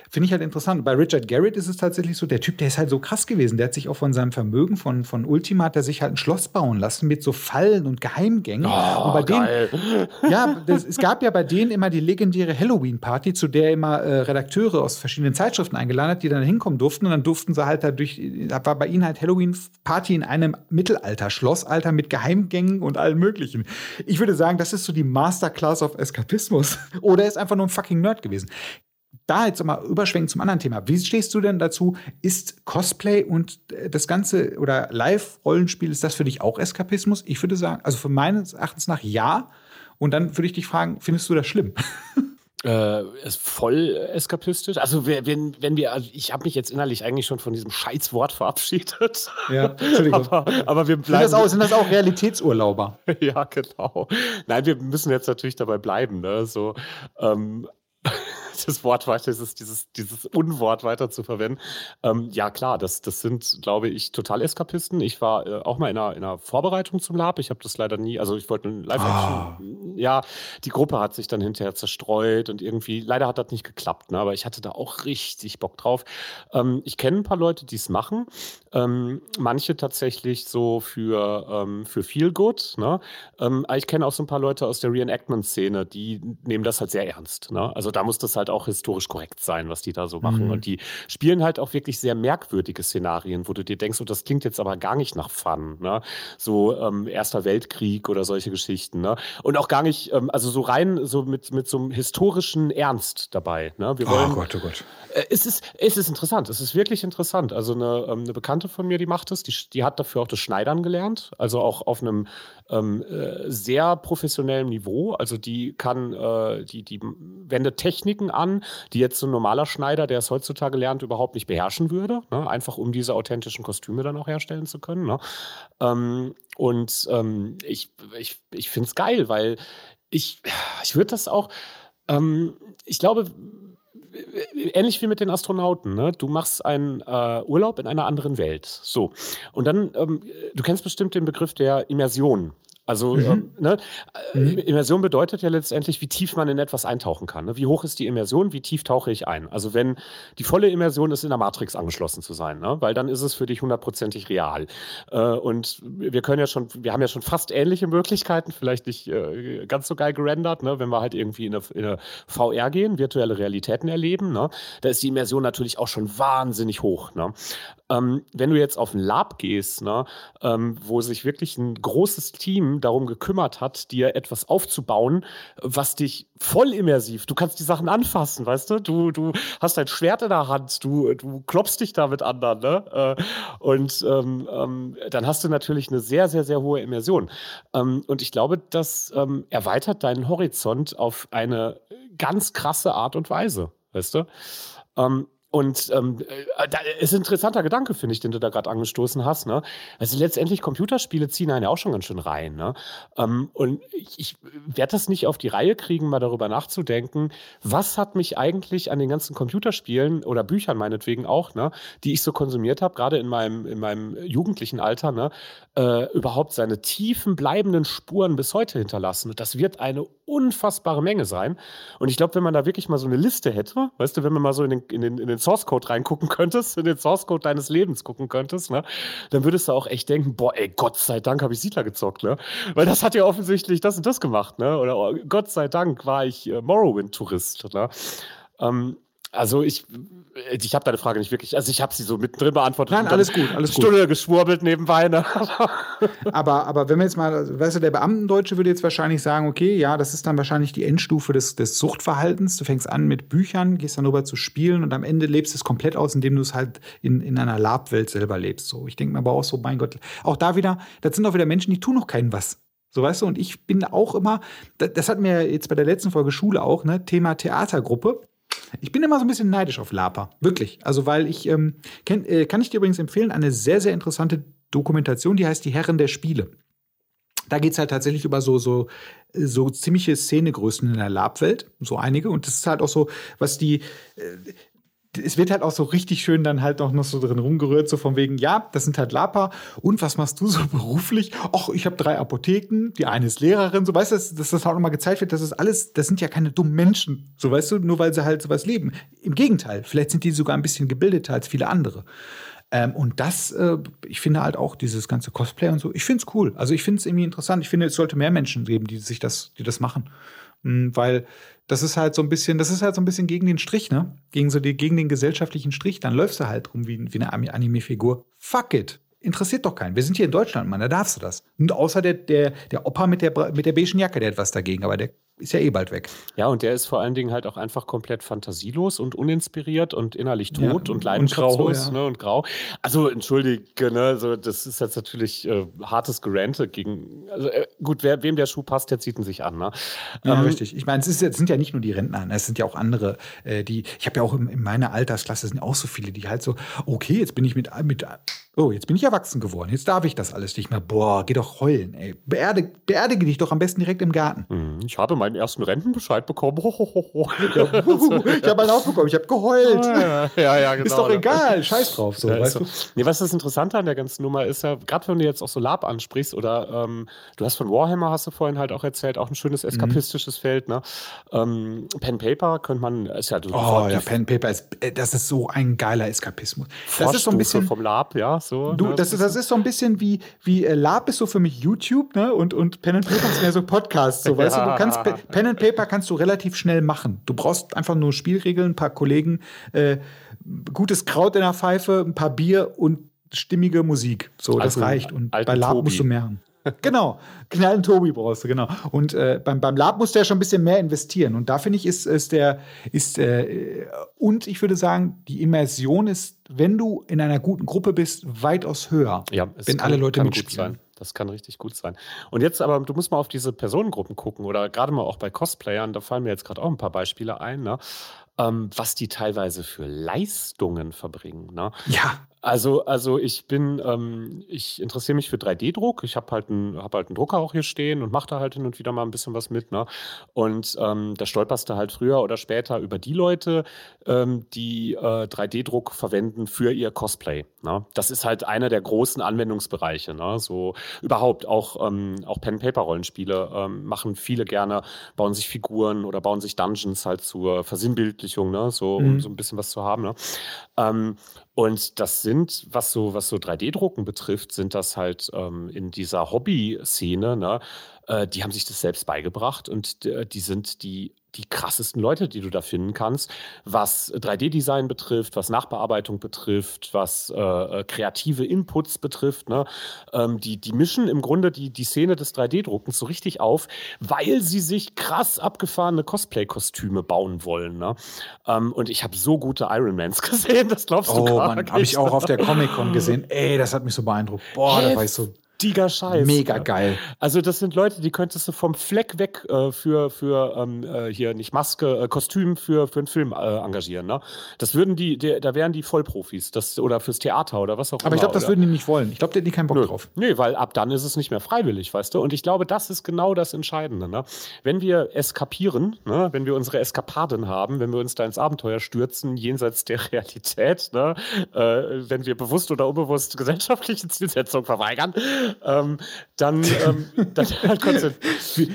finde ich halt interessant. Bei Richard Garrett ist es tatsächlich so, der Typ, der ist halt so krass gewesen. Der hat sich auch von seinem Vermögen von, von Ultima, hat er sich halt ein Schloss bauen lassen mit so Fallen und Geheimgängen. Oh, und bei geil. denen, ja, das, es gab ja bei denen immer die legendäre Halloween-Party, zu der immer äh, Redakteure aus verschiedenen Zeitschriften eingeladen hat, die dann hinkommen durften. Und dann durften sie halt dadurch, da war bei ihnen halt Halloween-Party in einem Mittelalter-Schlossalter mit Geheimgängen und allem Möglichen. Ich würde sagen, das ist so die Masterclass of Eskapismus. Oder er ist einfach nur ein fucking Nerd gewesen. Da jetzt mal überschwenken zum anderen Thema. Wie stehst du denn dazu? Ist Cosplay und äh, das Ganze oder Live-Rollenspiel, ist das für dich auch Eskapismus? Ich würde sagen, also für meines Erachtens nach ja. Und dann würde ich dich fragen, findest du das schlimm? Äh, ist voll eskapistisch. Also wenn, wenn wir, also ich habe mich jetzt innerlich eigentlich schon von diesem Scheißwort verabschiedet. Ja, Entschuldigung. aber, aber wir bleiben. Sind das, auch, sind das auch Realitätsurlauber? ja, genau. Nein, wir müssen jetzt natürlich dabei bleiben. Ne? So, ähm, das Wort weiter, dieses, dieses, dieses Unwort weiter zu verwenden. Ähm, ja, klar, das, das sind, glaube ich, total Eskapisten. Ich war äh, auch mal in einer, in einer Vorbereitung zum Lab. Ich habe das leider nie, also ich wollte ein Live-Action. Oh. Ja, die Gruppe hat sich dann hinterher zerstreut und irgendwie, leider hat das nicht geklappt, ne? aber ich hatte da auch richtig Bock drauf. Ähm, ich kenne ein paar Leute, die es machen. Ähm, manche tatsächlich so für, ähm, für Feel Good. Ne? Ähm, ich kenne auch so ein paar Leute aus der Reenactment-Szene, die nehmen das halt sehr ernst. Ne? Also da muss das halt auch historisch korrekt sein, was die da so machen. Mhm. Und die spielen halt auch wirklich sehr merkwürdige Szenarien, wo du dir denkst, oh, das klingt jetzt aber gar nicht nach Fun. Ne? So ähm, Erster Weltkrieg oder solche Geschichten. Ne? Und auch gar nicht, ähm, also so rein so mit, mit so einem historischen Ernst dabei. Ne? Wir wollen, oh Gott, oh Gott. Äh, es, ist, es ist interessant, es ist wirklich interessant. Also eine, ähm, eine Bekannte von mir, die macht es, die, die hat dafür auch das Schneidern gelernt, also auch auf einem ähm, äh, sehr professionellen Niveau. Also die kann, äh, die, die wendet Techniken an, die jetzt so ein normaler Schneider, der es heutzutage lernt, überhaupt nicht beherrschen würde. Ne? Einfach um diese authentischen Kostüme dann auch herstellen zu können. Ne? Ähm, und ähm, ich, ich, ich finde es geil, weil ich, ich würde das auch, ähm, ich glaube, ähnlich wie mit den Astronauten. Ne? Du machst einen äh, Urlaub in einer anderen Welt. So. Und dann, ähm, du kennst bestimmt den Begriff der Immersion. Also mhm. ähm, ne? mhm. Immersion bedeutet ja letztendlich, wie tief man in etwas eintauchen kann. Ne? Wie hoch ist die Immersion, wie tief tauche ich ein? Also wenn die volle Immersion ist, in der Matrix angeschlossen zu sein, ne? weil dann ist es für dich hundertprozentig real. Äh, und wir können ja schon, wir haben ja schon fast ähnliche Möglichkeiten, vielleicht nicht äh, ganz so geil gerendert, ne? wenn wir halt irgendwie in eine, in eine VR gehen, virtuelle Realitäten erleben. Ne? Da ist die Immersion natürlich auch schon wahnsinnig hoch. Ne? Ähm, wenn du jetzt auf ein Lab gehst, ne, ähm, wo sich wirklich ein großes Team darum gekümmert hat, dir etwas aufzubauen, was dich voll immersiv, du kannst die Sachen anfassen, weißt du? Du, du hast dein Schwert in der Hand, du, du klopfst dich da mit anderen, ne? Äh, und ähm, ähm dann hast du natürlich eine sehr, sehr, sehr hohe Immersion. Ähm, und ich glaube, das ähm, erweitert deinen Horizont auf eine ganz krasse Art und Weise, weißt du? Und ähm, äh, da ist ein interessanter Gedanke, finde ich, den du da gerade angestoßen hast. Ne? Also letztendlich Computerspiele ziehen einen ja auch schon ganz schön rein. Ne? Ähm, und ich, ich werde das nicht auf die Reihe kriegen, mal darüber nachzudenken, was hat mich eigentlich an den ganzen Computerspielen oder Büchern meinetwegen auch, ne, die ich so konsumiert habe, gerade in meinem, in meinem jugendlichen Alter, ne, äh, überhaupt seine tiefen, bleibenden Spuren bis heute hinterlassen. Und das wird eine unfassbare Menge sein. Und ich glaube, wenn man da wirklich mal so eine Liste hätte, weißt du, wenn man mal so in den, in den, in den Source Code reingucken könntest, in den Source Code deines Lebens gucken könntest, ne, dann würdest du auch echt denken, boah, ey, Gott sei Dank habe ich Siedler gezockt, ne? Weil das hat ja offensichtlich das und das gemacht, ne? Oder oh, Gott sei Dank war ich äh, Morrowind-Tourist, ne? Ähm, also ich, ich habe deine Frage nicht wirklich, also ich habe sie so mittendrin beantwortet. Nein, alles gut, alles gut. Stunde geschwurbelt nebenbei. Ne? aber, aber wenn wir jetzt mal, weißt du, der Beamtendeutsche würde jetzt wahrscheinlich sagen, okay, ja, das ist dann wahrscheinlich die Endstufe des, des Suchtverhaltens. Du fängst an mit Büchern, gehst dann rüber zu spielen und am Ende lebst du es komplett aus, indem du es halt in, in einer Labwelt selber lebst. So, ich denke mir aber auch so, mein Gott, auch da wieder, das sind auch wieder Menschen, die tun noch keinen was. So weißt du, und ich bin auch immer, das hatten wir jetzt bei der letzten Folge Schule auch, ne, Thema Theatergruppe. Ich bin immer so ein bisschen neidisch auf Lapa. Wirklich. Also, weil ich, ähm, kenn, äh, kann ich dir übrigens empfehlen, eine sehr, sehr interessante Dokumentation, die heißt Die Herren der Spiele. Da geht es halt tatsächlich über so, so, so ziemliche Szenegrößen in der Lab-Welt, so einige. Und das ist halt auch so, was die, äh, es wird halt auch so richtig schön dann halt auch noch so drin rumgerührt, so von wegen, ja, das sind halt Lapa. Und was machst du so beruflich? Ach, ich habe drei Apotheken, die eine ist Lehrerin, so weißt du, dass, das auch nochmal gezeigt wird, das alles, das sind ja keine dummen Menschen, so weißt du, nur weil sie halt sowas leben. Im Gegenteil, vielleicht sind die sogar ein bisschen gebildeter als viele andere. Ähm, und das, äh, ich finde halt auch dieses ganze Cosplay und so, ich finde es cool. Also ich finde es irgendwie interessant. Ich finde, es sollte mehr Menschen geben, die sich das, die das machen. Mhm, weil das ist halt so ein bisschen, das ist halt so ein bisschen gegen den Strich, ne? Gegen so die, gegen den gesellschaftlichen Strich. Dann läufst du halt rum wie, wie eine Anime-Figur. Fuck it. Interessiert doch keinen. Wir sind hier in Deutschland, Mann, da darfst du das. Und außer der, der, der Opa mit der, mit der beigen Jacke, der hat was dagegen, aber der ist ja eh bald weg. Ja, und der ist vor allen Dingen halt auch einfach komplett fantasielos und uninspiriert und innerlich tot ja, und leidenschaftslos und grau, ja. ne, und grau. Also entschuldige, ne, so, das ist jetzt natürlich äh, hartes Gerente gegen. Also äh, gut, wer, wem der Schuh passt, der zieht ihn sich an. Ne? Ja, ähm, richtig. Ich meine, es, ist, es sind ja nicht nur die Rentner, ne, es sind ja auch andere, äh, die. Ich habe ja auch in, in, meiner Altersklasse sind auch so viele, die halt so, okay, jetzt bin ich mit, mit Oh, jetzt bin ich erwachsen geworden. Jetzt darf ich das alles nicht mehr. Boah, geh doch heulen, ey. Beerdige, beerdige dich doch am besten direkt im Garten. Mhm, ich habe meinen ersten Rentenbescheid bekommen. Ja, ich habe einen aufbekommen. Ich habe geheult. Ja, ja, genau. Ist doch egal. Scheiß drauf. So, ja, weißt so. du? Nee, was das Interessante an der ganzen Nummer ist ja, gerade wenn du jetzt auch so Lab ansprichst oder ähm, du hast von Warhammer, hast du vorhin halt auch erzählt, auch ein schönes mhm. eskapistisches mhm. Feld. Ne? Ähm, Pen Paper könnte man, ist ja. Oh, ja, Pen Paper ist, äh, das ist so ein geiler Eskapismus. Das ist so ein bisschen vom Lab, ja. So, du, ne? das, ist, das ist so ein bisschen wie, wie äh, Lab ist so für mich YouTube, ne? Und, und Pen and Paper ist mehr so Podcast. So, weißt ja. du, du kannst Pen and Paper kannst du relativ schnell machen. Du brauchst einfach nur Spielregeln, ein paar Kollegen, äh, gutes Kraut in der Pfeife, ein paar Bier und stimmige Musik. So, das also, reicht. Und bei Lab Tobi. musst du mehr haben. Genau, knallen Tobi brauchst du, genau. Und äh, beim, beim Lab musst du ja schon ein bisschen mehr investieren. Und da finde ich, ist, ist der, ist, äh, und ich würde sagen, die Immersion ist, wenn du in einer guten Gruppe bist, weitaus höher. Ja, wenn kann, alle Leute kann mitspielen. Gut sein. Das kann richtig gut sein. Und jetzt aber, du musst mal auf diese Personengruppen gucken oder gerade mal auch bei Cosplayern, da fallen mir jetzt gerade auch ein paar Beispiele ein, ne? ähm, was die teilweise für Leistungen verbringen. Ne? Ja. Also, also ich bin, ähm, ich interessiere mich für 3D-Druck. Ich habe halt, einen, hab halt einen Drucker auch hier stehen und mache da halt hin und wieder mal ein bisschen was mit. Ne? Und ähm, da stolperst du halt früher oder später über die Leute, ähm, die äh, 3D-Druck verwenden für ihr Cosplay. Ne? Das ist halt einer der großen Anwendungsbereiche. Ne? So überhaupt auch, ähm, auch Pen-Paper-Rollenspiele ähm, machen viele gerne, bauen sich Figuren oder bauen sich Dungeons halt zur Versinnbildlichung, ne? so, um mhm. so ein bisschen was zu haben. Ne? Und das sind, was so, was so 3D-Drucken betrifft, sind das halt ähm, in dieser Hobby-Szene, ne, äh, die haben sich das selbst beigebracht und äh, die sind die die krassesten Leute, die du da finden kannst, was 3D-Design betrifft, was Nachbearbeitung betrifft, was äh, äh, kreative Inputs betrifft. Ne? Ähm, die, die mischen im Grunde die, die Szene des 3D-Druckens so richtig auf, weil sie sich krass abgefahrene Cosplay-Kostüme bauen wollen. Ne? Ähm, und ich habe so gute Ironmans gesehen, das glaubst du oh, gar nicht. Habe ich auch auf der Comic-Con gesehen. Ey, das hat mich so beeindruckt. Boah, da war ich so heftiger Scheiß. Mega geil. Also das sind Leute, die könntest du vom Fleck weg äh, für, für ähm, äh, hier nicht Maske, äh, Kostüm für, für einen Film äh, engagieren. Ne? Das würden die, die, da wären die Vollprofis. Das, oder fürs Theater oder was auch immer. Aber ich glaube, das würden die nicht wollen. Ich glaube, die hätten keinen Bock Nö. drauf. Nee, weil ab dann ist es nicht mehr freiwillig, weißt du? Und ich glaube, das ist genau das Entscheidende. Ne? Wenn wir eskapieren, ne? wenn wir unsere Eskapaden haben, wenn wir uns da ins Abenteuer stürzen, jenseits der Realität, ne? Äh, wenn wir bewusst oder unbewusst gesellschaftliche Zielsetzungen verweigern, ähm, dann, ähm, dann, dann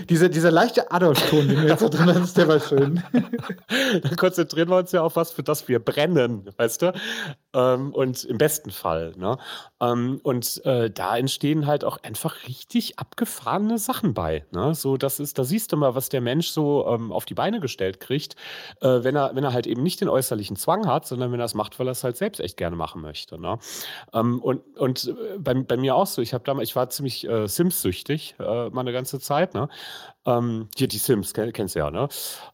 diese, dieser leichte Adolf-Ton, den du jetzt da drin hast, der war schön. dann konzentrieren wir uns ja auf was, für das wir brennen, weißt du? Ähm, und im besten Fall. Ne? Ähm, und äh, da entstehen halt auch einfach richtig abgefahrene Sachen bei. Ne? So, das ist, da siehst du mal, was der Mensch so ähm, auf die Beine gestellt kriegt, äh, wenn, er, wenn er halt eben nicht den äußerlichen Zwang hat, sondern wenn er es macht, weil er es halt selbst echt gerne machen möchte. Ne? Ähm, und und äh, bei, bei mir auch so, ich habe damals, ich war ziemlich äh, Sims-süchtig, äh, mal eine ganze Zeit. Ne? Ähm, hier die Sims, kenn, kennst du ja, ne?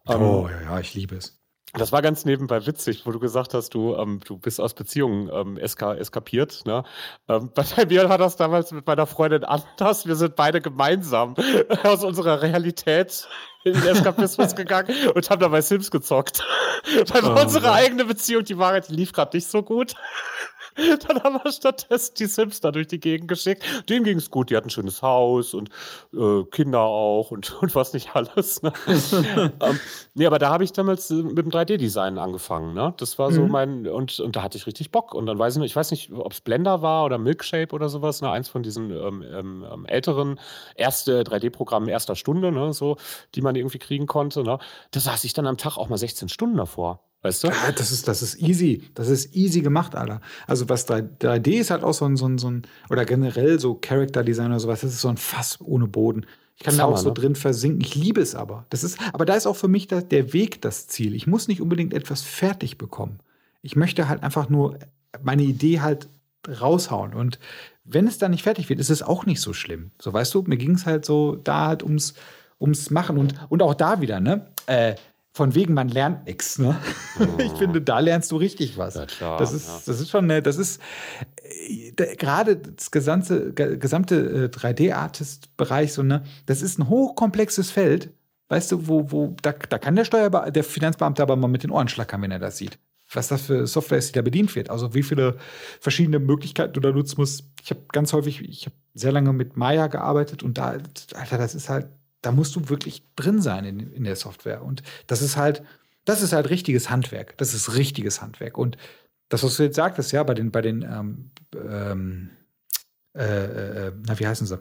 Ähm, oh, ja, ja, ich liebe es. Das war ganz nebenbei witzig, wo du gesagt hast, du, ähm, du bist aus Beziehungen ähm, eska eskapiert. Ne? Ähm, bei mir war das damals mit meiner Freundin anders. Wir sind beide gemeinsam aus unserer Realität in den Eskapismus gegangen und haben dabei Sims gezockt. Weil oh, unsere eigene Beziehung, die Wahrheit, die lief gerade nicht so gut. Dann haben wir stattdessen die Sims da durch die Gegend geschickt. Denen ging es gut. Die hatten ein schönes Haus und äh, Kinder auch und, und was nicht alles. Ne? ähm, nee, aber da habe ich damals äh, mit dem 3D-Design angefangen. Ne? Das war so mhm. mein, und, und da hatte ich richtig Bock. Und dann weiß ich nicht, ich weiß nicht, ob es Blender war oder Milkshape oder sowas, ne? eins von diesen ähm, ähm, ähm älteren erste 3D-Programmen erster Stunde, ne? so, die man irgendwie kriegen konnte. Ne? Da saß ich dann am Tag auch mal 16 Stunden davor. Weißt du? Ja, das ist, das ist easy. Das ist easy gemacht, Alter. Also was 3, d ist halt auch so ein, so ein, so ein oder generell so Character Design oder sowas, das ist so ein Fass ohne Boden. Ich kann Summer, da auch so ne? drin versinken. Ich liebe es aber. Das ist, aber da ist auch für mich der, der Weg das Ziel. Ich muss nicht unbedingt etwas fertig bekommen. Ich möchte halt einfach nur meine Idee halt raushauen. Und wenn es dann nicht fertig wird, ist es auch nicht so schlimm. So, weißt du, mir ging es halt so da halt ums, ums Machen. Und, und auch da wieder, ne? Äh, von wegen, man lernt nichts. Ne? Oh. Ich finde, da lernst du richtig was. Ja, klar, das, ist, ja. das ist schon, das ist äh, gerade das gesamte, gesamte 3D-Artist-Bereich, so, ne, das ist ein hochkomplexes Feld. Weißt du, wo, wo, da, da kann der Steuerbe der Finanzbeamte aber mal mit den Ohren schlackern, wenn er das sieht. Was das für Software ist, die da bedient wird. Also wie viele verschiedene Möglichkeiten du da nutzen musst. Ich habe ganz häufig, ich habe sehr lange mit Maya gearbeitet und da, Alter, das ist halt da musst du wirklich drin sein in, in der Software. Und das ist halt, das ist halt richtiges Handwerk. Das ist richtiges Handwerk. Und das, was du jetzt sagtest, ja, bei den, bei den, ähm, ähm, äh, äh, na, wie heißen sie?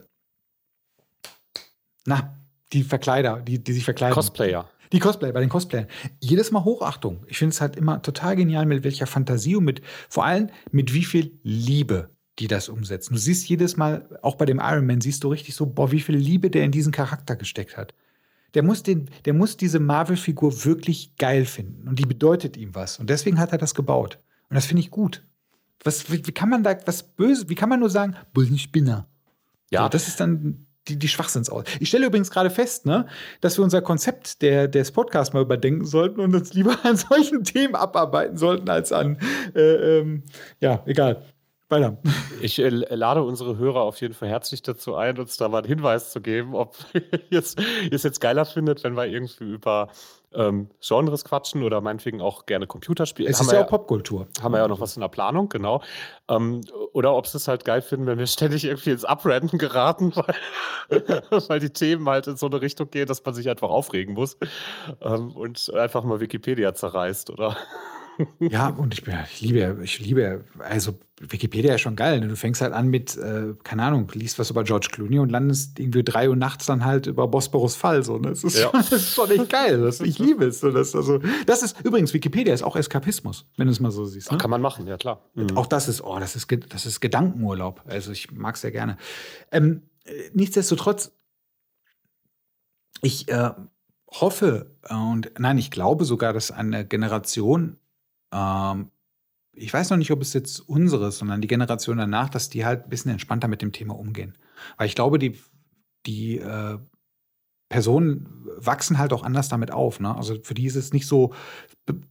Na, die Verkleider, die, die sich verkleiden. Cosplayer. Die Cosplayer, bei den Cosplayern. Jedes Mal Hochachtung. Ich finde es halt immer total genial, mit welcher Fantasie und mit, vor allem mit wie viel Liebe die das umsetzen. Du siehst jedes Mal, auch bei dem Iron Man, siehst du richtig so, boah, wie viel Liebe der in diesen Charakter gesteckt hat. Der muss, den, der muss diese Marvel-Figur wirklich geil finden. Und die bedeutet ihm was. Und deswegen hat er das gebaut. Und das finde ich gut. Was, wie, wie, kann man da was böse, wie kann man nur sagen, bösen Spinner? Ja. So, das ist dann die, die Schwachsinnsaus. Ich stelle übrigens gerade fest, ne, dass wir unser Konzept der, des Podcasts mal überdenken sollten und uns lieber an solchen Themen abarbeiten sollten, als an, äh, ähm, ja, egal. Weiter. Ich äh, lade unsere Hörer auf jeden Fall herzlich dazu ein, uns da mal einen Hinweis zu geben, ob ihr es jetzt geiler findet, wenn wir irgendwie über ähm, Genres quatschen oder meinetwegen auch gerne Computerspiele. Es ist ja auch Popkultur. Haben wir ja auch noch was in der Planung, genau. Ähm, oder ob sie es halt geil finden, wenn wir ständig irgendwie ins Uprenten geraten, weil, weil die Themen halt in so eine Richtung gehen, dass man sich einfach aufregen muss ähm, und einfach mal Wikipedia zerreißt, oder? Ja, und ich, ich liebe, ich liebe, also Wikipedia ist schon geil. Ne? Du fängst halt an mit, äh, keine Ahnung, liest was über George Clooney und landest irgendwie drei Uhr nachts dann halt über Bosporus Fall. So, ne? das, ist ja. schon, das ist schon echt geil. Das, ich liebe es. So, das, also, das ist übrigens, Wikipedia ist auch Eskapismus, wenn du es mal so siehst. Ne? Kann man machen, ja klar. Mhm. Auch das ist, oh, das ist, das ist Gedankenurlaub. Also ich mag es sehr gerne. Ähm, nichtsdestotrotz, ich äh, hoffe und nein, ich glaube sogar, dass eine Generation ähm, ich weiß noch nicht, ob es jetzt unsere ist, sondern die Generation danach, dass die halt ein bisschen entspannter mit dem Thema umgehen. Weil ich glaube, die, die äh, Personen wachsen halt auch anders damit auf. Ne? Also für die ist es nicht so.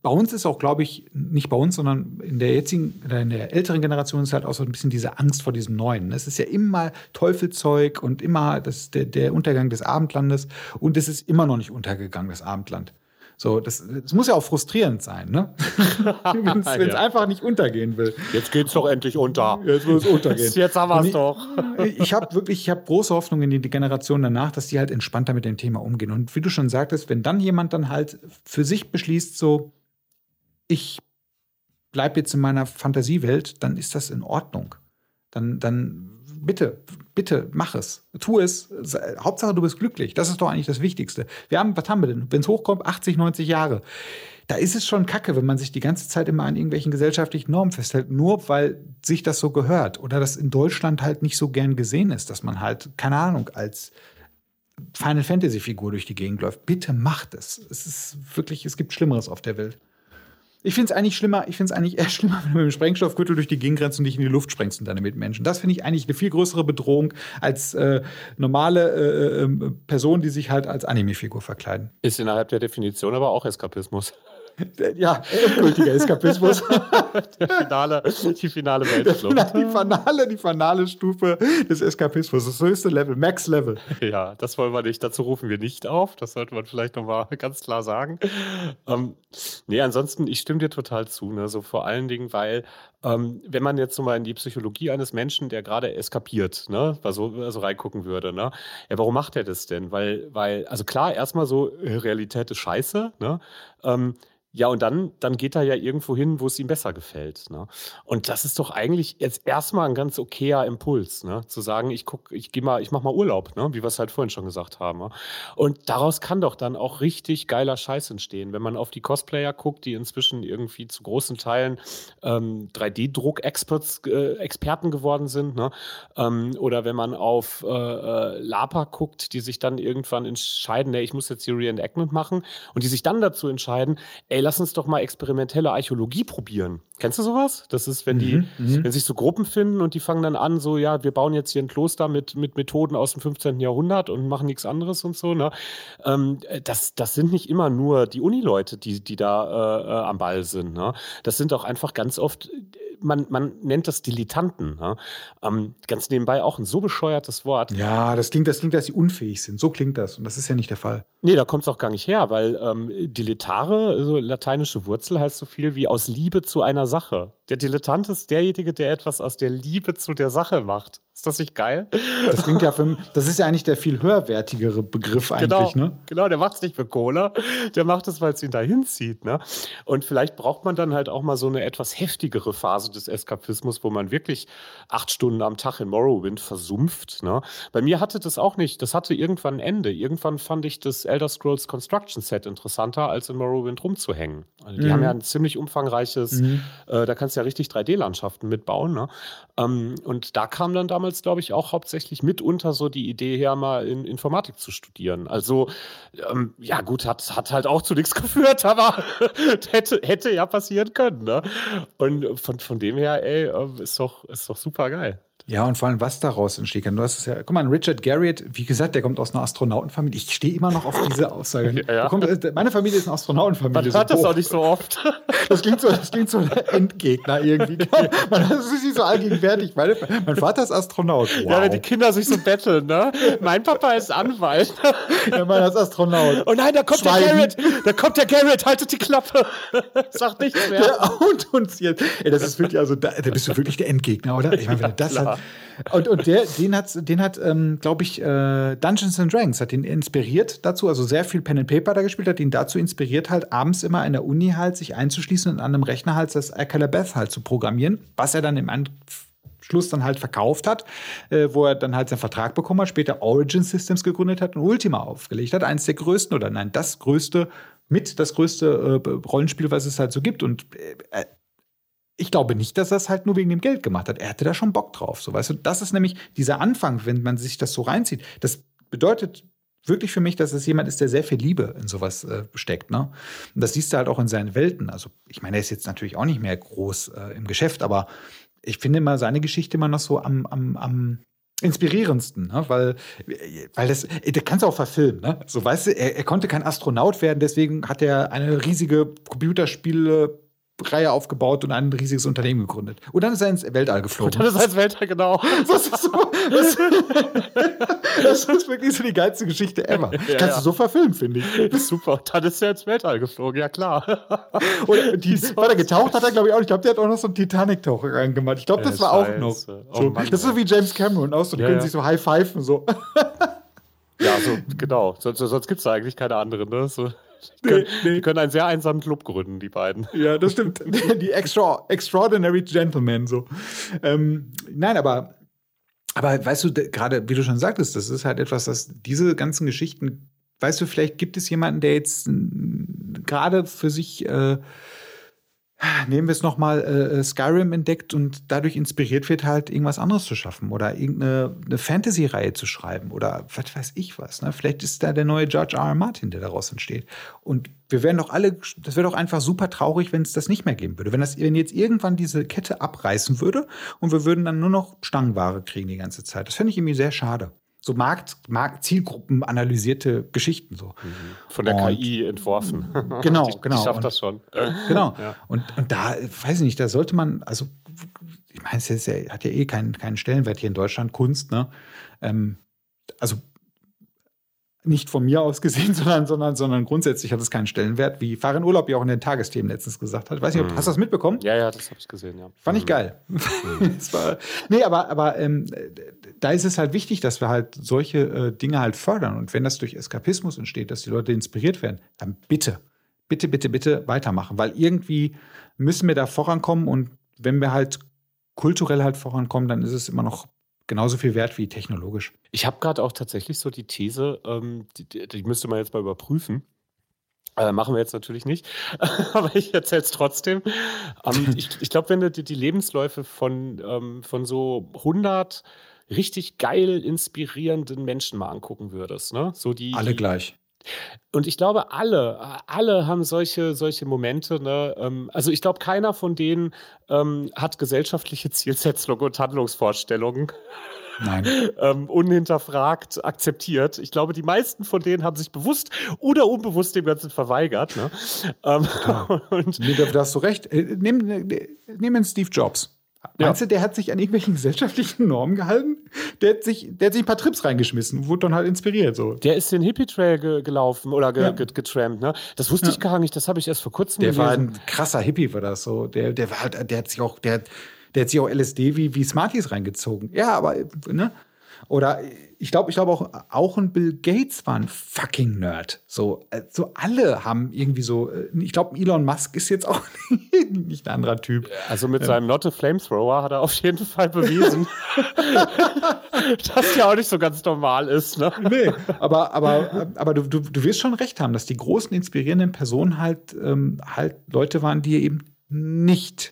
Bei uns ist auch, glaube ich, nicht bei uns, sondern in der jetzigen, in der älteren Generation ist halt auch so ein bisschen diese Angst vor diesem Neuen. Es ist ja immer Teufelzeug und immer das, der, der Untergang des Abendlandes und es ist immer noch nicht untergegangen, das Abendland. So, das, das muss ja auch frustrierend sein, ne? Wenn es ja. einfach nicht untergehen will. Jetzt geht es doch endlich unter. Jetzt muss es untergehen. Jetzt haben wir es doch. ich habe wirklich, ich habe große Hoffnung in die Generation danach, dass die halt entspannter mit dem Thema umgehen. Und wie du schon sagtest, wenn dann jemand dann halt für sich beschließt, so, ich bleibe jetzt in meiner Fantasiewelt, dann ist das in Ordnung. Dann, dann bitte, bitte, mach es. Tu es. Hauptsache, du bist glücklich. Das ist doch eigentlich das Wichtigste. Wir haben, was haben wir denn? Wenn es hochkommt, 80, 90 Jahre. Da ist es schon kacke, wenn man sich die ganze Zeit immer an irgendwelchen gesellschaftlichen Normen festhält, nur weil sich das so gehört. Oder das in Deutschland halt nicht so gern gesehen ist, dass man halt, keine Ahnung, als Final Fantasy Figur durch die Gegend läuft. Bitte macht es. Es ist wirklich, es gibt Schlimmeres auf der Welt. Ich finde es eigentlich schlimmer, ich finde es eigentlich eher schlimmer, wenn du mit dem Sprengstoffgürtel durch die Gegend rennst und dich in die Luft sprengst und deine Mitmenschen. Das finde ich eigentlich eine viel größere Bedrohung als äh, normale äh, äh, Personen, die sich halt als Anime-Figur verkleiden. Ist innerhalb der Definition aber auch Eskapismus. Ja, endgültiger Eskapismus. die finale, die finale Weltflucht. Die finale, die finale Stufe des Eskapismus, das höchste Level, Max Level. Ja, das wollen wir nicht. Dazu rufen wir nicht auf. Das sollte man vielleicht nochmal ganz klar sagen. Ähm, nee, ansonsten, ich stimme dir total zu. Ne? So vor allen Dingen, weil ähm, wenn man jetzt so mal in die Psychologie eines Menschen, der gerade eskapiert, ne, also, also reingucken würde, ne, ja, warum macht er das denn? Weil, weil, also klar, erstmal so, äh, Realität ist scheiße, ne? Ähm, ja, und dann, dann geht er ja irgendwo hin, wo es ihm besser gefällt. Ne? Und das ist doch eigentlich jetzt erstmal ein ganz okayer Impuls, ne? zu sagen, ich guck, ich gehe mal, ich mache mal Urlaub, ne? wie wir es halt vorhin schon gesagt haben. Ne? Und daraus kann doch dann auch richtig geiler Scheiß entstehen, wenn man auf die Cosplayer guckt, die inzwischen irgendwie zu großen Teilen ähm, 3D-Druck-Experten äh, geworden sind, ne? Ähm, oder wenn man auf äh, äh, Lapa guckt, die sich dann irgendwann entscheiden, nee, ich muss jetzt hier Reenactment machen und die sich dann dazu entscheiden, ey, lass uns doch mal experimentelle Archäologie probieren. Kennst du sowas? Das ist, wenn die, mhm, mhm, wenn sich so Gruppen finden und die fangen dann an, so, ja, wir bauen jetzt hier ein Kloster mit, mit Methoden aus dem 15. Jahrhundert und machen nichts anderes und so, ne? Ähm, das, das sind nicht immer nur die Unileute, die, die da äh, äh am Ball sind, ne? Das sind auch einfach ganz oft man, man nennt das Dilettanten. Ne? Ähm, ganz nebenbei auch ein so bescheuertes Wort. Ja, das klingt, das klingt, dass sie unfähig sind. So klingt das. Und das ist ja nicht der Fall. Nee, da kommt es auch gar nicht her, weil ähm, Dilettare, also lateinische Wurzel, heißt so viel wie aus Liebe zu einer Sache. Der Dilettant ist derjenige, der etwas aus der Liebe zu der Sache macht. Ist das nicht geil? Das klingt ja für, das ist ja eigentlich der viel höherwertigere Begriff eigentlich, genau, ne? Genau, der macht es nicht für Cola, der macht es, weil es ihn dahin zieht, ne? Und vielleicht braucht man dann halt auch mal so eine etwas heftigere Phase des Eskapismus, wo man wirklich acht Stunden am Tag in Morrowind versumpft, ne? Bei mir hatte das auch nicht, das hatte irgendwann ein Ende. Irgendwann fand ich das Elder Scrolls Construction Set interessanter, als in Morrowind rumzuhängen. Also die mhm. haben ja ein ziemlich umfangreiches, mhm. äh, da kannst du ja richtig 3D-Landschaften mitbauen, ne? Ähm, und da kam dann damals glaube ich, auch hauptsächlich mitunter so die Idee her, mal in Informatik zu studieren. Also, ähm, ja, gut, hat, hat halt auch zu nichts geführt, aber hätte, hätte ja passieren können. Ne? Und von, von dem her, ey, ähm, ist doch, ist doch super geil. Ja, und vor allem, was daraus entsteht. Du hast es ja, guck mal, Richard Garriott, wie gesagt, der kommt aus einer Astronautenfamilie. Ich stehe immer noch auf diese Aussage. ja, ja. Kommt, äh, meine Familie ist eine Astronautenfamilie. Man hört so das auch nicht so oft. Das klingt so, das klingt so ein Endgegner irgendwie. Man, das ist nicht so allgegenwärtig. Meine, mein Vater ist Astronaut. Wow. Ja, wenn die Kinder sich so betteln, ne? Mein Papa ist Anwalt. Ja, meiner ist Astronaut. Oh nein, da kommt Schweigen. der Garrett. Da kommt der Garrett, haltet die Klappe. Sagt nichts mehr. Der und uns jetzt. Ey, das ist wirklich, also, da, da bist du wirklich der Endgegner, oder? Ich meine, wenn du das Und, und der, den hat, den hat ähm, glaube ich, äh, Dungeons and Dragons hat ihn inspiriert dazu, also sehr viel Pen and Paper da gespielt, hat ihn dazu inspiriert, halt abends immer in der Uni halt sich einzuschließen und an einem Rechner halt das Alcalabeth halt zu programmieren, was er dann im Schluss dann halt verkauft hat, äh, wo er dann halt seinen Vertrag bekommen hat, später Origin Systems gegründet hat und Ultima aufgelegt hat, eines der größten oder nein, das größte, mit das größte äh, Rollenspiel, was es halt so gibt. Und äh, ich glaube nicht, dass er es halt nur wegen dem Geld gemacht hat. Er hatte da schon Bock drauf. So, weißt du, das ist nämlich dieser Anfang, wenn man sich das so reinzieht. Das bedeutet wirklich für mich, dass es jemand ist, der sehr viel Liebe in sowas äh, steckt. Ne? Und das siehst du halt auch in seinen Welten. Also, ich meine, er ist jetzt natürlich auch nicht mehr groß äh, im Geschäft, aber ich finde immer seine Geschichte immer noch so am, am, am inspirierendsten, ne? weil, weil das, das kannst du auch verfilmen, ne? So, weißt du, er, er konnte kein Astronaut werden, deswegen hat er eine riesige Computerspiele Reihe aufgebaut und ein riesiges Unternehmen gegründet. Und dann ist er ins Weltall geflogen. Und dann ist er ins Weltall, genau. Das ist, so, das, das ist wirklich so die geilste Geschichte ever. Ja, Kannst ja. du so verfilmen, finde ich. Super. Dann ist er ins Weltall geflogen, ja klar. Und die, er getaucht hat, er glaube ich auch. Ich glaube, der hat auch noch so einen Titanic-Taucher reingemacht. Ich glaube, das war auch noch. So, oh Mann, das ist so wie James Cameron auch so. Die ja, können sich so high-pfeifen so. Ja, so, genau. Sonst, sonst gibt es da eigentlich keine anderen, ne? So. Die können, nee, nee. können einen sehr einsamen Club gründen, die beiden. Ja, das stimmt. Die extra, Extraordinary Gentlemen, so. Ähm, nein, aber, aber weißt du, gerade wie du schon sagtest, das ist halt etwas, dass diese ganzen Geschichten, weißt du, vielleicht gibt es jemanden, der jetzt gerade für sich äh, nehmen wir es nochmal, äh, äh, Skyrim entdeckt und dadurch inspiriert wird, halt irgendwas anderes zu schaffen oder irgendeine Fantasy-Reihe zu schreiben oder was weiß ich was. Ne? Vielleicht ist da der neue George R. R. Martin, der daraus entsteht. Und wir wären doch alle, das wäre doch einfach super traurig, wenn es das nicht mehr geben würde. Wenn, das, wenn jetzt irgendwann diese Kette abreißen würde und wir würden dann nur noch Stangenware kriegen die ganze Zeit. Das fände ich irgendwie sehr schade. So Markt, Markt Zielgruppen analysierte Geschichten so. Mhm. Von der und, KI entworfen. Genau, die, genau. Die schafft und, das schon. Genau. Ja. Und, und da, weiß ich nicht, da sollte man, also ich meine, es ja, hat ja eh keinen, keinen Stellenwert hier in Deutschland, Kunst, ne? Ähm, also nicht von mir aus gesehen, sondern, sondern, sondern grundsätzlich hat es keinen Stellenwert, wie Farin Urlaub ja auch in den Tagesthemen letztens gesagt hat. Weiß nicht, mhm. hast du das mitbekommen? Ja, ja, das habe ich gesehen, ja. Fand ich mhm. geil. Mhm. war, nee, aber, aber ähm, da ist es halt wichtig, dass wir halt solche äh, Dinge halt fördern. Und wenn das durch Eskapismus entsteht, dass die Leute inspiriert werden, dann bitte, bitte, bitte, bitte weitermachen. Weil irgendwie müssen wir da vorankommen und wenn wir halt kulturell halt vorankommen, dann ist es immer noch genauso viel wert wie technologisch. Ich habe gerade auch tatsächlich so die These, ähm, die, die, müsste man jetzt mal überprüfen. Äh, machen wir jetzt natürlich nicht, aber ich erzähle es trotzdem. Ähm, ich, ich glaube, wenn du dir die Lebensläufe von, ähm, von so 100 richtig geil inspirierenden Menschen mal angucken würdest, ne? So die, Alle die, gleich. Und ich glaube, alle, alle haben solche, solche Momente. Ne? Ähm, also ich glaube, keiner von denen ähm, hat gesellschaftliche Zielsetzungen und Handlungsvorstellungen. Nein. ähm, unhinterfragt akzeptiert. Ich glaube, die meisten von denen haben sich bewusst oder unbewusst dem Ganzen verweigert. Ne? Ähm, und nee, da hast du recht. Äh, nimm, nimm Steve Jobs. Meinst du, der hat sich an irgendwelchen gesellschaftlichen Normen gehalten? Der hat sich, der hat sich ein paar Trips reingeschmissen, wurde dann halt inspiriert. So. Der ist den Hippie-Trail ge gelaufen oder ge ja. getrampt, ne? Das wusste ja. ich gar nicht, das habe ich erst vor kurzem der gelesen. Der war ein krasser Hippie, war das so. Der, der war halt, der hat sich auch, der, der hat sich auch LSD wie, wie Smarties reingezogen. Ja, aber, ne? Oder ich glaube, ich glaube auch, auch ein Bill Gates war ein fucking Nerd. So, äh, so alle haben irgendwie so, äh, ich glaube, Elon Musk ist jetzt auch nicht ein anderer Typ. Also mit seinem Not a Flamethrower hat er auf jeden Fall bewiesen, dass ja auch nicht so ganz normal ist. Ne? Nee, aber, aber, aber du, du, du wirst schon recht haben, dass die großen inspirierenden Personen halt, ähm, halt Leute waren, die eben nicht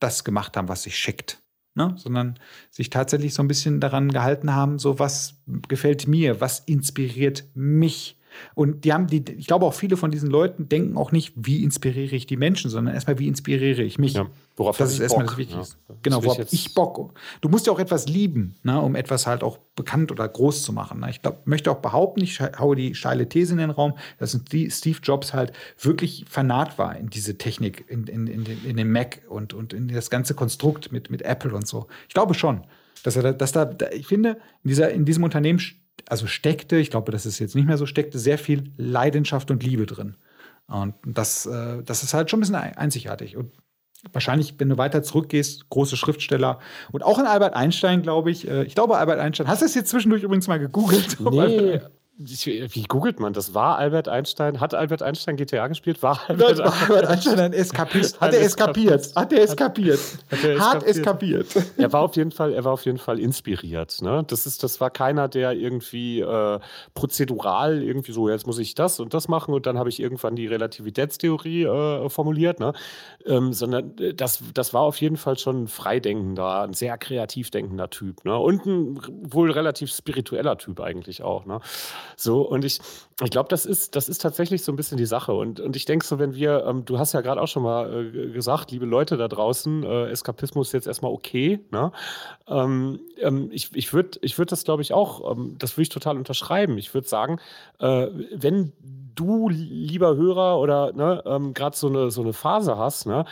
das gemacht haben, was sich schickt ne? sondern sich tatsächlich so ein bisschen daran gehalten haben, so was gefällt mir, was inspiriert mich. Und die haben die, ich glaube auch viele von diesen Leuten denken auch nicht, wie inspiriere ich die Menschen, sondern erstmal, wie inspiriere ich mich. Ja, worauf das ist erstmal das Wichtigste. Ja, genau, worauf ich, ich Bock. Du musst ja auch etwas lieben, ne, um etwas halt auch bekannt oder groß zu machen. Ne? Ich glaub, möchte auch behaupten, ich haue die steile These in den Raum, dass Steve Jobs halt wirklich fanat war in diese Technik, in, in, in, den, in den Mac und, und in das ganze Konstrukt mit, mit Apple und so. Ich glaube schon, dass er, dass da, ich finde, in, dieser, in diesem Unternehmen also steckte, ich glaube, dass es jetzt nicht mehr so steckte, sehr viel Leidenschaft und Liebe drin. Und das, äh, das ist halt schon ein bisschen einzigartig. Und wahrscheinlich, wenn du weiter zurückgehst, große Schriftsteller und auch in Albert Einstein, glaube ich. Äh, ich glaube, Albert Einstein. Hast du es jetzt zwischendurch übrigens mal gegoogelt? Nee, wie googelt man das? War Albert Einstein, hat Albert Einstein GTA gespielt? War Albert, war Albert Einstein ein Eskapist? Hat er eskapiert? Hat er eskapiert? Hat er Hart eskapiert. Er war auf jeden Fall, er war auf jeden Fall inspiriert. Ne? Das, ist, das war keiner, der irgendwie äh, prozedural irgendwie so, jetzt muss ich das und das machen und dann habe ich irgendwann die Relativitätstheorie äh, formuliert. Ne? Ähm, sondern äh, das, das war auf jeden Fall schon ein freidenkender, ein sehr kreativ denkender Typ. Ne? Und ein wohl relativ spiritueller Typ eigentlich auch. Ne? So, und ich, ich glaube, das ist, das ist tatsächlich so ein bisschen die Sache. Und, und ich denke so, wenn wir, ähm, du hast ja gerade auch schon mal äh, gesagt, liebe Leute da draußen, äh, Eskapismus ist jetzt erstmal okay. Ne? Ähm, ähm, ich ich würde ich würd das, glaube ich, auch, ähm, das würde ich total unterschreiben. Ich würde sagen, äh, wenn du, lieber Hörer, oder ne, ähm, gerade so eine, so eine Phase hast, ne,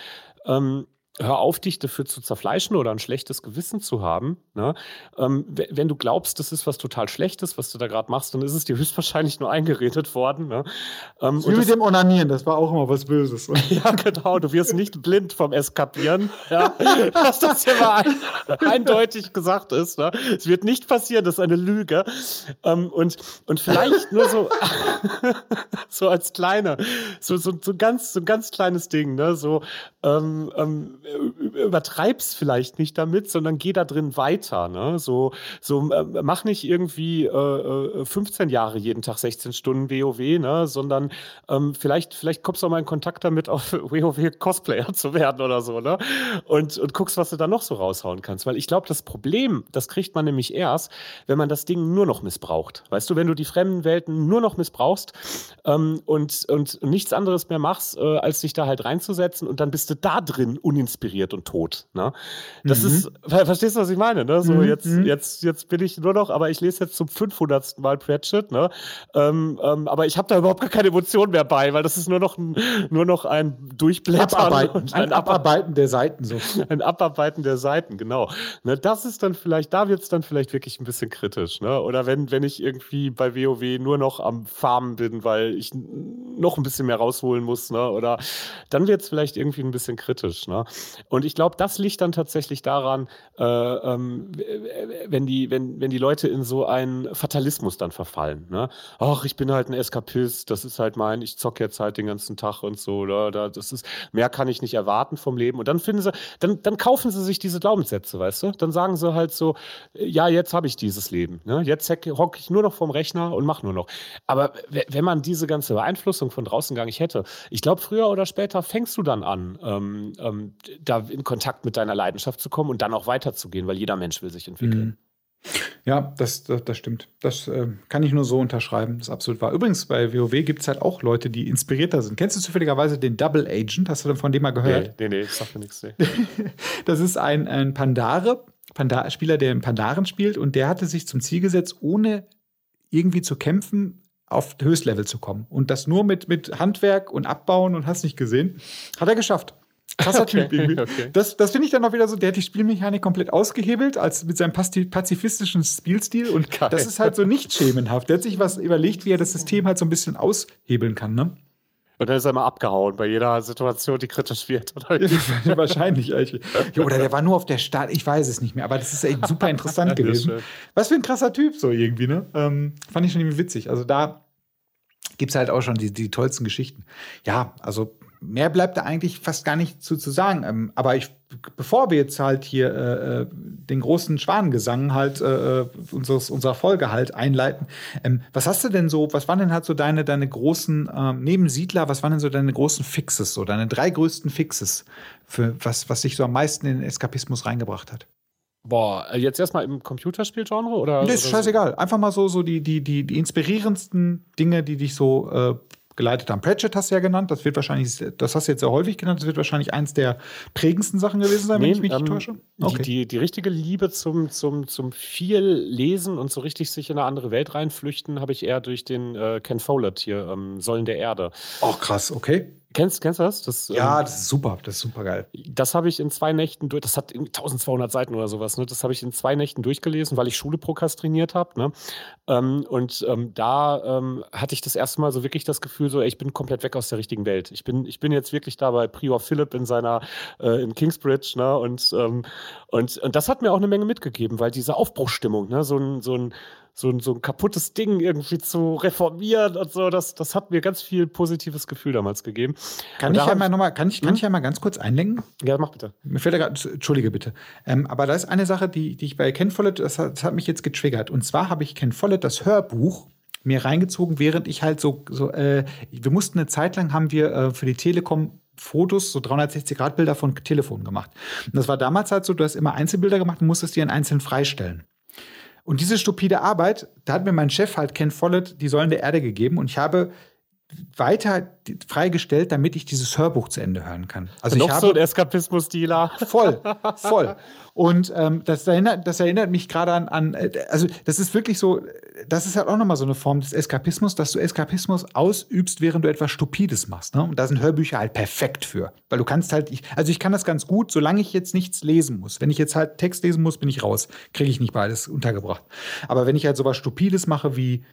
ähm, hör auf, dich dafür zu zerfleischen oder ein schlechtes Gewissen zu haben. Ne? Ähm, wenn du glaubst, das ist was total Schlechtes, was du da gerade machst, dann ist es dir höchstwahrscheinlich nur eingeredet worden. Ne? Ähm, wie mit dem Onanieren, das war auch immer was Böses. ja, genau. Du wirst nicht blind vom Eskapieren. Ja? Dass das hier mal ein, eindeutig gesagt ist. Ne? Es wird nicht passieren, das ist eine Lüge. Ähm, und, und vielleicht nur so, so als kleine, so, so, so, ganz, so ein ganz kleines Ding. Ne? So, ähm, ähm, übertreib's vielleicht nicht damit, sondern geh da drin weiter. Ne? So, so äh, mach nicht irgendwie äh, 15 äh, Jahre jeden Tag 16 Stunden WoW, ne? sondern ähm, vielleicht, vielleicht kommst du auch mal in Kontakt damit, auf WoW Cosplayer zu werden oder so, ne? Und, und guckst, was du da noch so raushauen kannst. Weil ich glaube, das Problem, das kriegt man nämlich erst, wenn man das Ding nur noch missbraucht. Weißt du, wenn du die fremden Welten nur noch missbrauchst ähm, und, und nichts anderes mehr machst, äh, als dich da halt reinzusetzen und dann bist du da drin uninspiriert uninspiriert und tot. Ne? Das mhm. ist, verstehst du, was ich meine? Ne? So, mhm. jetzt, mhm. jetzt, jetzt bin ich nur noch, aber ich lese jetzt zum 500. Mal Pratchett, ne? Ähm, ähm, aber ich habe da überhaupt gar keine Emotionen mehr bei, weil das ist nur noch ein, nur noch ein Durchblättern. Abarbeiten, ein, ein Abarbeiten der Seiten so. Ein Abarbeiten der Seiten, genau. Ne, das ist dann vielleicht, da wird es dann vielleicht wirklich ein bisschen kritisch. Ne? Oder wenn, wenn ich irgendwie bei WoW nur noch am Farmen bin, weil ich noch ein bisschen mehr rausholen muss, ne? oder dann wird es vielleicht irgendwie ein bisschen kritisch. Ne? Und ich glaube, das liegt dann tatsächlich daran, äh, ähm, wenn, die, wenn, wenn die Leute in so einen Fatalismus dann verfallen. Ne? Ach, ich bin halt ein Eskapist, das ist halt mein, ich zocke jetzt halt den ganzen Tag und so, oder, das ist, mehr kann ich nicht erwarten vom Leben. Und dann finden sie, dann, dann kaufen sie sich diese Glaubenssätze, weißt du? Dann sagen sie halt so, ja, jetzt habe ich dieses Leben. Ne? Jetzt hocke ich nur noch vorm Rechner und mache nur noch. Aber wenn man diese ganze Beeinflussung von draußen gar nicht hätte, ich glaube, früher oder später fängst du dann an, ähm, ähm, da in Kontakt mit deiner Leidenschaft zu kommen und dann auch weiterzugehen, weil jeder Mensch will sich entwickeln. Mhm. Ja, das, das, das, stimmt. Das äh, kann ich nur so unterschreiben. Das ist absolut wahr. Übrigens, bei WoW gibt es halt auch Leute, die inspirierter sind. Kennst du zufälligerweise den Double Agent? Hast du von dem mal gehört? Nee, nee, nee, sag mir nichts. Nee. das ist ein, ein Pandare, Pandar Spieler, der im Pandaren spielt und der hatte sich zum Ziel gesetzt, ohne irgendwie zu kämpfen, auf Höchstlevel zu kommen. Und das nur mit, mit Handwerk und Abbauen und hast nicht gesehen. Hat er geschafft. Krasser okay, Typ irgendwie. Okay. Das, das finde ich dann auch wieder so, der hat die Spielmechanik komplett ausgehebelt, als mit seinem pazifistischen Spielstil. Und Geil. das ist halt so nicht schemenhaft. Der hat sich was überlegt, wie er das System halt so ein bisschen aushebeln kann, ne? Und dann ist er immer abgehauen bei jeder Situation, die kritisch wird. Wahrscheinlich. oder der war nur auf der Start, ich weiß es nicht mehr, aber das ist echt super interessant gewesen. Was für ein krasser Typ, so irgendwie, ne? Ähm, fand ich schon irgendwie witzig. Also da gibt es halt auch schon die, die tollsten Geschichten. Ja, also mehr bleibt da eigentlich fast gar nicht zu, zu sagen. Ähm, aber ich, bevor wir jetzt halt hier äh, äh den großen Schwanengesang halt äh, äh, unseres, unserer Folge halt einleiten, ähm, was hast du denn so, was waren denn halt so deine, deine großen, ähm, neben Siedler, was waren denn so deine großen Fixes, so deine drei größten Fixes, für was, was dich so am meisten in den Eskapismus reingebracht hat? Boah, äh, jetzt erstmal im Computerspielgenre oder? Nee, ist scheißegal. Einfach mal so, so die, die, die, die inspirierendsten Dinge, die dich so äh, geleitet haben. Pratchett hast du ja genannt, das wird wahrscheinlich, das hast du jetzt sehr häufig genannt, das wird wahrscheinlich eins der prägendsten Sachen gewesen sein, nee, wenn ich mich ähm, nicht täusche. Okay. Die, die, die, richtige Liebe zum, zum, zum viel Lesen und so richtig sich in eine andere Welt reinflüchten, habe ich eher durch den äh, Ken Follett hier, ähm, Säulen der Erde. Oh, krass, okay. Kennst, kennst du das? das ja, ähm, das ist super, das ist super geil. Das habe ich in zwei Nächten durch, das hat 1200 Seiten oder sowas, ne? Das habe ich in zwei Nächten durchgelesen, weil ich Schule prokrastiniert habe. Ne? Ähm, und ähm, da ähm, hatte ich das erste Mal so wirklich das Gefühl, so, ey, ich bin komplett weg aus der richtigen Welt. Ich bin, ich bin jetzt wirklich da bei Prior Philipp in seiner, äh, in Kingsbridge, ne? Und, ähm, und, und das hat mir auch eine Menge mitgegeben, weil diese Aufbruchstimmung, ne? So ein, so ein so ein, so ein kaputtes Ding irgendwie zu reformieren und so. Das, das hat mir ganz viel positives Gefühl damals gegeben. Kann ich ja mal nochmal, kann ich, kann hm? ich ja mal ganz kurz einlenken? Ja, mach bitte. Mir fällt da gerade, Entschuldige bitte. Ähm, aber da ist eine Sache, die, die ich bei Ken Follett, das hat, das hat mich jetzt getriggert. Und zwar habe ich Ken Follett das Hörbuch mir reingezogen, während ich halt so, so äh, wir mussten eine Zeit lang haben wir äh, für die Telekom Fotos, so 360-Grad-Bilder von Telefonen gemacht. Und das war damals halt so, du hast immer Einzelbilder gemacht und musstest die in einzeln freistellen. Und diese stupide Arbeit, da hat mir mein Chef halt Ken Follett die Säulen der Erde gegeben. Und ich habe weiter freigestellt, damit ich dieses Hörbuch zu Ende hören kann. Also Noch ich habe, so ein Eskapismus-Dealer. Voll, voll. Und ähm, das, erinnert, das erinnert mich gerade an, an, äh, also das ist wirklich so, das ist halt auch nochmal so eine Form des Eskapismus, dass du Eskapismus ausübst, während du etwas Stupides machst. Ne? Und da sind Hörbücher halt perfekt für. Weil du kannst halt, ich, also ich kann das ganz gut, solange ich jetzt nichts lesen muss. Wenn ich jetzt halt Text lesen muss, bin ich raus. Kriege ich nicht beides untergebracht. Aber wenn ich halt sowas Stupides mache wie,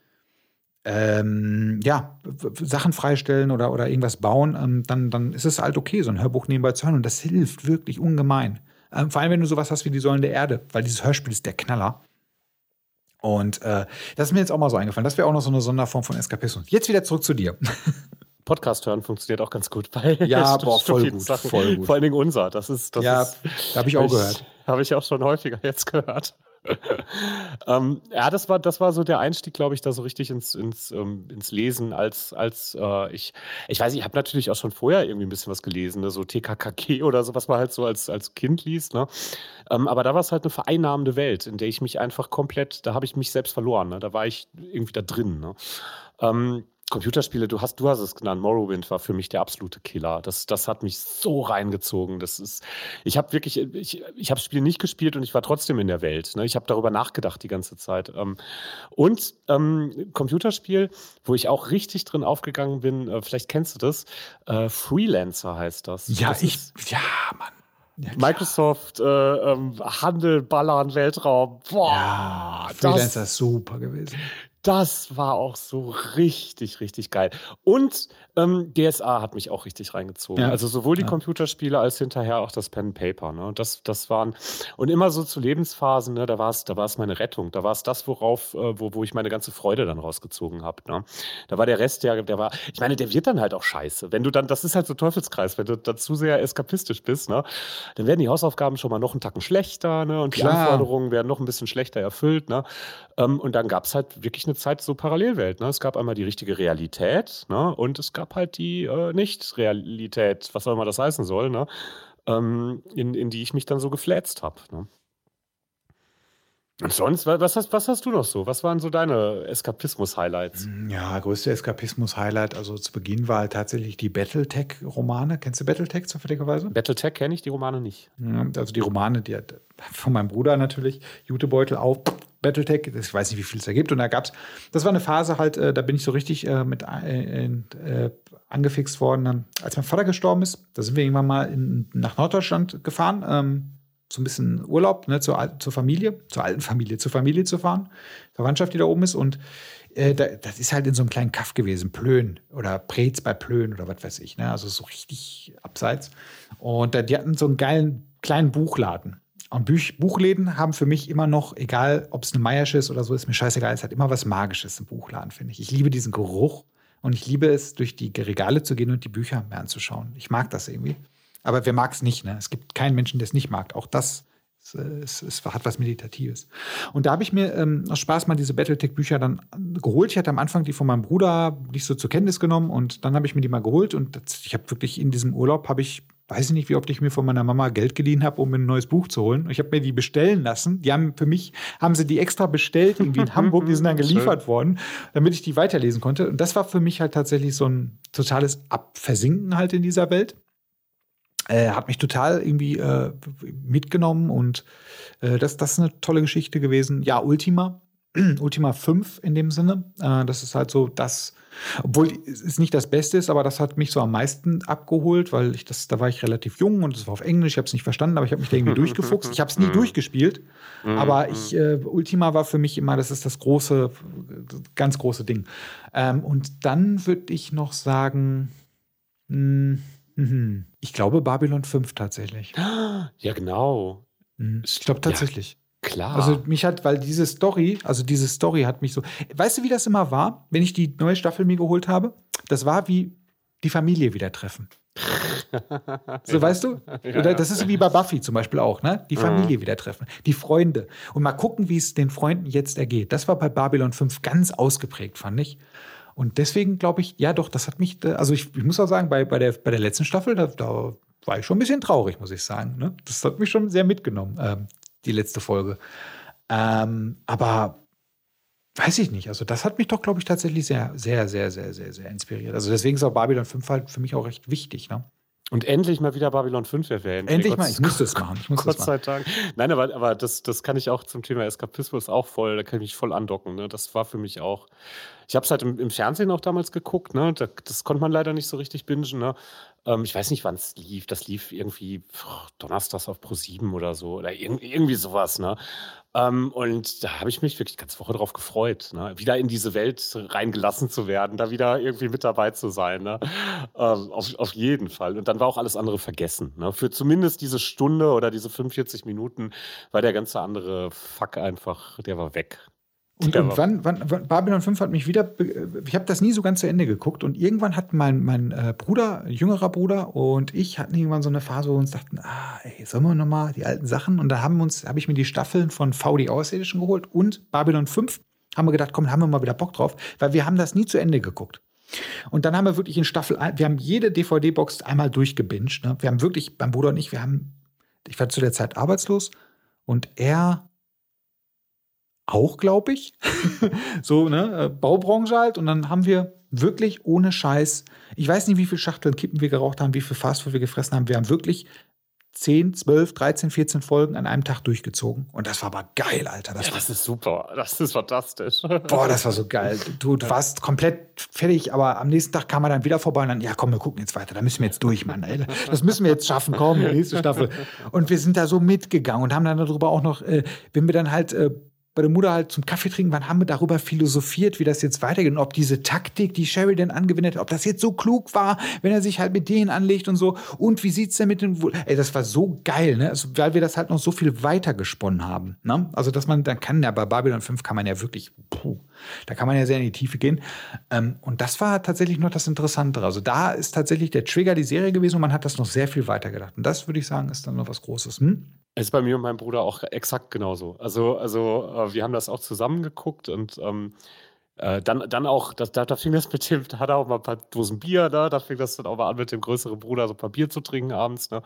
ähm, ja, Sachen freistellen oder, oder irgendwas bauen, ähm, dann, dann ist es halt okay, so ein Hörbuch nebenbei zu hören. Und das hilft wirklich ungemein. Ähm, vor allem, wenn du sowas hast wie die Säulen der Erde, weil dieses Hörspiel ist der Knaller. Und äh, das ist mir jetzt auch mal so eingefallen. Das wäre auch noch so eine Sonderform von Eskapismus. Jetzt wieder zurück zu dir. Podcast hören funktioniert auch ganz gut bei ja, boah, voll gut, voll gut. Vor allen Dingen unser. Das ist, das ja, habe ich auch gehört. Habe ich auch schon häufiger jetzt gehört. ähm, ja, das war, das war so der Einstieg, glaube ich, da so richtig ins, ins, ähm, ins Lesen, als, als äh, ich, ich weiß, ich habe natürlich auch schon vorher irgendwie ein bisschen was gelesen, ne? so TKKG oder so, was man halt so als, als Kind liest. Ne? Ähm, aber da war es halt eine vereinnahmende Welt, in der ich mich einfach komplett, da habe ich mich selbst verloren. Ne? Da war ich irgendwie da drin. Ne? Computerspiele, du hast, du hast es genannt, Morrowind war für mich der absolute Killer. Das, das hat mich so reingezogen. Das ist, ich habe wirklich, ich, ich habe das Spiel nicht gespielt und ich war trotzdem in der Welt. Ne? Ich habe darüber nachgedacht die ganze Zeit. Ähm, und ähm, Computerspiel, wo ich auch richtig drin aufgegangen bin, äh, vielleicht kennst du das, äh, Freelancer heißt das. Ja, das ich, ja, Mann. Ja, Microsoft, äh, ähm, Handel, Ballern, Weltraum. Boah, ja, Freelancer ist super gewesen. Das war auch so richtig, richtig geil. Und ähm, DSA hat mich auch richtig reingezogen. Ja. Also sowohl die ja. Computerspiele als hinterher auch das Pen and Paper. Ne? Das, das waren und immer so zu Lebensphasen. Ne? Da war es, da war es meine Rettung. Da war es das, worauf, äh, wo, wo ich meine ganze Freude dann rausgezogen habe. Ne? Da war der Rest, der, der war. Ich meine, der wird dann halt auch scheiße. Wenn du dann, das ist halt so Teufelskreis. Wenn du da zu sehr eskapistisch bist, ne? dann werden die Hausaufgaben schon mal noch einen Tacken schlechter. Ne? Und Klar. die Anforderungen werden noch ein bisschen schlechter erfüllt. Ne? Ähm, und dann gab es halt wirklich eine Zeit so Parallelwelt. Ne? Es gab einmal die richtige Realität ne? und es gab halt die äh, Nicht-Realität, was auch immer das heißen soll, ne? ähm, in, in die ich mich dann so geflätzt habe. Ne? Und sonst, was hast, was hast du noch so? Was waren so deine Eskapismus-Highlights? Hm, ja, größte Eskapismus-Highlight, also zu Beginn war halt tatsächlich die Battletech-Romane. Kennst du Battletech zufälligerweise? Battletech kenne ich, die Romane nicht. Ja, also die Romane, die hat von meinem Bruder natürlich, Jutebeutel auf Battletech, ich weiß nicht, wie viel es da gibt. Und da gab es, das war eine Phase halt, äh, da bin ich so richtig äh, mit äh, äh angefixt worden. als mein Vater gestorben ist, da sind wir irgendwann mal in, nach Norddeutschland gefahren. Ähm, so ein bisschen Urlaub ne, zur, zur Familie, zur alten Familie, zur Familie zu fahren, Verwandtschaft, die da oben ist. Und äh, da, das ist halt in so einem kleinen Kaff gewesen, Plön oder Preetz bei Plön oder was weiß ich. Ne? Also so richtig abseits. Und äh, die hatten so einen geilen kleinen Buchladen. Und Buch, Buchläden haben für mich immer noch, egal ob es eine Meiersche ist oder so, ist mir scheißegal, es hat immer was Magisches im Buchladen, finde ich. Ich liebe diesen Geruch und ich liebe es, durch die Regale zu gehen und die Bücher mehr anzuschauen. Ich mag das irgendwie. Aber wer mag es nicht? Ne? Es gibt keinen Menschen, der es nicht mag. Auch das es, es, hat was Meditatives. Und da habe ich mir ähm, aus Spaß mal diese Battletech-Bücher dann geholt. Ich hatte am Anfang die von meinem Bruder nicht so zur Kenntnis genommen und dann habe ich mir die mal geholt und das, ich habe wirklich in diesem Urlaub habe ich weiß ich nicht, wie oft ich mir von meiner Mama Geld geliehen habe, um mir ein neues Buch zu holen. Ich habe mir die bestellen lassen. Die haben für mich, haben sie die extra bestellt, irgendwie in Hamburg. Die sind dann geliefert worden, damit ich die weiterlesen konnte. Und das war für mich halt tatsächlich so ein totales Abversinken halt in dieser Welt. Äh, hat mich total irgendwie äh, mitgenommen und äh, das, das ist eine tolle Geschichte gewesen. Ja, Ultima. Ultima 5 in dem Sinne. Äh, das ist halt so das, obwohl es nicht das Beste ist, aber das hat mich so am meisten abgeholt, weil ich das, da war ich relativ jung und es war auf Englisch, ich habe es nicht verstanden, aber ich habe mich da irgendwie durchgefuchst. Ich habe es nie mhm. durchgespielt, mhm. aber ich, äh, Ultima war für mich immer, das ist das große, ganz große Ding. Ähm, und dann würde ich noch sagen, mh, hm, Mhm. Ich glaube Babylon 5 tatsächlich. Ja, genau. Mhm. Ich glaube tatsächlich. Ja, klar. Also mich hat, weil diese Story, also diese Story hat mich so. Weißt du, wie das immer war, wenn ich die neue Staffel mir geholt habe? Das war wie die Familie wieder treffen. so, ja. weißt du? Oder das ist wie bei Buffy zum Beispiel auch, ne? Die Familie mhm. wieder treffen, die Freunde. Und mal gucken, wie es den Freunden jetzt ergeht. Das war bei Babylon 5 ganz ausgeprägt, fand ich. Und deswegen glaube ich, ja doch, das hat mich, also ich, ich muss auch sagen, bei, bei, der, bei der letzten Staffel, da, da war ich schon ein bisschen traurig, muss ich sagen. Ne? Das hat mich schon sehr mitgenommen, ähm, die letzte Folge. Ähm, aber weiß ich nicht. Also, das hat mich doch, glaube ich, tatsächlich sehr, sehr, sehr, sehr, sehr, sehr inspiriert. Also, deswegen ist auch Babylon 5 halt für mich auch recht wichtig. Ne? Und endlich mal wieder Babylon 5 erwähnen. Endlich mal, ich muss das machen. Ich muss Gott sei Dank. Nein, aber, aber das, das kann ich auch zum Thema Eskapismus auch voll, da kann ich mich voll andocken. Ne? Das war für mich auch ich habe es halt im, im, Fernsehen auch damals geguckt, ne? Da, das konnte man leider nicht so richtig bingen, ne? Ähm, ich weiß nicht, wann es lief. Das lief irgendwie pff, donnerstags auf Pro 7 oder so oder irg irgendwie sowas, ne? Ähm, und da habe ich mich wirklich ganz Woche drauf gefreut, ne? wieder in diese Welt reingelassen zu werden, da wieder irgendwie mit dabei zu sein. Ne? Ähm, auf, auf jeden Fall. Und dann war auch alles andere vergessen. Ne? Für zumindest diese Stunde oder diese 45 Minuten war der ganze andere Fuck einfach, der war weg. Und, und wann, wann, wann, Babylon 5 hat mich wieder, ich habe das nie so ganz zu Ende geguckt und irgendwann hat mein, mein äh, Bruder, jüngerer Bruder und ich hatten irgendwann so eine Phase, wo wir uns dachten, ah, ey, sollen wir nochmal die alten Sachen? Und da haben uns, habe ich mir die Staffeln von VD Außerirdischen geholt und Babylon 5. Haben wir gedacht, komm, haben wir mal wieder Bock drauf, weil wir haben das nie zu Ende geguckt. Und dann haben wir wirklich in Staffel, wir haben jede DVD-Box einmal durchgebinged. Ne? Wir haben wirklich, mein Bruder und ich, wir haben, ich war zu der Zeit arbeitslos und er auch, glaube ich. so, ne, äh, Baubranche halt. Und dann haben wir wirklich ohne Scheiß. Ich weiß nicht, wie viele Schachteln Kippen wir geraucht haben, wie viel Fastfood wir gefressen haben. Wir haben wirklich 10, 12, 13, 14 Folgen an einem Tag durchgezogen. Und das war aber geil, Alter. Das, ja, das ist super. Das ist fantastisch. Boah, das war so geil. Du, du warst komplett fertig, aber am nächsten Tag kam er dann wieder vorbei und dann, ja, komm, wir gucken jetzt weiter. Da müssen wir jetzt durch, Mann. Ey. Das müssen wir jetzt schaffen. Komm, nächste Staffel. Und wir sind da so mitgegangen und haben dann darüber auch noch, äh, wenn wir dann halt äh, Mutter halt zum Kaffee trinken waren, haben wir darüber philosophiert, wie das jetzt weitergeht und ob diese Taktik, die Sheridan angewendet hat, ob das jetzt so klug war, wenn er sich halt mit denen anlegt und so. Und wie sieht's denn mit den, ey, das war so geil, ne? Also, weil wir das halt noch so viel weiter gesponnen haben, ne? Also, dass man, dann kann ja bei Babylon 5 kann man ja wirklich, puh, da kann man ja sehr in die Tiefe gehen. Ähm, und das war tatsächlich noch das Interessantere. Also, da ist tatsächlich der Trigger die Serie gewesen und man hat das noch sehr viel weiter gedacht. Und das würde ich sagen, ist dann noch was Großes. Hm? Ist bei mir und meinem Bruder auch exakt genauso. Also, also äh, wir haben das auch zusammen geguckt und ähm, äh, dann, dann auch, das, da, da fing das mit dem, da hat er auch mal ein paar Dosen Bier, ne? da fing das dann auch mal an, mit dem größeren Bruder so ein paar Bier zu trinken abends. Ne?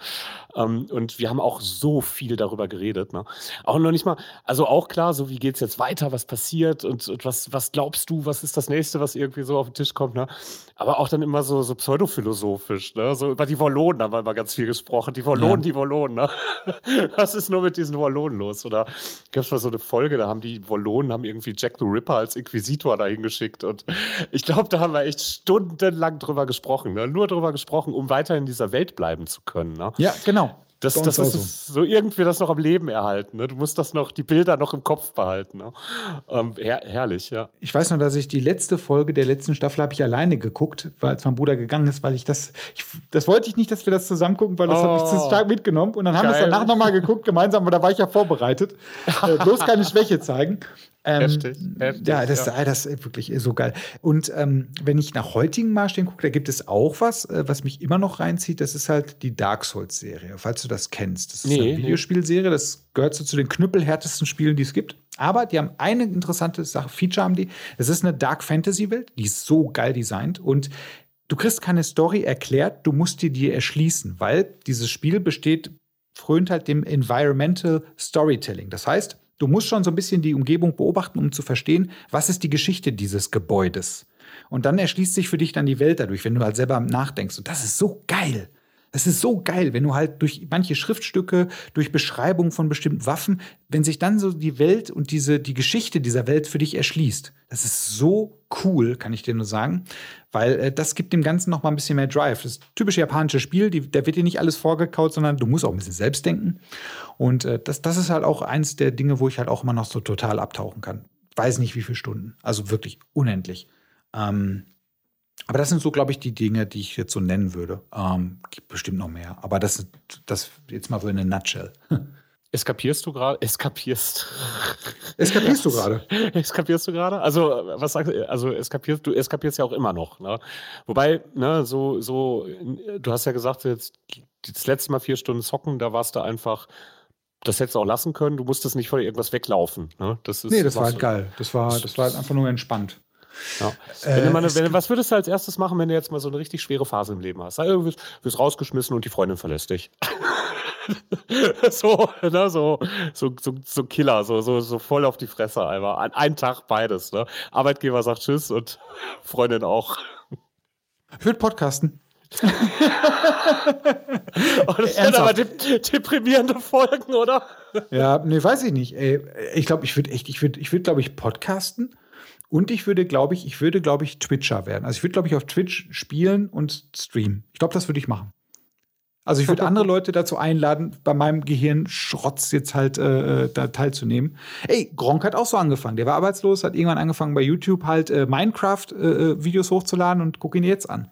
Ähm, und wir haben auch so viel darüber geredet. Ne? Auch noch nicht mal, also auch klar, so wie geht es jetzt weiter, was passiert und, und, was, was glaubst du, was ist das nächste, was irgendwie so auf den Tisch kommt. Ne? Aber auch dann immer so, so pseudophilosophisch, ne? so über die Wollonen haben wir immer ganz viel gesprochen. Die Wollonen, ja. die Wollonen. Ne? was ist nur mit diesen Wollonen los? Oder gab es mal so eine Folge, da haben die Wollonen haben irgendwie Jack the Ripper als Inquisitor dahin geschickt. Und ich glaube, da haben wir echt stundenlang drüber gesprochen. Ne? Nur drüber gesprochen, um weiter in dieser Welt bleiben zu können. Ne? Ja, genau. Das, das ist so. so irgendwie das noch am Leben erhalten. Ne? Du musst das noch, die Bilder noch im Kopf behalten. Ne? Ähm, her herrlich, ja. Ich weiß noch, dass ich die letzte Folge der letzten Staffel habe ich alleine geguckt, weil als mein Bruder gegangen ist, weil ich das, ich, das wollte ich nicht, dass wir das zusammen gucken, weil das oh, habe ich zu stark mitgenommen. Und dann haben wir es danach nochmal geguckt, gemeinsam, aber da war ich ja vorbereitet. äh, bloß keine Schwäche zeigen. Ähm, heftig, heftig, ja, das, ja. das ist wirklich so geil. Und ähm, wenn ich nach heutigen Maßstäben gucke, da gibt es auch was, äh, was mich immer noch reinzieht. Das ist halt die Dark Souls-Serie, falls du das kennst. Das ist nee, eine Videospielserie, das gehört so zu den knüppelhärtesten Spielen, die es gibt. Aber die haben eine interessante Sache, Feature haben die. Es ist eine Dark Fantasy-Welt, die ist so geil designt und du kriegst keine Story erklärt, du musst dir die erschließen, weil dieses Spiel besteht, frönt halt dem Environmental Storytelling. Das heißt, Du musst schon so ein bisschen die Umgebung beobachten, um zu verstehen, was ist die Geschichte dieses Gebäudes. Und dann erschließt sich für dich dann die Welt dadurch, wenn du halt selber nachdenkst. Und das ist so geil. Das ist so geil, wenn du halt durch manche Schriftstücke, durch Beschreibung von bestimmten Waffen, wenn sich dann so die Welt und diese, die Geschichte dieser Welt für dich erschließt. Das ist so cool, kann ich dir nur sagen, weil äh, das gibt dem Ganzen noch mal ein bisschen mehr Drive. Das typische japanische Spiel, die, da wird dir nicht alles vorgekaut, sondern du musst auch ein bisschen selbst denken. Und äh, das, das ist halt auch eins der Dinge, wo ich halt auch immer noch so total abtauchen kann. Weiß nicht, wie viele Stunden. Also wirklich unendlich. Ähm, aber das sind so, glaube ich, die Dinge, die ich jetzt so nennen würde. Ähm, gibt bestimmt noch mehr. Aber das, das jetzt mal so in a nutshell. Eskapierst du gerade? Eskapierst. Eskapierst du gerade? Eskapierst du gerade? Also, was sagst du? Also, eskapierst, du eskapierst ja auch immer noch. Ne? Wobei, ne, so, so, du hast ja gesagt, jetzt das letzte Mal vier Stunden zocken, da warst du einfach, das hättest du auch lassen können, du musstest nicht vor irgendwas weglaufen. Ne? Das ist, nee, das war halt geil. Das war, das war halt einfach nur entspannt. Ja. Äh, mal, wenn, was würdest du als erstes machen, wenn du jetzt mal so eine richtig schwere Phase im Leben hast? Du wirst, wirst rausgeschmissen und die Freundin verlässt dich. so, ne, so, so, so, so Killer, so, so, so voll auf die Fresse einmal. An einem Tag beides. Ne? Arbeitgeber sagt Tschüss und Freundin auch. Ich würde podcasten. oh, das sind aber deprimierende Folgen, oder? Ja, nee, weiß ich nicht. Ey, ich glaube, ich würde echt, ich würde, ich würde, glaube ich, podcasten. Und ich würde, glaube ich, ich würde, glaube ich, Twitcher werden. Also ich würde, glaube ich, auf Twitch spielen und streamen. Ich glaube, das würde ich machen. Also ich würde andere Leute dazu einladen, bei meinem Gehirn Schrotz jetzt halt äh, da teilzunehmen. Ey, Gronk hat auch so angefangen. Der war arbeitslos, hat irgendwann angefangen bei YouTube halt äh, Minecraft-Videos äh, hochzuladen und guck ihn jetzt an.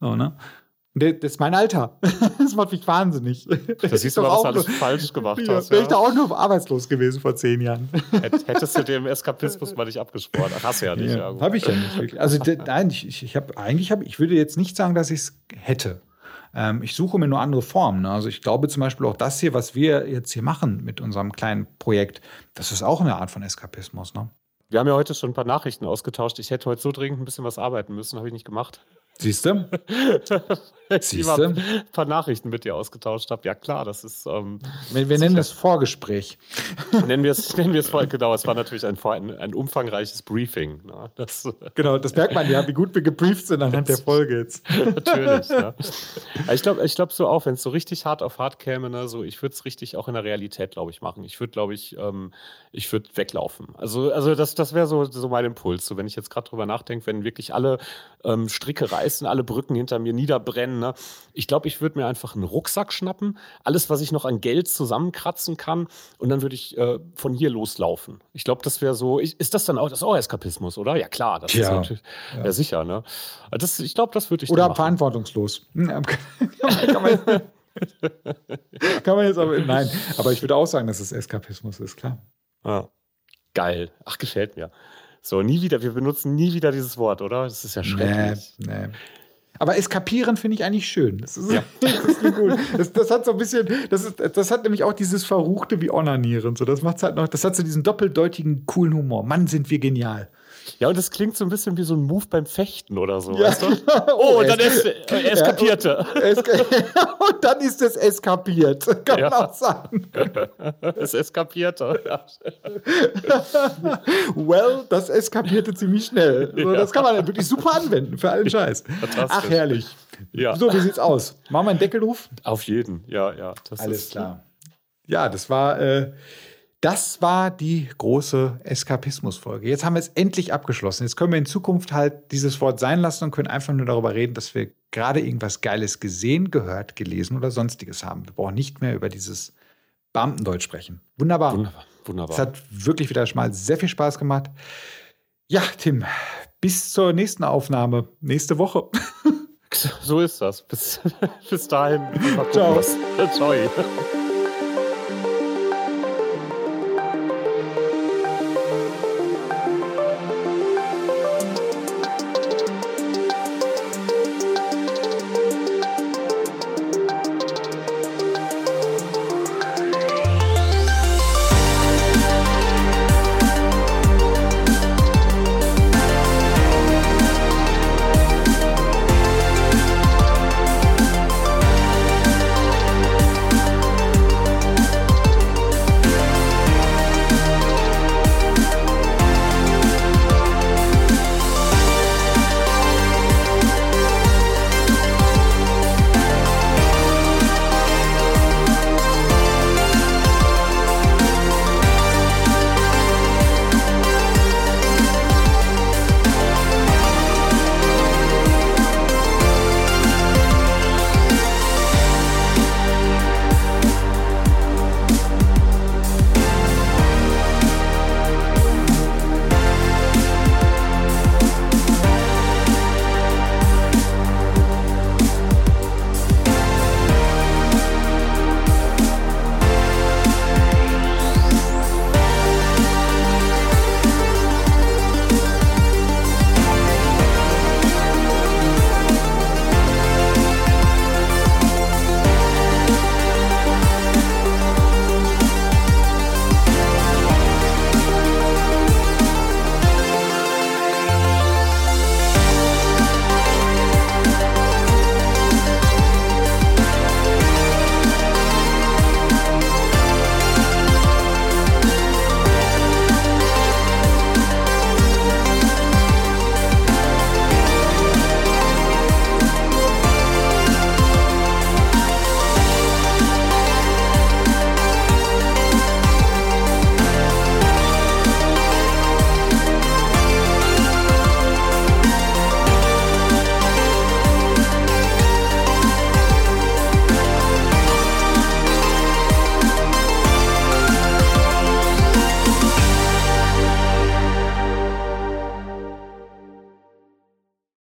So, ne? Das ist mein Alter. Das macht mich wahnsinnig. Das siehst du mal, was du alles falsch gemacht ja, hast. Wäre ja. ich da auch nur arbeitslos gewesen vor zehn Jahren. Hättest du dem Eskapismus mal nicht abgesporen? Ach, hast du ja nicht. Ja, habe ich ja nicht wirklich. Also nein, ich, ich habe eigentlich habe ich würde jetzt nicht sagen, dass ich es hätte. Ähm, ich suche mir nur andere Formen. Ne? Also ich glaube zum Beispiel auch das hier, was wir jetzt hier machen mit unserem kleinen Projekt, das ist auch eine Art von Eskapismus. Ne? Wir haben ja heute schon ein paar Nachrichten ausgetauscht. Ich hätte heute so dringend ein bisschen was arbeiten müssen, habe ich nicht gemacht. Siehst du? Siehst du? ein paar Nachrichten mit dir ausgetauscht habe. Ja, klar, das ist. Ähm, wir, wir nennen das Vorgespräch. nennen wir es, nennen wir es genau. Es war natürlich ein, ein, ein umfangreiches Briefing. Ne? Das, genau, das merkt man ja, wie gut wir gebrieft sind anhand der Folge jetzt. natürlich. Ne? Ich glaube ich glaub so auch, wenn es so richtig hart auf hart käme, ne, so, ich würde es richtig auch in der Realität, glaube ich, machen. Ich würde, glaube ich, ähm, ich würde weglaufen. Also, also das, das wäre so, so mein Impuls. So, wenn ich jetzt gerade drüber nachdenke, wenn wirklich alle ähm, Stricke reißen, alle Brücken hinter mir niederbrennen, Ne? Ich glaube, ich würde mir einfach einen Rucksack schnappen, alles, was ich noch an Geld zusammenkratzen kann, und dann würde ich äh, von hier loslaufen. Ich glaube, das wäre so. Ich, ist das dann auch das auch Eskapismus, oder? Ja, klar, das ja. ist natürlich. Ja, ja sicher, ne? Das, ich glaube, das würde ich. Oder verantwortungslos. Hm, kann, man, kann man jetzt aber. Nein, aber ich würde auch sagen, dass es Eskapismus ist, klar. Ja. Geil. Ach, gefällt mir. So, nie wieder, wir benutzen nie wieder dieses Wort, oder? Das ist ja schrecklich. Nee, nee. Aber eskapieren finde ich eigentlich schön. Das, ist, ja. das, gut. Das, das, hat so ein bisschen, das, ist, das hat nämlich auch dieses Verruchte wie Onanieren. So, das macht's halt noch, das hat so diesen doppeldeutigen, coolen Humor. Mann, sind wir genial. Ja, und das klingt so ein bisschen wie so ein Move beim Fechten oder so. Ja. Weißt du? Oh, und dann es, äh, eskapierte. Ja, und, dann ist es eskapiert. Kann ja. man auch sagen. Es eskapierte. Ja. well, das eskapierte ziemlich schnell. So, das kann man wirklich super anwenden für allen Scheiß. Ach, herrlich. Ja. So, wie sieht's aus? Machen wir einen Deckelruf? Auf jeden, ja, ja. Alles klar. Ja, das war. Äh, das war die große Eskapismus-Folge. Jetzt haben wir es endlich abgeschlossen. Jetzt können wir in Zukunft halt dieses Wort sein lassen und können einfach nur darüber reden, dass wir gerade irgendwas Geiles gesehen, gehört, gelesen oder sonstiges haben. Wir brauchen nicht mehr über dieses Beamtendeutsch sprechen. Wunderbar. Wunderbar. Wunderbar. Es hat wirklich wieder mal sehr viel Spaß gemacht. Ja, Tim, bis zur nächsten Aufnahme nächste Woche. So ist das. Bis, bis dahin. Ciao. Ciao.